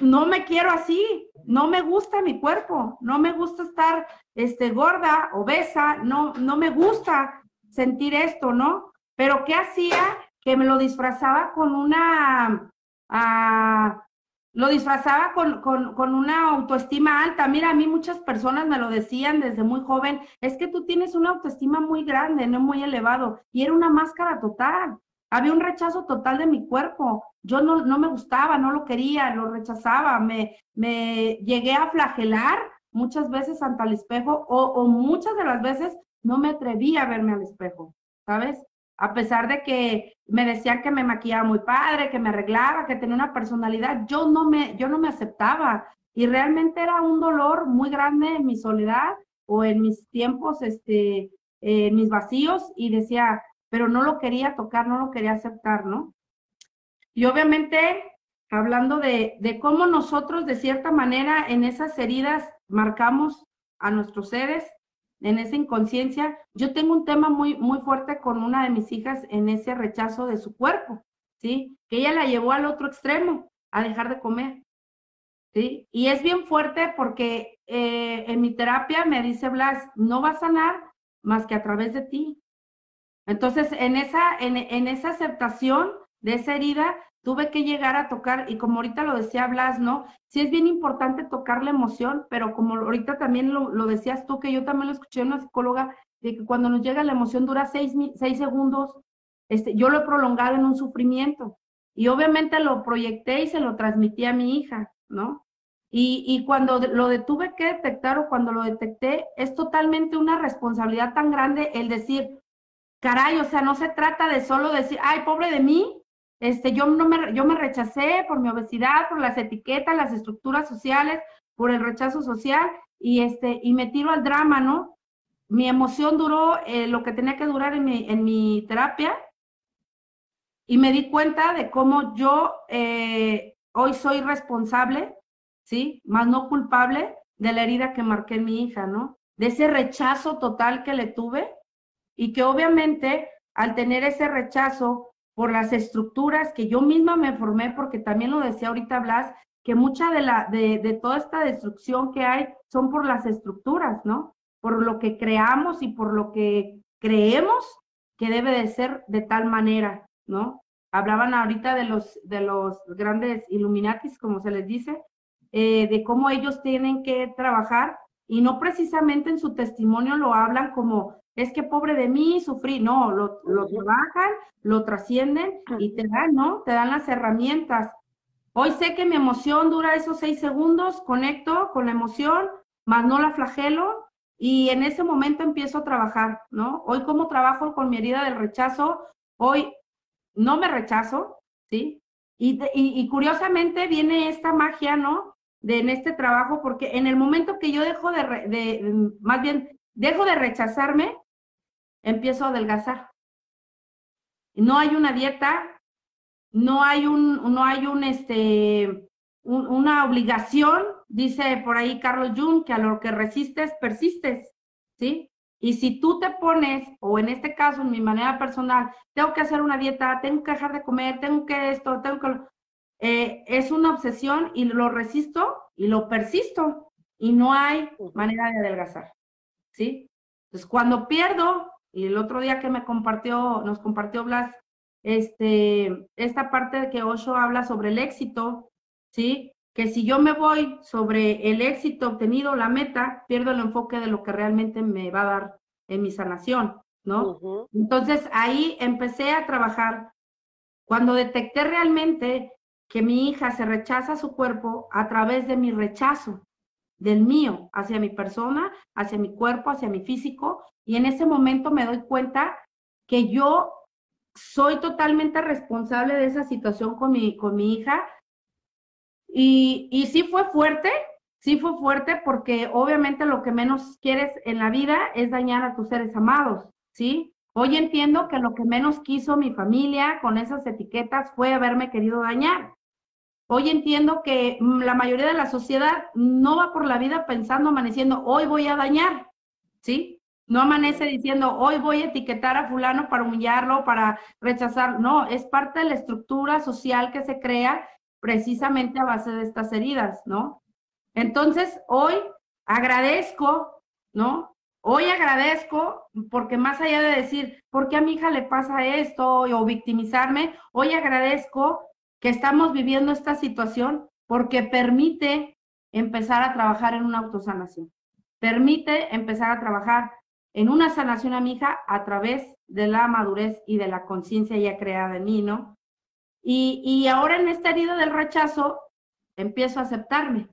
no me quiero así, no me gusta mi cuerpo, no me gusta estar este, gorda, obesa, no, no me gusta sentir esto, ¿no? Pero ¿qué hacía? Que me lo disfrazaba con una, ah, lo disfrazaba con, con, con, una autoestima alta. Mira, a mí muchas personas me lo decían desde muy joven, es que tú tienes una autoestima muy grande, no muy elevado, y era una máscara total. Había un rechazo total de mi cuerpo. Yo no, no me gustaba, no lo quería, lo rechazaba, me, me llegué a flagelar muchas veces ante el espejo o, o muchas de las veces no me atrevía a verme al espejo, ¿sabes? a pesar de que me decían que me maquillaba muy padre, que me arreglaba, que tenía una personalidad, yo no me, yo no me aceptaba y realmente era un dolor muy grande en mi soledad o en mis tiempos, este, en mis vacíos y decía, pero no lo quería tocar, no lo quería aceptar, ¿no? Y obviamente, hablando de, de cómo nosotros de cierta manera en esas heridas marcamos a nuestros seres, en esa inconsciencia. Yo tengo un tema muy, muy fuerte con una de mis hijas en ese rechazo de su cuerpo, ¿sí? Que ella la llevó al otro extremo, a dejar de comer, ¿sí? Y es bien fuerte porque eh, en mi terapia me dice Blas, no va a sanar más que a través de ti. Entonces, en esa, en, en esa aceptación de esa herida, tuve que llegar a tocar, y como ahorita lo decía Blas, ¿no? Sí es bien importante tocar la emoción, pero como ahorita también lo, decías tú, que yo también lo escuché en una psicóloga, de que cuando nos llega la emoción dura seis, seis segundos, este, yo lo he prolongado en un sufrimiento. Y obviamente lo proyecté y se lo transmití a mi hija, ¿no? Y, y cuando lo tuve que detectar o cuando lo detecté, es totalmente una responsabilidad tan grande el decir, caray, o sea, no se trata de solo decir, ay, pobre de mí, este, yo, no me, yo me rechacé por mi obesidad, por las etiquetas, las estructuras sociales, por el rechazo social y, este, y me tiro al drama, ¿no? Mi emoción duró eh, lo que tenía que durar en mi, en mi terapia y me di cuenta de cómo yo eh, hoy soy responsable, ¿sí? Más no culpable de la herida que marqué en mi hija, ¿no? De ese rechazo total que le tuve y que obviamente al tener ese rechazo por las estructuras que yo misma me formé, porque también lo decía ahorita Blas, que mucha de, la, de, de toda esta destrucción que hay son por las estructuras, ¿no? Por lo que creamos y por lo que creemos que debe de ser de tal manera, ¿no? Hablaban ahorita de los, de los grandes Illuminatis, como se les dice, eh, de cómo ellos tienen que trabajar y no precisamente en su testimonio lo hablan como es que pobre de mí, sufrí. No, lo, lo trabajan, lo trascienden y te dan, ¿no? Te dan las herramientas. Hoy sé que mi emoción dura esos seis segundos, conecto con la emoción, más no la flagelo y en ese momento empiezo a trabajar, ¿no? Hoy como trabajo con mi herida del rechazo, hoy no me rechazo, ¿sí? Y, y, curiosamente viene esta magia, ¿no? De en este trabajo, porque en el momento que yo dejo de, de más bien dejo de rechazarme, empiezo a adelgazar. No hay una dieta, no hay un, no hay un, este, una obligación, dice por ahí Carlos Jung, que a lo que resistes, persistes, ¿sí? Y si tú te pones, o en este caso, en mi manera personal, tengo que hacer una dieta, tengo que dejar de comer, tengo que esto, tengo que... Eh, es una obsesión y lo resisto y lo persisto y no hay manera de adelgazar, ¿sí? Entonces, cuando pierdo, y el otro día que me compartió, nos compartió Blas, este, esta parte de que Osho habla sobre el éxito, ¿sí? Que si yo me voy sobre el éxito obtenido, la meta, pierdo el enfoque de lo que realmente me va a dar en mi sanación, ¿no? Entonces ahí empecé a trabajar. Cuando detecté realmente que mi hija se rechaza su cuerpo a través de mi rechazo, del mío, hacia mi persona, hacia mi cuerpo, hacia mi físico, y en ese momento me doy cuenta que yo soy totalmente responsable de esa situación con mi, con mi hija. Y, y sí fue fuerte, sí fue fuerte porque obviamente lo que menos quieres en la vida es dañar a tus seres amados, ¿sí? Hoy entiendo que lo que menos quiso mi familia con esas etiquetas fue haberme querido dañar. Hoy entiendo que mm, la mayoría de la sociedad no va por la vida pensando, amaneciendo, hoy voy a dañar, ¿sí? No amanece diciendo, hoy voy a etiquetar a fulano para humillarlo, para rechazar. No, es parte de la estructura social que se crea precisamente a base de estas heridas, ¿no? Entonces, hoy agradezco, ¿no? Hoy agradezco porque más allá de decir, ¿por qué a mi hija le pasa esto? o victimizarme, hoy agradezco que estamos viviendo esta situación porque permite empezar a trabajar en una autosanación. Permite empezar a trabajar en una sanación a mi hija a través de la madurez y de la conciencia ya creada en mí, ¿no? Y, y ahora en esta herida del rechazo, empiezo a aceptarme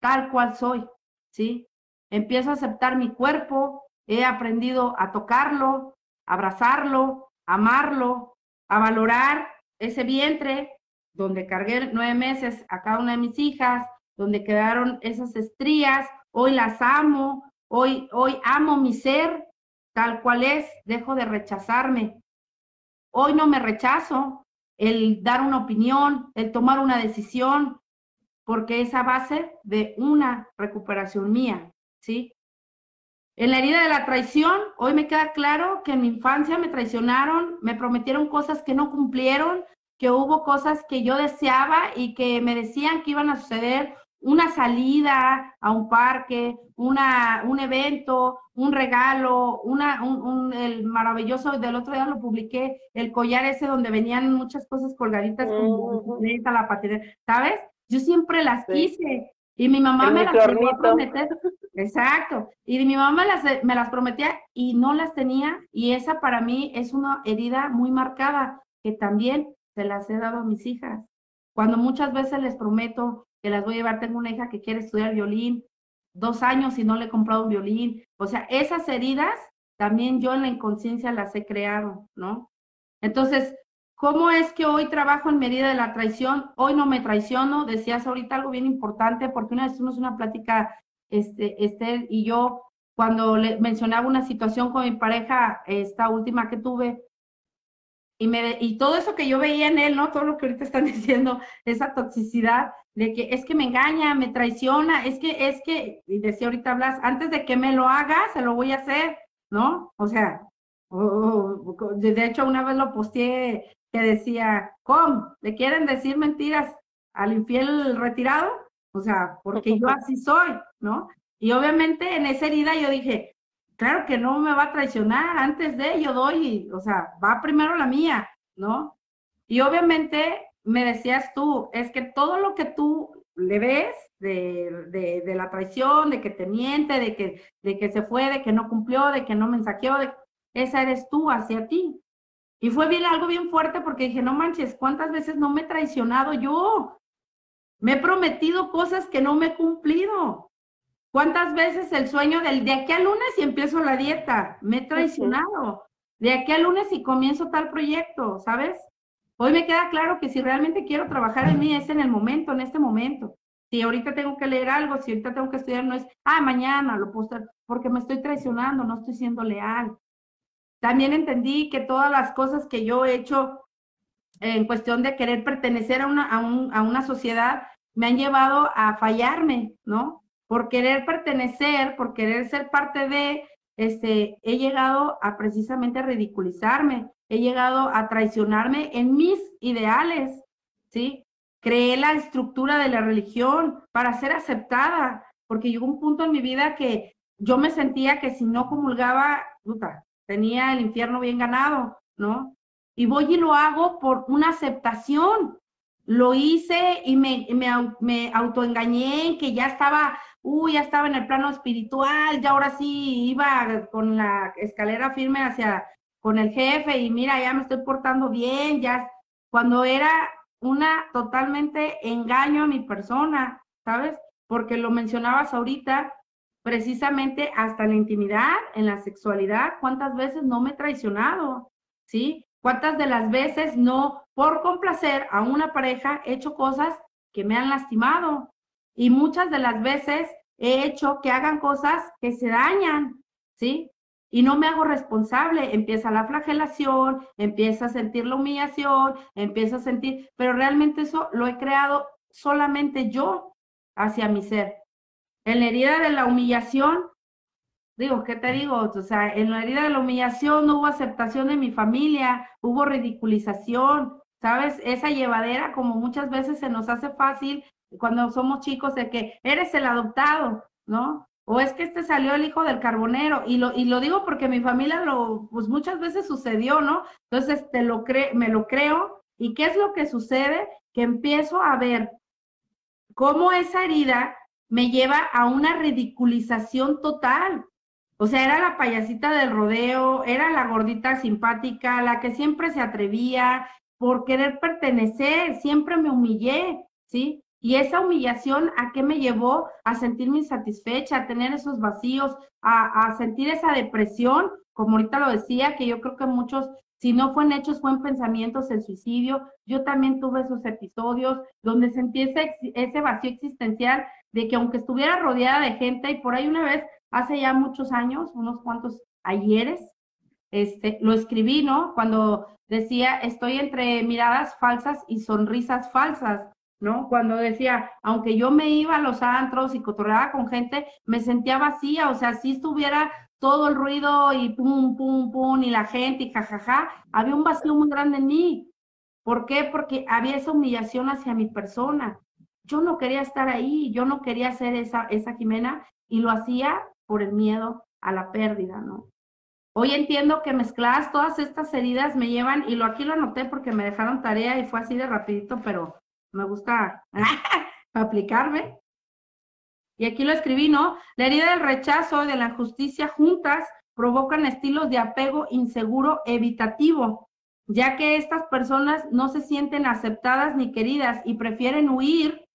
tal cual soy, ¿sí? Empiezo a aceptar mi cuerpo, he aprendido a tocarlo, abrazarlo, amarlo, a valorar ese vientre, donde cargué nueve meses a cada una de mis hijas, donde quedaron esas estrías, hoy las amo, hoy, hoy amo mi ser tal cual es, dejo de rechazarme. Hoy no me rechazo el dar una opinión, el tomar una decisión, porque es a base de una recuperación mía, ¿sí? En la herida de la traición, hoy me queda claro que en mi infancia me traicionaron, me prometieron cosas que no cumplieron, que hubo cosas que yo deseaba y que me decían que iban a suceder, una salida a un parque, una, un evento, un regalo, una, un, el maravilloso, del otro día lo publiqué, el collar ese donde venían muchas cosas colgaditas como la patineta, ¿sabes? Yo siempre las quise y mi mamá me las prometía. Exacto. Y mi mamá las, me las prometía y no las tenía y esa para mí es una herida muy marcada que también se las he dado a mis hijas. Cuando muchas veces les prometo que las voy a llevar, tengo una hija que quiere estudiar violín, dos años y no le he comprado un violín. O sea, esas heridas también yo en la inconsciencia las he creado, ¿no? Entonces, ¿cómo es que hoy trabajo en medida de la traición? Hoy no me traiciono. Decías ahorita algo bien importante, porque una vez tuvimos una plática, este, Esther y yo, cuando le mencionaba una situación con mi pareja, esta última que tuve, y, me, y todo eso que yo veía en él, ¿no? Todo lo que ahorita están diciendo, esa toxicidad de que es que me engaña, me traiciona, es que, es que, y decía ahorita Blas, antes de que me lo haga, se lo voy a hacer, ¿no? O sea, de hecho una vez lo posteé que decía, ¿cómo? ¿Le quieren decir mentiras al infiel retirado? O sea, porque yo así soy, ¿no? Y obviamente en esa herida yo dije, claro que no me va a traicionar, antes de yo doy, o sea, va primero la mía, ¿no? Y obviamente me decías tú, es que todo lo que tú le ves de, de, la traición, de que te miente, de que, de que se fue, de que no cumplió, de que no mensajeó, de, esa eres tú hacia ti. Y fue bien algo bien fuerte porque dije, no manches, ¿cuántas veces no me he traicionado yo? Me he prometido cosas que no me he cumplido. ¿Cuántas veces el sueño del de aquí al lunes y empiezo la dieta? Me he traicionado. De aquí al lunes y comienzo tal proyecto, ¿sabes? Hoy me queda claro que si realmente quiero trabajar en mí es en el momento, en este momento. Si ahorita tengo que leer algo, si ahorita tengo que estudiar, no es, ah, mañana lo puedo estar, porque me estoy traicionando, no estoy siendo leal. También entendí que todas las cosas que yo he hecho en cuestión de querer pertenecer a una, a, a una sociedad me han llevado a fallarme, ¿no? Por querer pertenecer, por querer ser parte de, este, he llegado a precisamente ridiculizarme, he llegado a traicionarme en mis ideales, ¿sí? Creé la estructura de la religión para ser aceptada, porque llegó un punto en mi vida que yo me sentía que si no comulgaba, puta, tenía el infierno bien ganado, ¿no? Y voy y lo hago por una aceptación. Lo hice y me, me, me autoengañé que ya estaba, uy, ya estaba en el plano espiritual, ya ahora sí iba con la escalera firme hacia, con el jefe y mira, ya me estoy portando bien, ya, cuando era una totalmente engaño a mi persona, ¿sabes? Porque lo mencionabas ahorita, precisamente hasta la intimidad, en la sexualidad, ¿cuántas veces no me he traicionado? ¿Sí? ¿Cuántas de las veces no, por complacer a una pareja, he hecho cosas que me han lastimado? Y muchas de las veces he hecho que hagan cosas que se dañan, ¿sí? Y no me hago responsable, empieza la flagelación, empieza a sentir la humillación, empieza a sentir, pero realmente eso lo he creado solamente yo hacia mi ser. En la herida de la humillación, digo, ¿qué te digo? O sea, en la herida de la humillación no hubo aceptación de mi familia, hubo ridiculización, ¿sabes? Esa llevadera, como muchas veces se nos hace fácil cuando somos chicos, de que eres el adoptado, ¿no? O es que este salió el hijo del carbonero, y lo, y lo digo porque mi familia lo, pues muchas veces sucedió, ¿no? Entonces te lo cre me lo creo, ¿y qué es lo que sucede? Que empiezo a ver cómo esa herida me lleva a una ridiculización total. O sea, era la payasita del rodeo, era la gordita simpática, la que siempre se atrevía por querer pertenecer, siempre me humillé, ¿sí? Y esa humillación, ¿a qué me llevó? A sentirme insatisfecha, a tener esos vacíos, a, sentir esa depresión, como ahorita lo decía, que yo creo que muchos, si no fue hechos, fue en pensamientos, el suicidio. Yo también tuve esos episodios donde sentí ese, ese vacío existencial de que aunque estuviera rodeada de gente, y por ahí una vez, hace ya muchos años, unos cuantos ayeres, este, lo escribí, ¿no? Cuando decía, estoy entre miradas falsas y sonrisas falsas. ¿No? Cuando decía, aunque yo me iba a los antros y cotorreaba con gente, me sentía vacía, o sea, si estuviera todo el ruido y pum, pum, pum, y la gente y jajaja, había un vacío muy grande en mí. ¿Por qué? Porque había esa humillación hacia mi persona. Yo no quería estar ahí, yo no quería ser esa, esa Jimena y lo hacía por el miedo a la pérdida, ¿no? Hoy entiendo que mezcladas todas estas heridas me llevan, y lo aquí lo anoté porque me dejaron tarea y fue así de rapidito, pero me gusta aplicarme. Y aquí lo escribí, ¿no? La herida del rechazo y de la injusticia juntas provocan estilos de apego inseguro evitativo, ya que estas personas no se sienten aceptadas ni queridas y prefieren huir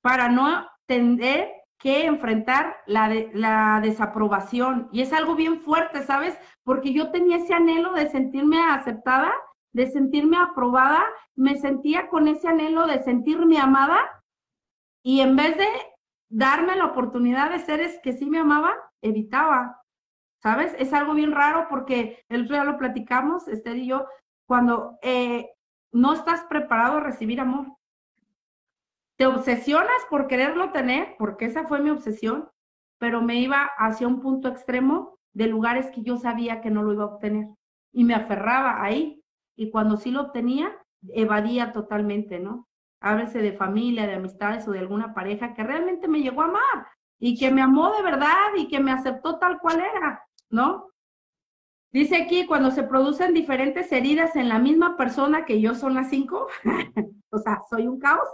para no tener que enfrentar la, la desaprobación. Y es algo bien fuerte, ¿sabes? Porque yo tenía ese anhelo de sentirme aceptada de sentirme aprobada, me sentía con ese anhelo de sentirme amada y en vez de darme la oportunidad de seres que sí me amaba, evitaba. ¿Sabes? Es algo bien raro porque el otro día lo platicamos, Esther y yo, cuando eh, no estás preparado a recibir amor. Te obsesionas por quererlo tener, porque esa fue mi obsesión, pero me iba hacia un punto extremo de lugares que yo sabía que no lo iba a obtener. Y me aferraba ahí y cuando sí lo obtenía, evadía totalmente, ¿no? Háblese de familia, de amistades o de alguna pareja que realmente me llegó a amar y que me amó de verdad y que me aceptó tal cual era, ¿no? Dice aquí, cuando se producen diferentes heridas en la misma persona que yo son las cinco, o sea, soy un caos,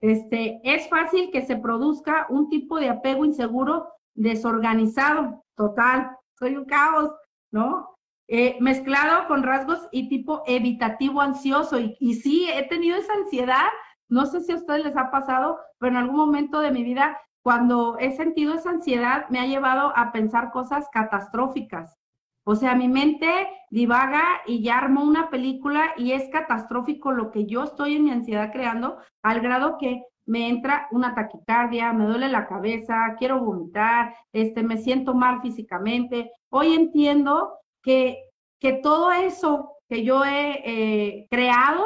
este, es fácil que se produzca un tipo de apego inseguro desorganizado, total, soy un caos, ¿no? Eh, mezclado con rasgos y tipo evitativo ansioso. Y, y sí, he tenido esa ansiedad, no sé si a ustedes les ha pasado, pero en algún momento de mi vida, cuando he sentido esa ansiedad, me ha llevado a pensar cosas catastróficas. O sea, mi mente divaga y ya armo una película y es catastrófico lo que yo estoy en mi ansiedad creando, al grado que me entra una taquicardia, me duele la cabeza, quiero vomitar, este, me siento mal físicamente. Hoy entiendo que, que todo eso que yo he eh, creado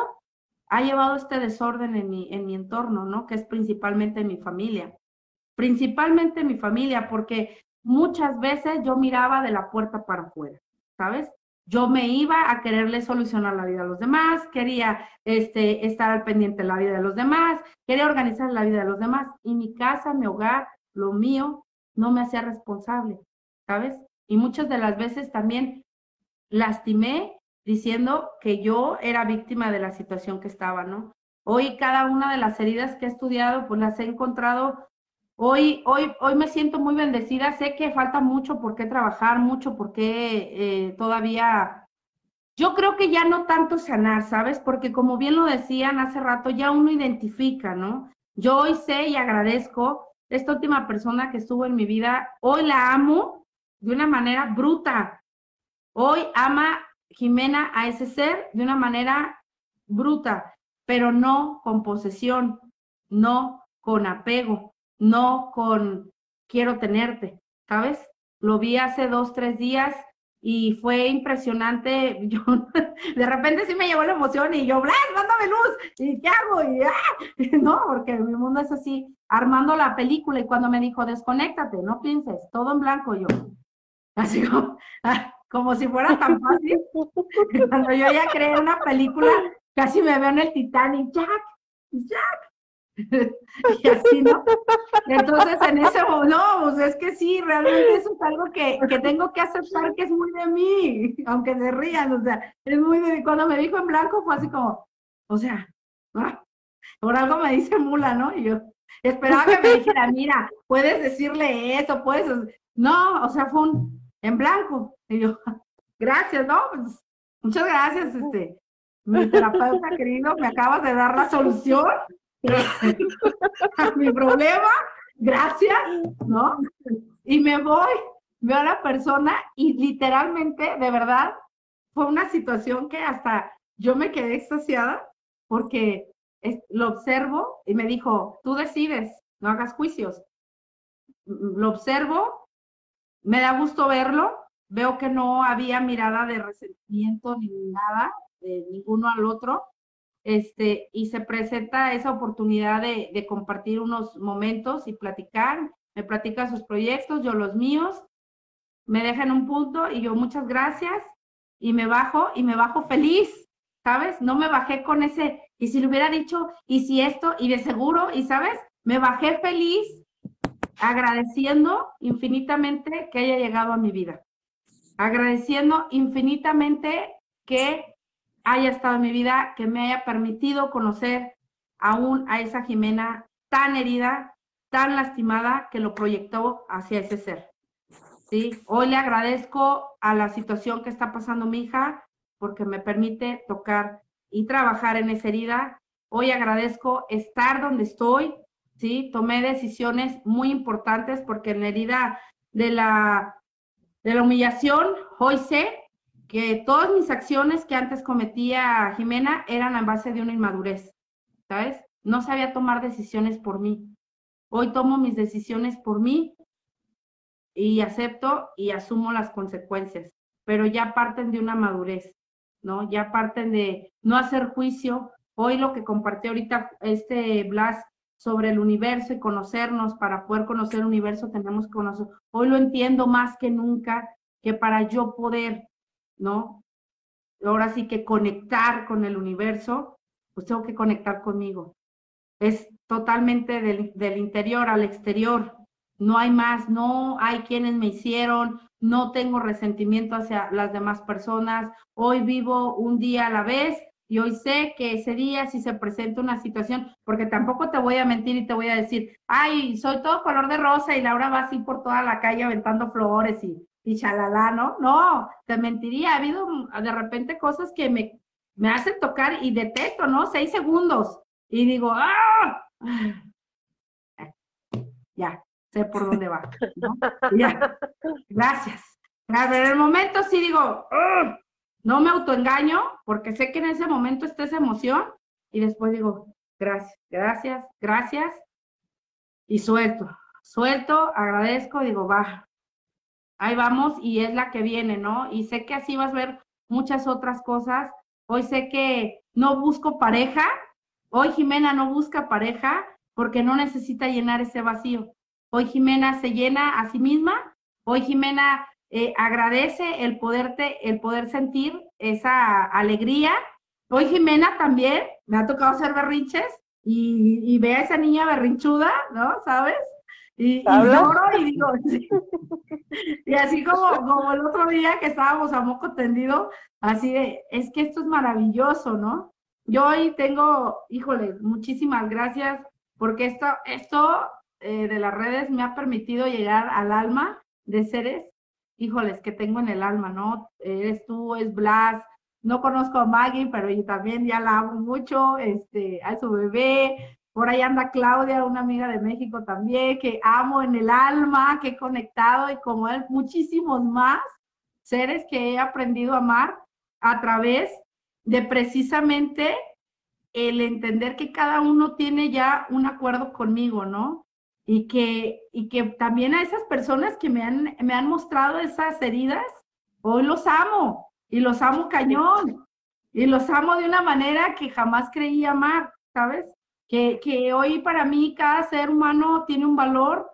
ha llevado este desorden en mi, en mi entorno, ¿no? Que es principalmente mi familia. Principalmente mi familia, porque muchas veces yo miraba de la puerta para afuera, ¿sabes? Yo me iba a quererle solucionar la vida a los demás, quería este, estar al pendiente de la vida de los demás, quería organizar la vida de los demás. Y mi casa, mi hogar, lo mío, no me hacía responsable, ¿sabes? Y muchas de las veces también lastimé diciendo que yo era víctima de la situación que estaba, ¿no? Hoy cada una de las heridas que he estudiado, pues las he encontrado Hoy, hoy, hoy me siento muy bendecida. Sé que falta mucho por qué trabajar, mucho por qué eh, todavía. Yo creo que ya no tanto sanar, ¿sabes? Porque como bien lo decían hace rato, ya uno identifica, ¿no? Yo hoy sé y agradezco esta última persona que estuvo en mi vida. Hoy la amo de una manera bruta. Hoy ama Jimena a ese ser de una manera bruta, pero no con posesión, no con apego no con quiero tenerte, ¿sabes? Lo vi hace dos, tres días y fue impresionante. Yo, de repente sí me llegó la emoción y yo, Blas, mándame luz, ¿y qué hago? Y, ¡ah! No, porque mi mundo es así, armando la película y cuando me dijo, desconéctate, no pienses, todo en blanco, yo, así como, ah, como si fuera tan fácil. Cuando yo ya creé una película, casi me veo en el Titanic, Jack, Jack, y así, ¿no? Entonces, en ese momento, no, pues es que sí, realmente eso es algo que, que, tengo que aceptar que es muy de mí, aunque se rían, o sea, es muy de mí. Cuando me dijo en blanco fue así como, o sea, ah, por algo me dice mula, ¿no? Y yo esperaba que me dijera, mira, puedes decirle eso, puedes, no, o sea, fue un en blanco. Y yo, gracias, ¿no? Pues, muchas gracias, este, mi terapeuta querido, me acabas de dar la solución a mi problema, gracias, ¿no? Y me voy, veo a la persona y literalmente, de verdad, fue una situación que hasta yo me quedé extasiada porque lo observo y me dijo, tú decides, no hagas juicios. Lo observo, me da gusto verlo, veo que no había mirada de resentimiento ni nada, de ninguno al otro, este, y se presenta esa oportunidad de, de, compartir unos momentos y platicar. Me platica sus proyectos, yo los míos, me dejan un punto y yo muchas gracias y me bajo y me bajo feliz, ¿sabes? No me bajé con ese, y si le hubiera dicho, y si esto, y de seguro, y sabes, me bajé feliz agradeciendo infinitamente que haya llegado a mi vida, agradeciendo infinitamente que haya estado en mi vida, que me haya permitido conocer aún a esa Jimena tan herida, tan lastimada, que lo proyectó hacia ese ser. ¿Sí? Hoy le agradezco a la situación que está pasando mi hija porque me permite tocar y trabajar en esa herida. Hoy agradezco estar donde estoy, ¿sí? Tomé decisiones muy importantes porque en la herida de la, de la humillación, hoy sé que todas mis acciones que antes cometía Jimena eran en base de una inmadurez, ¿sabes? No sabía tomar decisiones por mí. Hoy tomo mis decisiones por mí y acepto y asumo las consecuencias, pero ya parten de una madurez, ¿no? Ya parten de no hacer juicio. Hoy lo que compartió ahorita este Blas sobre el universo y conocernos, para poder conocer el universo tenemos que conocer. Hoy lo entiendo más que nunca, que para yo poder ¿no? Ahora sí que conectar con el universo, pues tengo que conectar conmigo. Es totalmente del, del interior al exterior. No hay más, no hay quienes me hicieron, no tengo resentimiento hacia las demás personas. Hoy vivo un día a la vez y hoy sé que ese día si se presenta una situación, porque tampoco te voy a mentir y te voy a decir, ay, soy todo color de rosa y Laura va así por toda la calle aventando flores y y chalala, ¿no? No, te mentiría. Ha habido de repente cosas que me, me hacen tocar y detecto, ¿no? Seis segundos. Y digo, ¡ah! Ya, sé por dónde va. ¿no? Ya, gracias. Ver, en el momento sí digo, no me autoengaño porque sé que en ese momento está esa emoción y después digo, gracias, gracias, gracias y suelto, suelto, agradezco, digo, va, ahí vamos y es la que viene, ¿no? Y sé que así vas a ver muchas otras cosas. Hoy sé que no busco pareja, hoy Jimena no busca pareja porque no necesita llenar ese vacío. Hoy Jimena se llena a sí misma Hoy Jimena eh, agradece el poderte, el poder sentir esa alegría. Hoy Jimena también me ha tocado hacer berrinches y, y ve a esa niña berrinchuda, ¿no? ¿Sabes? Y, y lloro y digo, y así como, como el otro día que estábamos a moco tendido, así de, es que esto es maravilloso, ¿no? Yo hoy tengo, híjole, muchísimas gracias porque esto, esto eh, de las redes me ha permitido llegar al alma de seres, híjoles, que tengo en el alma, ¿no? Eres tú, es Blas, no conozco a Maggie, pero yo también ya la amo mucho, este, a su bebé, por ahí anda Claudia, una amiga de México también, que amo en el alma, que he conectado y como él, muchísimos más seres que he aprendido a amar a través de precisamente el entender que cada uno tiene ya un acuerdo conmigo, ¿no? Y que, y que también a esas personas que me han, me han mostrado esas heridas, hoy los amo y los amo cañón y los amo de una manera que jamás creí amar, ¿sabes? que, hoy para mí cada ser humano tiene un valor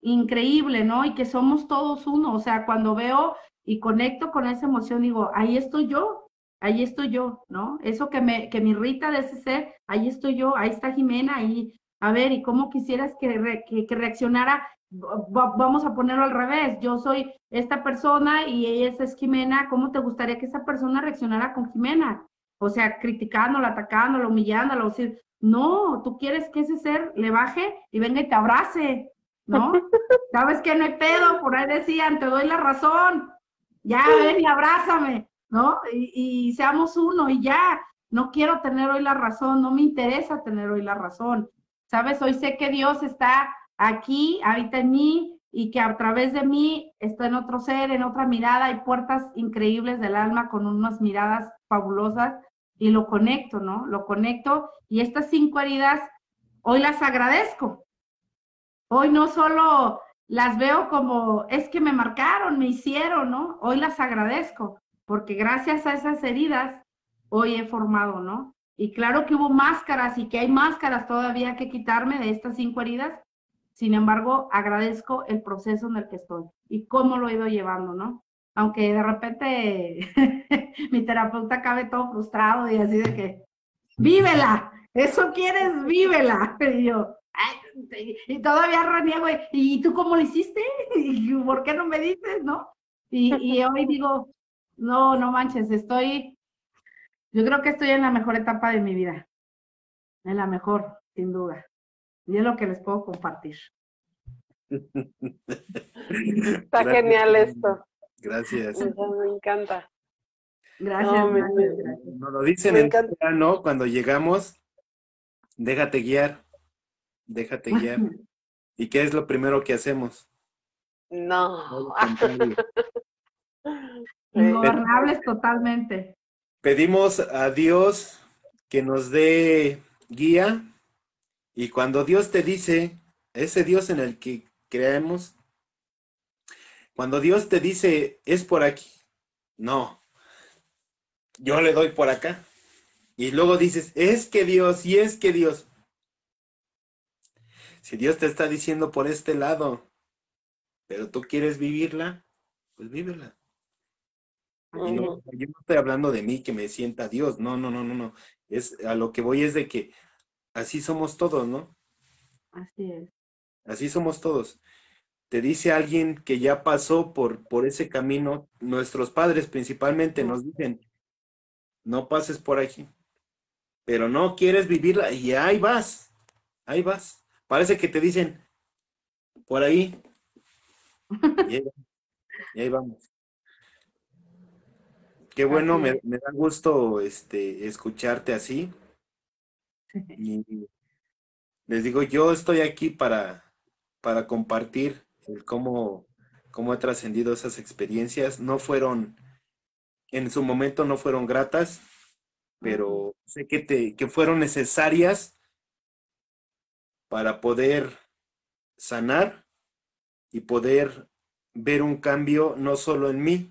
increíble, ¿no? Y que somos todos uno. O sea, cuando veo y conecto con esa emoción, digo, ahí estoy yo, ahí estoy yo, ¿no? Eso que me, que me irrita de ese ser, ahí estoy yo, ahí está Jimena, ahí, a ver, ¿y cómo quisieras que, que, reaccionara? vamos a ponerlo al revés, yo soy esta persona y ella es Jimena, ¿cómo te gustaría que esa persona reaccionara con Jimena? O sea, criticándola, atacándola, humillándola, o sea, no, tú quieres que ese ser le baje y venga y te abrace, ¿no? Sabes que no hay pedo, por ahí decían, te doy la razón, ya ven y abrázame, ¿no? Y, seamos uno y ya, no quiero tener hoy la razón, no me interesa tener hoy la razón. Sabes, hoy sé que Dios está aquí, habita en mí y que a través de mí está en otro ser, en otra mirada, hay puertas increíbles del alma con unas miradas fabulosas y lo conecto, ¿no? Lo conecto y estas cinco heridas hoy las agradezco. Hoy no solo las veo como es que me marcaron, me hicieron, ¿no? Hoy las agradezco porque gracias a esas heridas hoy he formado, ¿no? Y claro que hubo máscaras y que hay máscaras todavía que quitarme de estas cinco heridas. Sin embargo, agradezco el proceso en el que estoy y cómo lo he ido llevando, ¿no? aunque de repente mi terapeuta cabe todo frustrado y así de que, vívela, eso quieres, vívela. Y yo, y todavía reniego, ¿y tú cómo lo hiciste? ¿Y por qué no me dices, no? Y, y hoy digo, no, no manches, estoy, yo creo que estoy en la mejor etapa de mi vida, en la mejor, sin duda. Y es lo que les puedo compartir. Está genial esto. Gracias. Me encanta. Gracias. Nos lo dicen en ¿no? Cuando llegamos, déjate guiar, déjate guiar. ¿Y qué es lo primero que hacemos? No. Ingobernables totalmente. Pedimos a Dios que nos dé guía y cuando Dios te dice, ese Dios en el que creemos, cuando Dios te dice, es por aquí, no, yo le doy por acá. Y luego dices, es que Dios, y es que Dios. Si Dios te está diciendo por este lado, pero tú quieres vivirla, pues vívela. Y no, yo no estoy hablando de mí que me sienta Dios, no, no, no, no, no. Es a lo que voy es de que así somos todos, ¿no? Así es. Así somos todos te dice alguien que ya pasó por, por ese camino, nuestros padres principalmente nos dicen, no pases por aquí, pero no quieres vivirla y ahí vas, ahí vas. Parece que te dicen, por ahí, y ahí, vamos. Qué bueno, me, me, da gusto este, escucharte así. Y les digo, yo estoy aquí para, para compartir el cómo, cómo he trascendido esas experiencias. No fueron, en su momento no fueron gratas, pero sé que, te, que fueron necesarias para poder sanar y poder ver un cambio no solo en mí,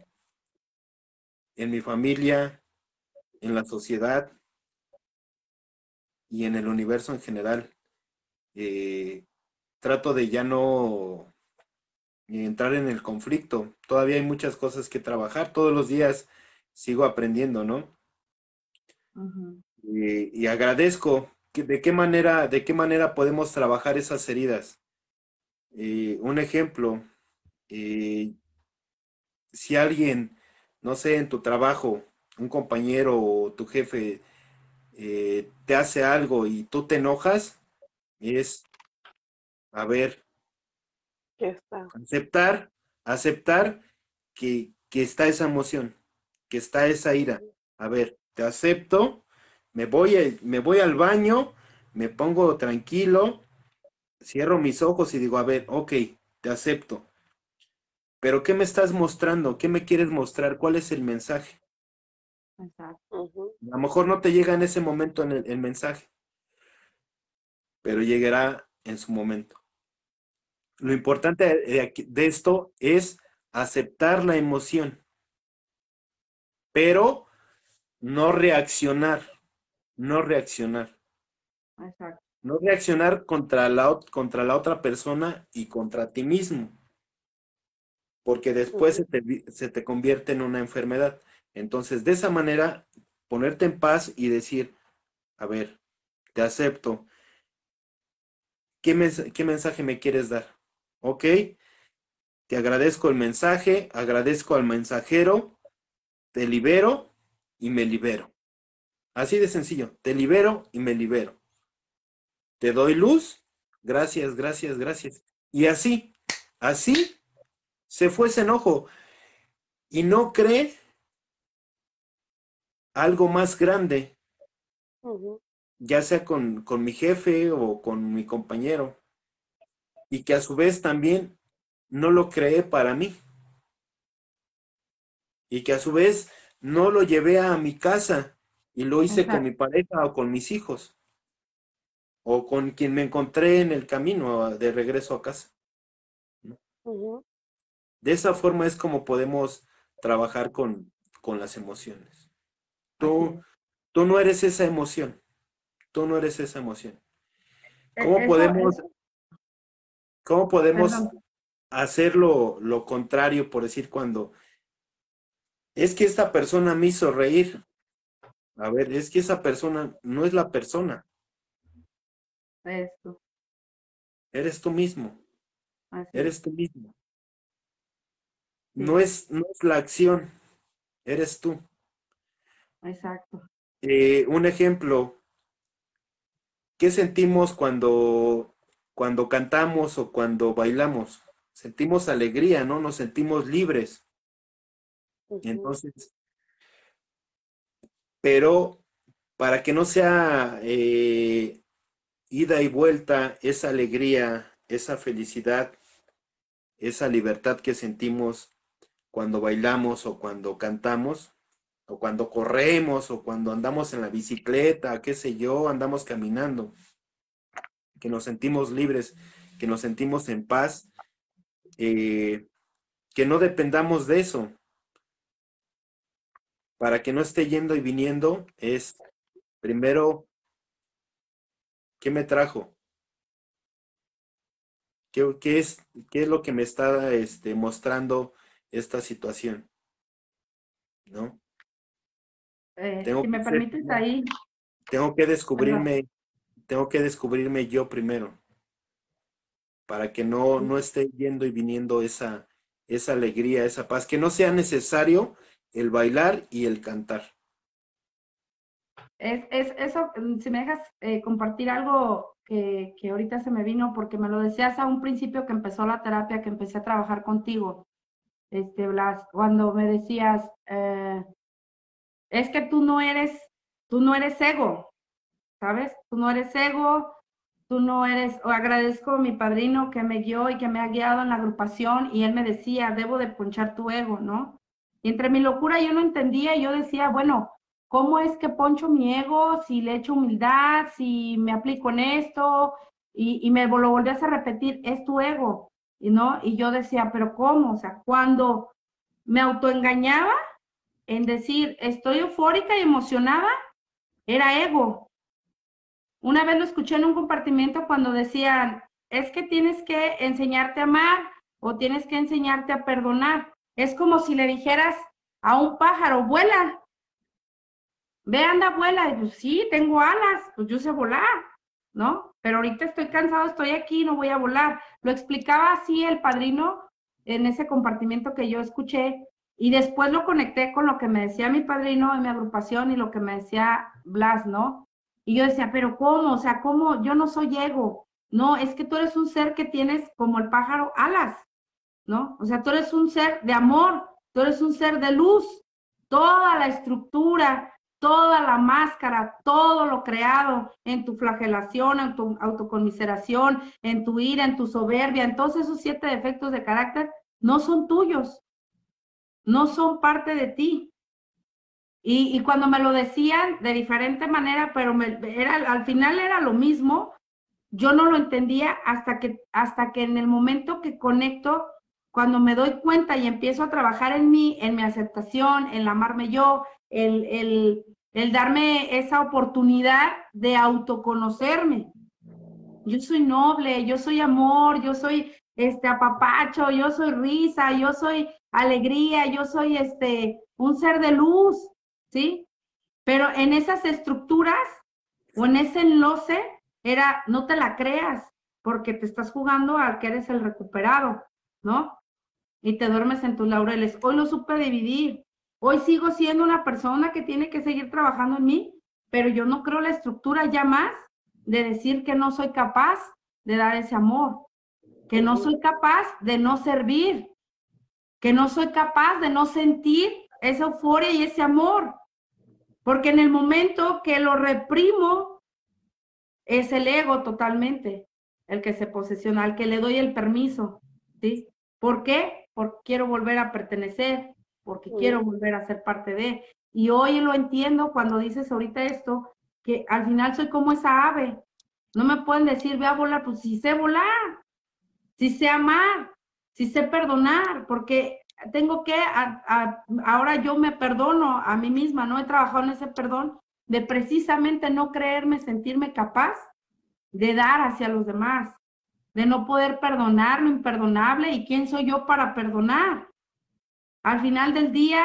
en mi familia, en la sociedad y en el universo en general. Eh, trato de ya no entrar en el conflicto. Todavía hay muchas cosas que trabajar. Todos los días sigo aprendiendo, ¿no? y, agradezco. ¿De qué manera, de qué manera podemos trabajar esas heridas? Eh, un ejemplo, eh, si alguien, no sé, en tu trabajo, un compañero o tu jefe eh, te hace algo y tú te enojas, es, a ver, aceptar, aceptar que, que está esa emoción, que está esa ira. A ver, te acepto, me voy, me voy al baño, me pongo tranquilo, cierro mis ojos y digo, a ver, ok, te acepto. Pero ¿qué me estás mostrando? ¿Qué me quieres mostrar? ¿Cuál es el mensaje? Exacto. A lo mejor no te llega en ese momento en el, mensaje, pero llegará en su momento. Lo importante de, de esto es aceptar la emoción, pero no reaccionar, no reaccionar. Exacto. No reaccionar contra la, contra la otra persona y contra ti mismo, porque después se te, se te convierte en una enfermedad. Entonces, de esa manera, ponerte en paz y decir, a ver, te acepto. ¿Qué, ¿Qué, mensaje me quieres dar? ¿Ok? Te agradezco el mensaje, agradezco al mensajero, te libero y me libero. Así de sencillo, te libero y me libero. Te doy luz, gracias, gracias, gracias. Y así, así se fue ese enojo. Y no cree algo más grande, ya sea con, con mi jefe o con mi compañero, y que a su vez también no lo creé para mí. Y que a su vez no lo llevé a mi casa y lo hice con mi pareja o con mis hijos o con quien me encontré en el camino de regreso a casa. De esa forma es como podemos trabajar con, con las emociones. Tú, tú no eres esa emoción. Tú no eres esa emoción. E, ¿Cómo podemos, ¿cómo podemos hacer lo, lo contrario, por decir, cuando es que esta persona me hizo reír? A ver, es que esa persona no es la persona. Eres tú. Eres tú mismo. Eres tú mismo. No, es, no es la acción, eres tú. Exacto. Eh, un ejemplo, ¿qué sentimos cuando, cuando cantamos o cuando bailamos? Sentimos alegría, ¿no? Nos sentimos libres. Entonces, pero para que no sea eh, ida y vuelta esa alegría, esa felicidad, esa libertad que sentimos cuando bailamos o cuando cantamos, o cuando corremos, o cuando andamos en la bicicleta, qué sé yo, andamos caminando, que nos sentimos libres, que nos sentimos en paz, eh, que no dependamos de eso. Para que no esté yendo y viniendo, es primero, ¿qué me trajo? ¿Qué, qué es, qué es lo que me está este, mostrando esta situación? ¿No? Eh, si me permites ahí. Tengo que descubrirme, tengo que descubrirme yo primero. Para que no, no esté yendo y viniendo esa, esa alegría, esa paz, que no sea necesario el bailar y el cantar. Es, es eso, mm, si me dejas eh, compartir algo que, que, ahorita se me vino, porque me lo decías a un principio que empezó la terapia, que empecé a trabajar contigo, este, Blas, cuando me decías, eh, es que tú no eres, tú no eres ego, ¿sabes? Tú no eres ego, tú no eres, o agradezco a mi padrino que me guió y que me ha guiado en la agrupación y él me decía, debo de ponchar tu ego, ¿no? Y entre mi locura yo no entendía yo decía, bueno, ¿cómo es que poncho mi ego si le echo humildad, si me aplico en esto? Y, y me lo volvías a repetir, es tu ego, y no, y yo decía, pero ¿cómo? O sea, cuando me autoengañaba, en decir estoy eufórica y emocionada era ego. Una vez lo escuché en un compartimiento cuando decían, es que tienes que enseñarte a amar o tienes que enseñarte a perdonar. Es como si le dijeras a un pájaro, vuela. Ve, anda, vuela. Y pues sí, tengo alas, pues yo sé volar, ¿no? Pero ahorita estoy cansado, estoy aquí, no voy a volar. Lo explicaba así el padrino en ese compartimiento que yo escuché y después lo conecté con lo que me decía mi padrino en mi agrupación y lo que me decía Blas, ¿no? Y yo decía, pero ¿cómo? O sea, ¿cómo? Yo no soy ego. No, es que tú eres un ser que tienes como el pájaro alas, ¿no? O sea, tú eres un ser de amor, tú eres un ser de luz. Toda la estructura, toda la máscara, todo lo creado en tu flagelación, en tu autoconmiseración, en tu ira, en tu soberbia, en todos esos siete defectos de carácter, no son tuyos, no son parte de ti. Y, cuando me lo decían de diferente manera, pero era, al final era lo mismo, yo no lo entendía hasta que, hasta que en el momento que conecto, cuando me doy cuenta y empiezo a trabajar en mí, en mi aceptación, en amarme yo, el, el, el darme esa oportunidad de autoconocerme. Yo soy noble, yo soy amor, yo soy este apapacho, yo soy risa, yo soy alegría, yo soy este un ser de luz, ¿sí? Pero en esas estructuras o en ese enloce era no te la creas, porque te estás jugando al que eres el recuperado, ¿no? Y te duermes en tus laureles. Hoy lo supe dividir. Hoy sigo siendo una persona que tiene que seguir trabajando en mí, pero yo no creo la estructura ya más de decir que no soy capaz de dar ese amor, que no soy capaz de no servir, que no soy capaz de no sentir esa euforia y ese amor. Porque en el momento que lo reprimo, es el ego totalmente el que se posesiona, al que le doy el permiso. ¿sí? ¿Por qué? Porque quiero volver a pertenecer, porque quiero volver a ser parte de. Y hoy lo entiendo cuando dices ahorita esto, que al final soy como esa ave. No me pueden decir, ve a volar, pues si sé volar, si sé amar, si sé perdonar, porque tengo que, ahora yo me perdono a mí misma, ¿no? He trabajado en ese perdón de precisamente no creerme, sentirme capaz de dar hacia los demás, de no poder perdonar lo imperdonable y quién soy yo para perdonar. Al final del día,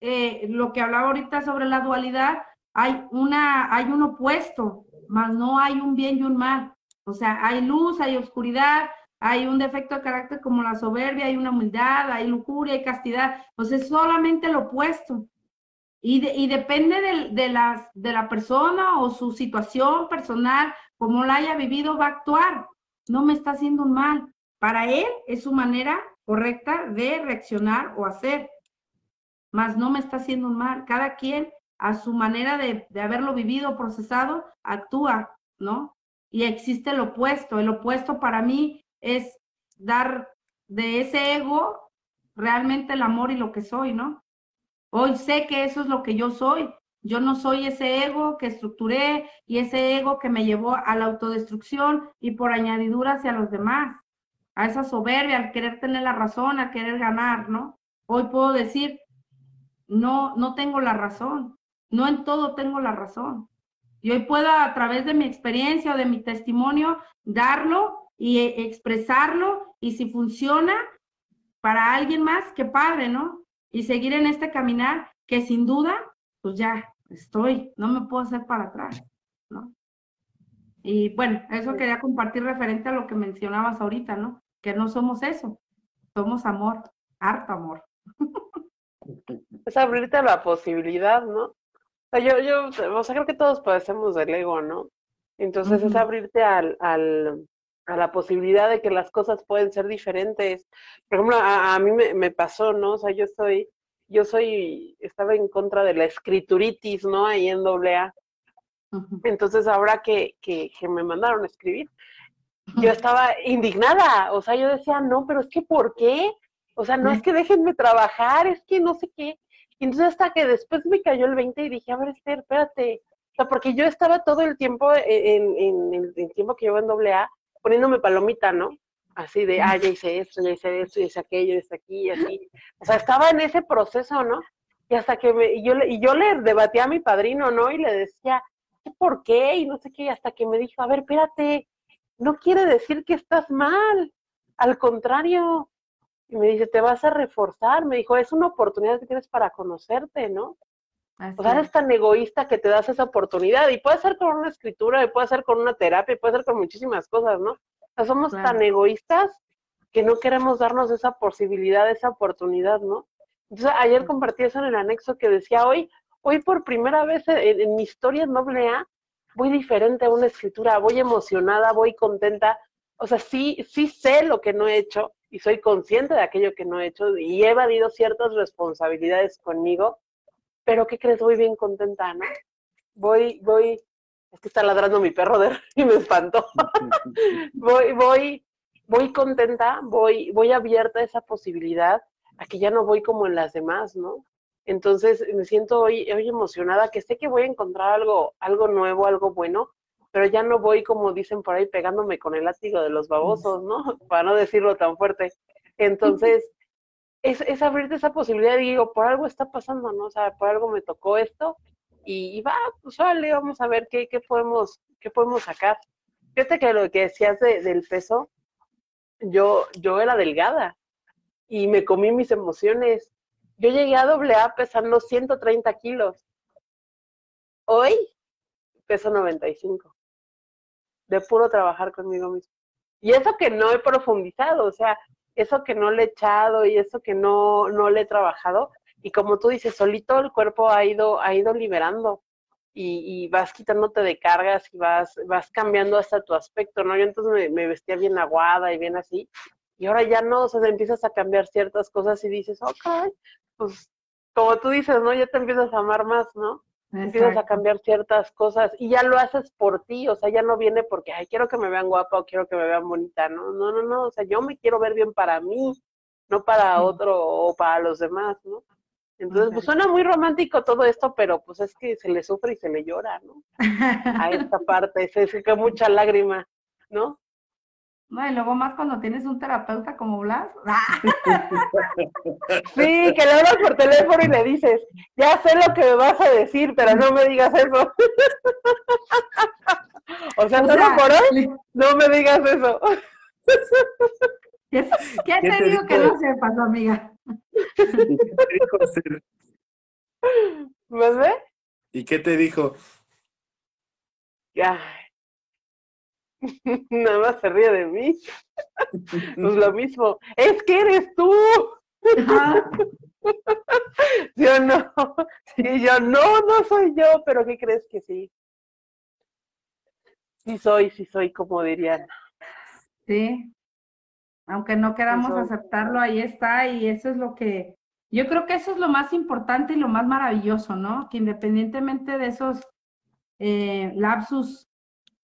eh, lo que hablaba ahorita sobre la dualidad, hay, una, hay un opuesto, más no hay un bien y un mal. O sea, hay luz, hay oscuridad, hay un defecto de carácter como la soberbia, hay una humildad, hay lujuria, hay castidad. Pues es solamente lo opuesto. Y, y depende de, de, las, de la persona o su situación personal, como la haya vivido, va a actuar. No me está haciendo un mal. Para él es su manera correcta de reaccionar o hacer. Mas no me está haciendo un mal. Cada quien a su manera de, de haberlo vivido, procesado, actúa, ¿no? Y existe el opuesto. El opuesto para mí es dar de ese ego realmente el amor y lo que soy, ¿no? Hoy sé que eso es lo que yo soy. Yo no soy ese ego que estructuré y ese ego que me llevó a la autodestrucción y por añadidura hacia los demás, a esa soberbia, al querer tener la razón, a querer ganar, ¿no? Hoy puedo decir, no, no tengo la razón, no en todo tengo la razón. Y hoy puedo a través de mi experiencia o de mi testimonio darlo y e, expresarlo y si funciona para alguien más, qué padre, ¿no? Y seguir en este caminar que sin duda, pues ya estoy, no me puedo hacer para atrás, ¿no? Y bueno, eso quería compartir referente a lo que mencionabas ahorita, ¿no? Que no somos eso, somos amor, harto amor. Es abrirte la posibilidad, ¿no? O sea, yo, yo, o sea, creo que todos padecemos del ego, ¿no? Entonces es abrirte al, al, a la posibilidad de que las cosas pueden ser diferentes. Por ejemplo, a, mí me, pasó, ¿no? O sea, yo soy, yo soy, estaba en contra de la escrituritis, ¿no? Ahí en doble A. Entonces, ahora que, que, me mandaron a escribir, yo estaba indignada, o sea, yo decía, no, pero es que ¿por qué? O sea, no es que déjenme trabajar, es que no sé qué. Y entonces hasta que después me cayó el 20 y dije, a ver, Esther, espérate. O sea, porque yo estaba todo el tiempo, en, en, en el tiempo que llevo en doble A, poniéndome palomita, ¿no? Así de, ah, ya hice esto, ya hice esto, ya hice aquello, ya hice aquí, y así. O sea, estaba en ese proceso, ¿no? Y hasta que me, y yo, y yo le debatía a mi padrino, ¿no? Y le decía, ¿por qué? Y no sé qué, hasta que me dijo, a ver, espérate, no quiere decir que estás mal. Al contrario, y me dice, te vas a reforzar, me dijo, es una oportunidad que tienes para conocerte, ¿no? o sea, eres tan egoísta que te das esa oportunidad y puede ser con una escritura, y puede ser con una terapia, y puede ser con muchísimas cosas, ¿no? O sea, somos tan egoístas que no queremos darnos esa posibilidad, esa oportunidad, ¿no? Entonces, ayer compartí eso en el anexo que decía, hoy, hoy por primera vez en, en mi historia en doble A, voy diferente a una escritura, voy emocionada, voy contenta, o sea, sí, sí sé lo que no he hecho y soy consciente de aquello que no he hecho y he evadido ciertas responsabilidades conmigo, pero ¿qué crees? Voy bien contenta, ¿no? Voy, voy, es que está ladrando mi perro de y me espantó. voy, voy, voy contenta, voy, voy abierta a esa posibilidad, a que ya no voy como en las demás, ¿no? Entonces me siento hoy, hoy emocionada, que sé que voy a encontrar algo, algo nuevo, algo bueno, pero ya no voy, como dicen por ahí, pegándome con el látigo de los babosos, ¿no? Para no decirlo tan fuerte. Entonces, es, es abrirte esa posibilidad y digo, por algo está pasando, ¿no? O sea, por algo me tocó esto y, va, pues vale, vamos a ver qué, qué, podemos, qué podemos sacar. Fíjate que lo que decías del peso, yo, yo era delgada y me comí mis emociones. Yo llegué a doble A pesando 130 kilos. Hoy peso 95 de puro trabajar conmigo mismo. Y eso que no he profundizado, o sea, eso que no le he echado y eso que no, no le he trabajado. Y como tú dices, solito el cuerpo ha ido, ha ido liberando y, vas quitándote de cargas y vas, vas cambiando hasta tu aspecto, ¿no? Yo entonces me, vestía bien aguada y bien así. Y ahora ya no, o sea, empiezas a cambiar ciertas cosas y dices, ok, pues como tú dices, ¿no? Ya te empiezas a amar más, ¿no? Empiezas a cambiar ciertas cosas y ya lo haces por ti, o sea, ya no viene porque, ay, quiero que me vean guapa o quiero que me vean bonita, no, no, no, no, o sea, yo me quiero ver bien para mí, no para otro o para los demás, ¿no? Entonces, pues suena muy romántico todo esto, pero pues es que se le sufre y se le llora, ¿no? A esta parte, se que mucha lágrima, ¿no? No, y luego más cuando tienes un terapeuta como Blas. Sí, que le hablas por teléfono y le dices, ya sé lo que me vas a decir, pero no me digas eso. O sea, solo por hoy, no me digas eso. ¿Qué, te, digo que no sepas, amiga? ¿Me ve? ¿Y qué te dijo? Ya, Nada más se ríe de mí. pues lo mismo. Es que eres tú. yo no. Y yo, no, no soy yo, pero ¿qué crees que sí? Sí soy, sí soy, como dirían. Sí. Aunque no queramos aceptarlo, ahí está, y eso es lo que, yo creo que eso es lo más importante y lo más maravilloso, ¿no? Que independientemente de esos eh, lapsus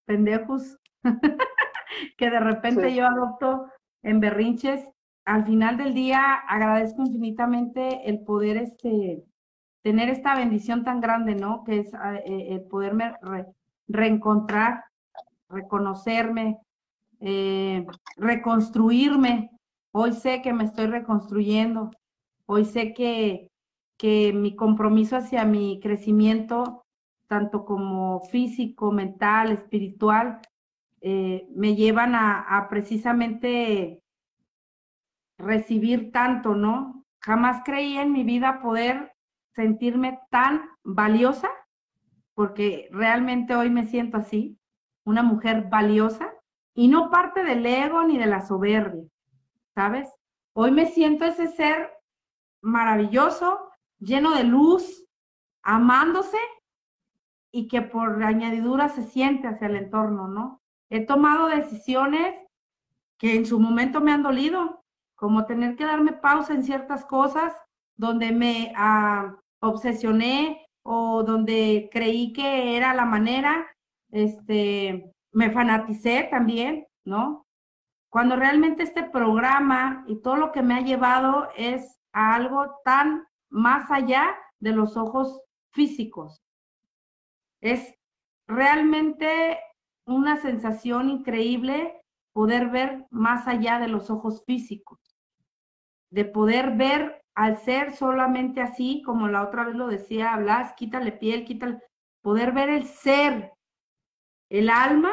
pendejos que de repente yo adopto en berrinches. Al final del día agradezco infinitamente el poder este, tener esta bendición tan grande, ¿no? Que es ah, eh, el poderme reencontrar, reconocerme, eh, reconstruirme. Hoy sé que me estoy reconstruyendo. Hoy sé que, que mi compromiso hacia mi crecimiento, tanto como físico, mental, espiritual, eh, me llevan a, precisamente recibir tanto, ¿no? Jamás creí en mi vida poder sentirme tan valiosa, porque realmente hoy me siento así, una mujer valiosa, y no parte del ego ni de la soberbia, ¿sabes? Hoy me siento ese ser maravilloso, lleno de luz, amándose y que por añadidura se siente hacia el entorno, ¿no? He tomado decisiones que en su momento me han dolido, como tener que darme pausa en ciertas cosas donde me ah, obsesioné o donde creí que era la manera, este, me fanaticé también, ¿no? Cuando realmente este programa y todo lo que me ha llevado es a algo tan más allá de los ojos físicos. Es realmente una sensación increíble poder ver más allá de los ojos físicos, de poder ver al ser solamente así, como la otra vez lo decía Blas, quítale piel, quítale, poder ver el ser, el alma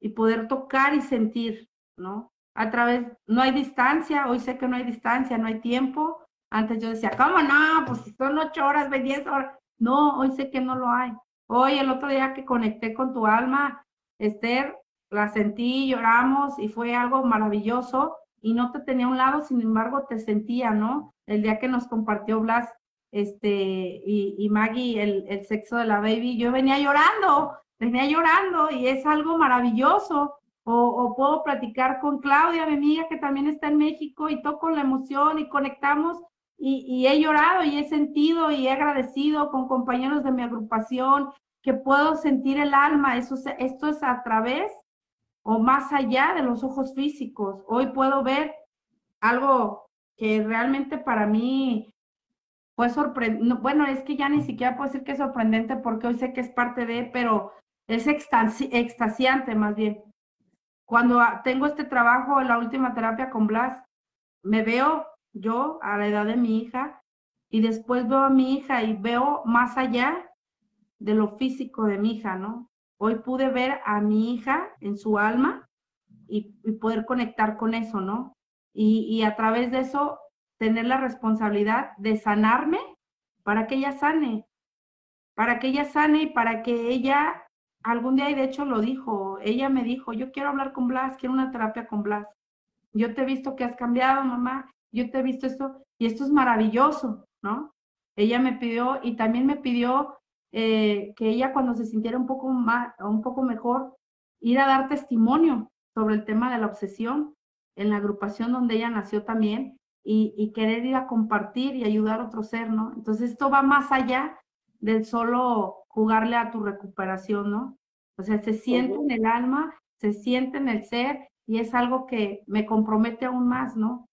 y poder tocar y sentir, ¿no? a través, no hay distancia, hoy sé que no hay distancia, no hay tiempo. Antes yo decía, ¿cómo no? Pues son ocho horas, diez horas. No, hoy sé que no lo hay. Hoy, el otro día que conecté con tu alma, Esther, la sentí, lloramos y fue algo maravilloso y no te tenía a un lado, sin embargo te sentía, ¿no? El día que nos compartió Blas este, y, Maggie el, el, sexo de la baby, yo venía llorando, venía llorando y es algo maravilloso. O, puedo platicar con Claudia, mi amiga que también está en México y toco la emoción y conectamos y, y he llorado y he sentido y he agradecido con compañeros de mi agrupación que puedo sentir el alma. Eso, esto es a través o más allá de los ojos físicos. Hoy puedo ver algo que realmente para mí fue sorprendente. Bueno, es que ya ni siquiera puedo decir que es sorprendente porque hoy sé que es parte de, pero es extasiante más bien. Cuando tengo este trabajo la última terapia con Blas, me veo yo a la edad de mi hija y después veo a mi hija y veo más allá de lo físico de mi hija, ¿no? Hoy pude ver a mi hija en su alma y, poder conectar con eso, ¿no? Y, a través de eso tener la responsabilidad de sanarme para que ella sane, para que ella sane y para que ella, algún día, y de hecho lo dijo, ella me dijo, yo quiero hablar con Blas, quiero una terapia con Blas. Yo te he visto que has cambiado, mamá, yo te he visto esto, y esto es maravilloso, ¿no? Ella me pidió y también me pidió eh, que ella cuando se sintiera un poco, más, un poco mejor, ir a dar testimonio sobre el tema de la obsesión en la agrupación donde ella nació también y, querer ir a compartir y ayudar a otro ser, ¿no? Entonces esto va más allá del solo jugarle a tu recuperación, ¿no? O sea, se siente en el alma, se siente en el ser y es algo que me compromete aún más, ¿no?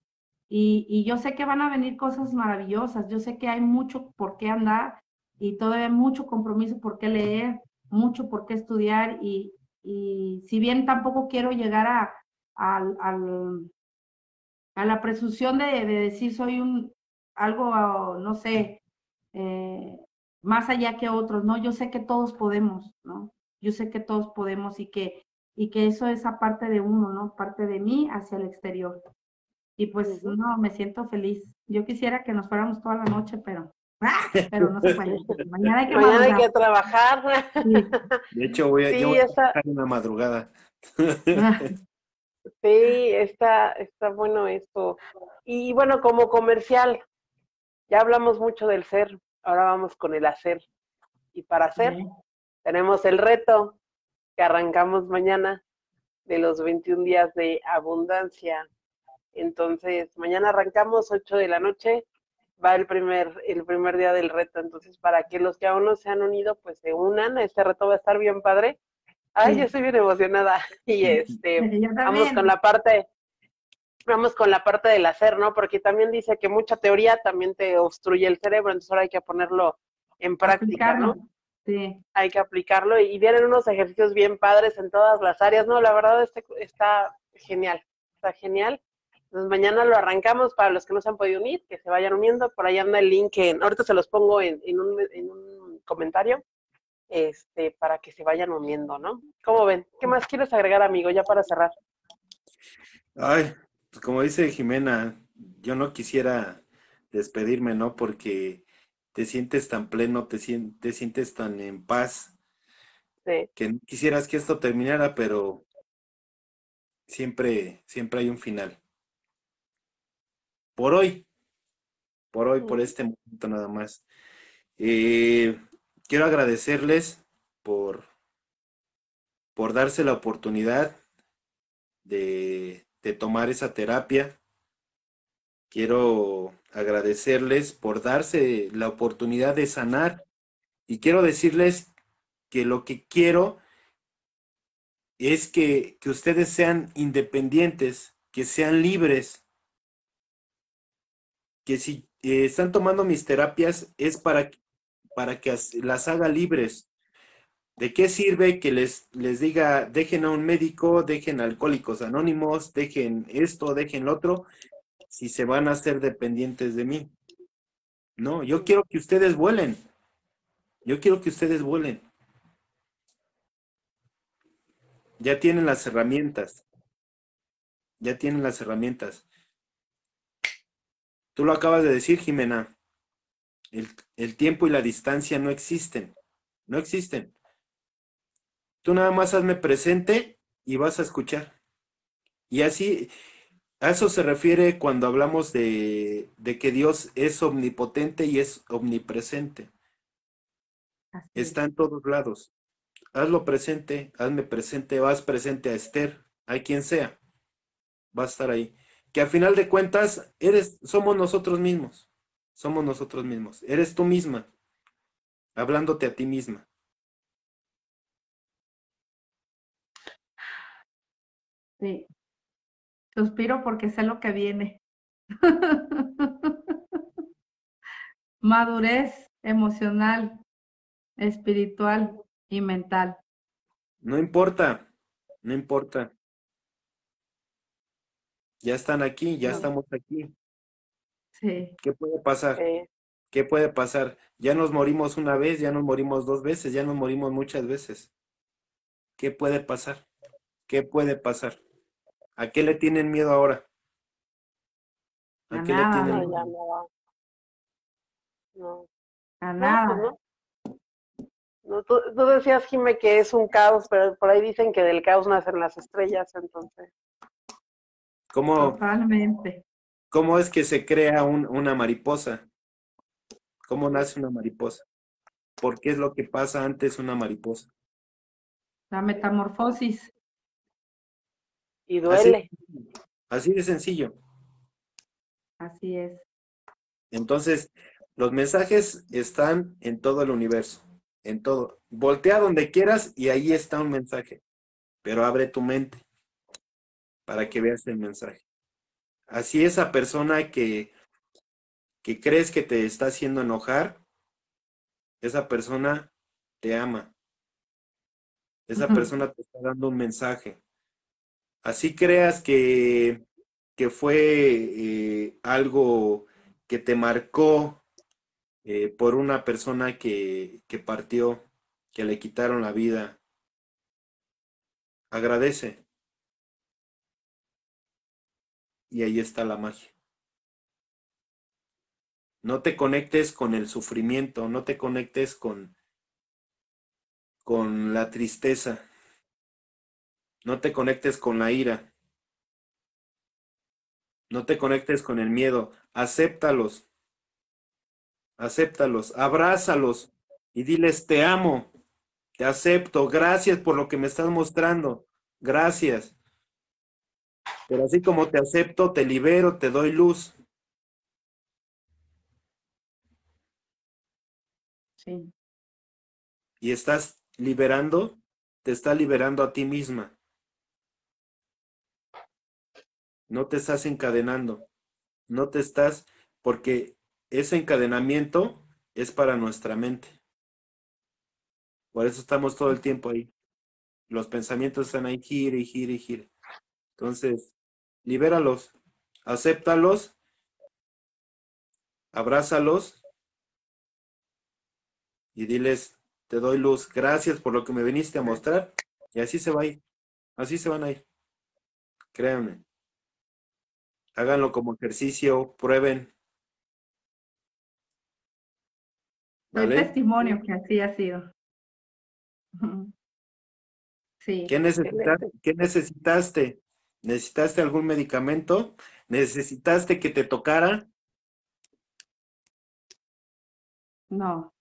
Y, y, yo sé que van a venir cosas maravillosas, yo sé que hay mucho por qué andar y todavía mucho compromiso por qué leer, mucho por qué estudiar y, y si bien tampoco quiero llegar a, a, a la presunción de, de, decir soy un algo, no sé, eh, más allá que otros, ¿no? Yo sé que todos podemos, ¿no? Yo sé que todos podemos y que, y que eso es aparte de uno, ¿no? Parte de mí hacia el exterior. Y pues no, me siento feliz. Yo quisiera que nos fuéramos toda la noche, pero pero no se puede. Mañana hay que, Mañana hay que trabajar. De hecho, voy a, sí, trabajar una madrugada. Sí, está, está bueno esto. Y bueno, como comercial, ya hablamos mucho del ser, ahora vamos con el hacer. Y para hacer, tenemos el reto que arrancamos mañana de los 21 días de abundancia. Entonces, mañana arrancamos 8 de la noche va el primer, el primer día del reto. Entonces, para que los que aún no se han unido, pues se unan. Este reto va a estar bien padre. Ay, yo estoy bien emocionada. Y este, vamos con la parte, vamos con la parte del hacer, ¿no? Porque también dice que mucha teoría también te obstruye el cerebro, entonces ahora hay que ponerlo en práctica, ¿no? Sí. Hay que aplicarlo y vienen unos ejercicios bien padres en todas las áreas, ¿no? La verdad este está genial, está genial. Entonces mañana lo arrancamos para los que no se han podido unir, que se vayan uniendo. Por ahí anda el link, en, ahorita se los pongo en, un, en un comentario, este, para que se vayan uniendo, ¿no? ¿Cómo ven? ¿Qué más quieres agregar, amigo, ya para cerrar? Ay, pues como dice Jimena, yo no quisiera despedirme, ¿no? Porque te sientes tan pleno, te, te sientes tan en paz, sí. que quisieras que esto terminara, pero siempre, siempre hay un final por hoy, por hoy, por este momento nada más. Eh, quiero agradecerles por, por darse la oportunidad de, de tomar esa terapia. Quiero agradecerles por darse la oportunidad de sanar y quiero decirles que lo que quiero es que, que ustedes sean independientes, que sean libres, que si eh, están tomando mis terapias es para, para que las haga libres. ¿De qué sirve que les, les diga, dejen a un médico, dejen alcohólicos anónimos, dejen esto, dejen lo otro, si se van a hacer dependientes de mí? No, yo quiero que ustedes vuelen. Yo quiero que ustedes vuelen. Ya tienen las herramientas. ya tienen las herramientas. Tú lo acabas de decir, Jimena. El, el tiempo y la distancia no existen. No existen. Tú nada más hazme presente y vas a escuchar. Y así, a eso se refiere cuando hablamos de, de que Dios es omnipotente y es omnipresente. Está en todos lados. Hazlo presente, hazme presente, vas presente a Esther, a quien sea. Va a estar ahí. Que a final de cuentas, eres, somos nosotros mismos. Somos nosotros mismos. Eres tú misma, hablándote a ti misma. Sí. Suspiro porque sé lo que viene. Madurez emocional, espiritual y mental. No importa, no importa. Ya están aquí, ya estamos aquí. Sí. ¿Qué puede pasar? ¿Qué puede pasar? Ya nos morimos una vez, ya nos morimos dos veces, ya nos morimos muchas veces. ¿Qué puede pasar? ¿Qué puede pasar? ¿A qué le tienen miedo ahora? ¿A, qué le tienen miedo? No. A pues nada. No, tú, decías, Jime, que es un caos, pero por ahí dicen que del caos nacen las estrellas, entonces. ¿Cómo, Totalmente. ¿Cómo es que se crea una mariposa? ¿Cómo nace una mariposa? ¿Por qué es lo que pasa antes una mariposa? La metamorfosis. Y duele. así de sencillo. Así es. Entonces, los mensajes están en todo el universo en todo. Voltea donde quieras y ahí está un mensaje, pero abre tu mente para que veas el mensaje. Así esa persona que, que crees que te está haciendo enojar, esa persona te ama. Esa persona te está dando un mensaje. Así creas que, que fue eh, algo que te marcó eh, por una persona que, que partió, que le quitaron la vida. Agradece. Y ahí está la magia. No te conectes con el sufrimiento, no te conectes con, con la tristeza, no te conectes con la ira, no te conectes con el miedo, acéptalos, acéptalos, abrázalos y diles, te amo, te acepto, gracias por lo que me estás mostrando, gracias. Pero así como te acepto, te libero, te doy luz. Sí. Y estás liberando, te está liberando a ti misma. No te estás encadenando, no te estás, porque ese encadenamiento es para nuestra mente. Por eso estamos todo el tiempo ahí. Los pensamientos están ahí, gire y gire y gire. Entonces, libéralos, acéptalos, abrázalos y diles, te doy luz, gracias por lo que me viniste a mostrar. Y así se va a ir, así se van a ir. Créanme. Háganlo como ejercicio, prueben, El testimonio que así ha sido. Sí. ¿Qué necesitaste? ¿Qué necesitaste? ¿Necesitaste algún medicamento? ¿Necesitaste que te tocara? No.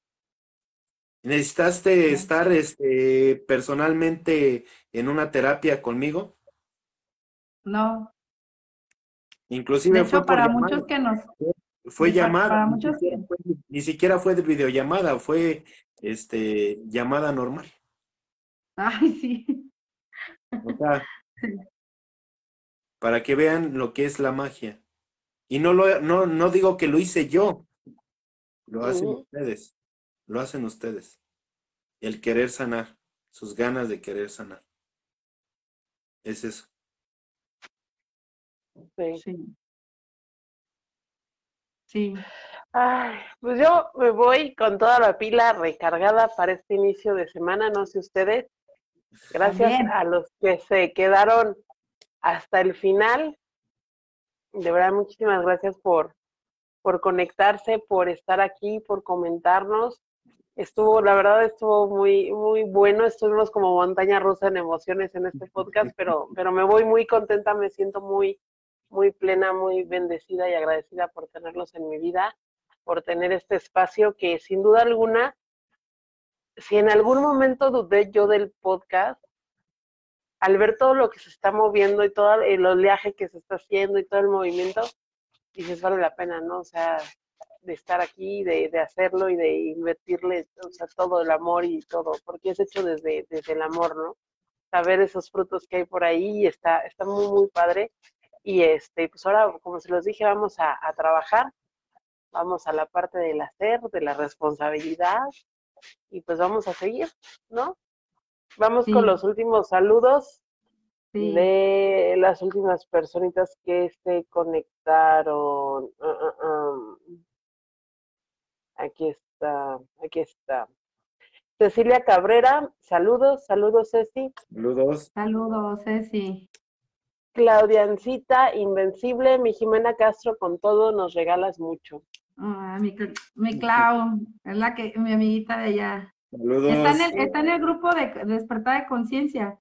¿Necesitaste estar este, personalmente en una terapia conmigo? No. Inclusive fue para muchos que nos fue llamada, ni, siquiera fue, de videollamada, fue este llamada normal. Ay, sí. O sea, para que vean lo que es la magia. Y no lo no, no digo que lo hice yo. Lo hacen ustedes. Lo hacen ustedes. El querer sanar, sus ganas de querer sanar. Es eso. sí. Sí. Ay, pues yo me voy con toda la pila recargada para este inicio de semana, no sé ustedes. Gracias a los que se quedaron hasta el final. De verdad, muchísimas gracias por, por conectarse, por estar aquí, por comentarnos. Estuvo, la verdad, estuvo muy, muy bueno. Estuvimos como montaña rusa en emociones en este podcast, pero, pero me voy muy contenta, me siento muy, muy plena, muy bendecida y agradecida por tenerlos en mi vida, por tener este espacio que sin duda alguna, si en algún momento dudé yo del podcast, al ver todo lo que se está moviendo y todo el oleaje que se está haciendo y todo el movimiento, dices, vale la pena, ¿no? O sea, de estar aquí, de, de hacerlo y de invertirle, o sea, todo el amor y todo, porque es hecho desde, desde el amor, ¿no? Saber esos frutos que hay por ahí está, está muy, muy padre. Y este, pues ahora, como se los dije, vamos a, a trabajar, vamos a la parte del hacer, de la responsabilidad, y pues vamos a seguir, ¿no? Vamos con los últimos saludos de las últimas personitas que se conectaron. Ah, ah, ah. Aquí está, aquí está. Cecilia Cabrera, saludos, saludos Ceci. Saludos. Saludos, Ceci. Claudiancita, Invencible, mi Jimena Castro, con todo nos regalas mucho. mi, mi Clau, es la que, mi amiguita de allá. Saludos. Está en el, está en el grupo de, despertar de conciencia.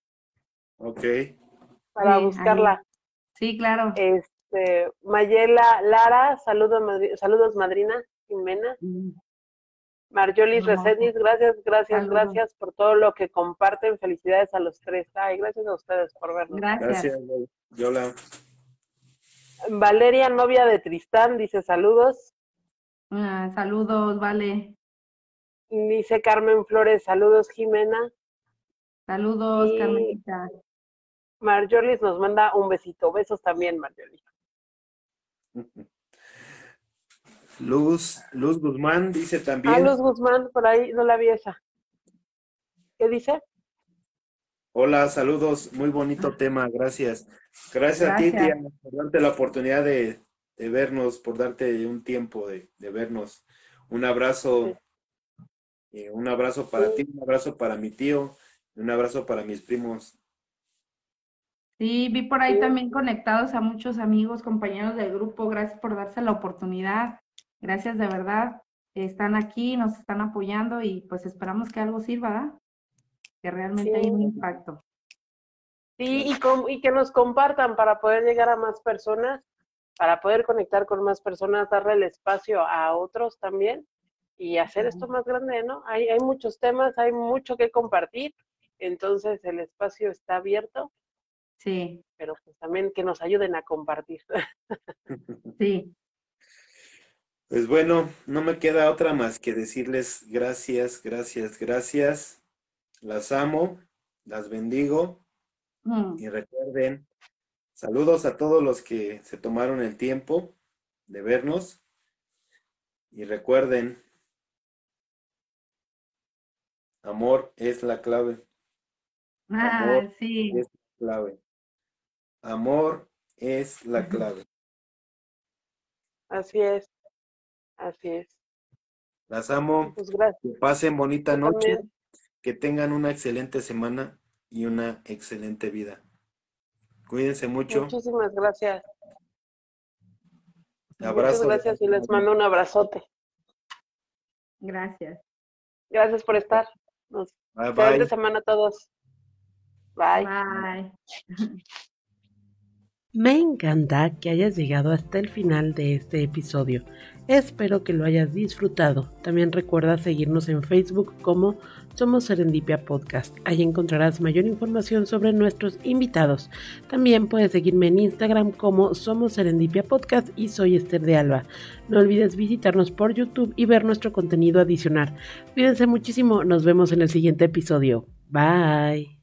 Ok. Para buscarla. Sí, claro. Este, Mayela Lara, saludos, saludos madrina, Jimena. Mm. Marjolis no. gracias, gracias, gracias por todo lo que comparten. Felicidades a los tres. Ay, gracias a ustedes por vernos. Gracias. Gracias, Yola. Valeria, novia de Tristán, dice saludos. Ah, saludos, vale. Dice Carmen Flores, saludos Jimena. Saludos, y Carmenita. Marjolis nos manda un besito. Besos también, Marjolis. Luz, Luz Guzmán dice también. Ah, Luz Guzmán, por ahí no la vi esa. ¿Qué dice? Hola, saludos, muy bonito ah. tema, gracias. Gracias, a ti, tía, por darte la oportunidad de, de, vernos, por darte un tiempo de, de vernos. Un abrazo, sí. Eh, un abrazo para sí. ti, un abrazo para mi tío, un abrazo para mis primos. Sí, vi por ahí sí. también conectados a muchos amigos, compañeros del grupo. Gracias por darse la oportunidad. Gracias de verdad. Están aquí, nos están apoyando y pues esperamos que algo sirva, ¿verdad? Que realmente sí. hay un impacto. Sí, y, y que nos compartan para poder llegar a más personas, para poder conectar con más personas, darle el espacio a otros también y hacer esto más grande, ¿no? Hay, hay muchos temas, hay mucho que compartir, entonces el espacio está abierto. Sí. Pero pues también que nos ayuden a compartir. Sí. Pues bueno, no me queda otra más que decirles gracias, gracias, gracias. Las amo, las bendigo. Mm. Y recuerden, saludos a todos los que se tomaron el tiempo de vernos. Y recuerden, amor es la clave. Ah, amor sí. Es la clave. Amor es la clave. Así es. Así es. Las amo. Pues gracias. Que pasen bonita Yo noche. También. Que tengan una excelente semana y una excelente vida. Cuídense mucho. Muchísimas gracias. Abrazo. Muchas gracias y les mando un abrazote. Gracias. Gracias por estar. Nos bye, bye. semana a todos. Bye. Bye. Me encanta que hayas llegado hasta el final de este episodio. Espero que lo hayas disfrutado. También recuerda seguirnos en Facebook como Somos Serendipia Podcast. Ahí encontrarás mayor información sobre nuestros invitados. También puedes seguirme en Instagram como Somos Serendipia Podcast y soy Esther de Alba. No olvides visitarnos por YouTube y ver nuestro contenido adicional. Cuídense muchísimo. Nos vemos en el siguiente episodio. Bye.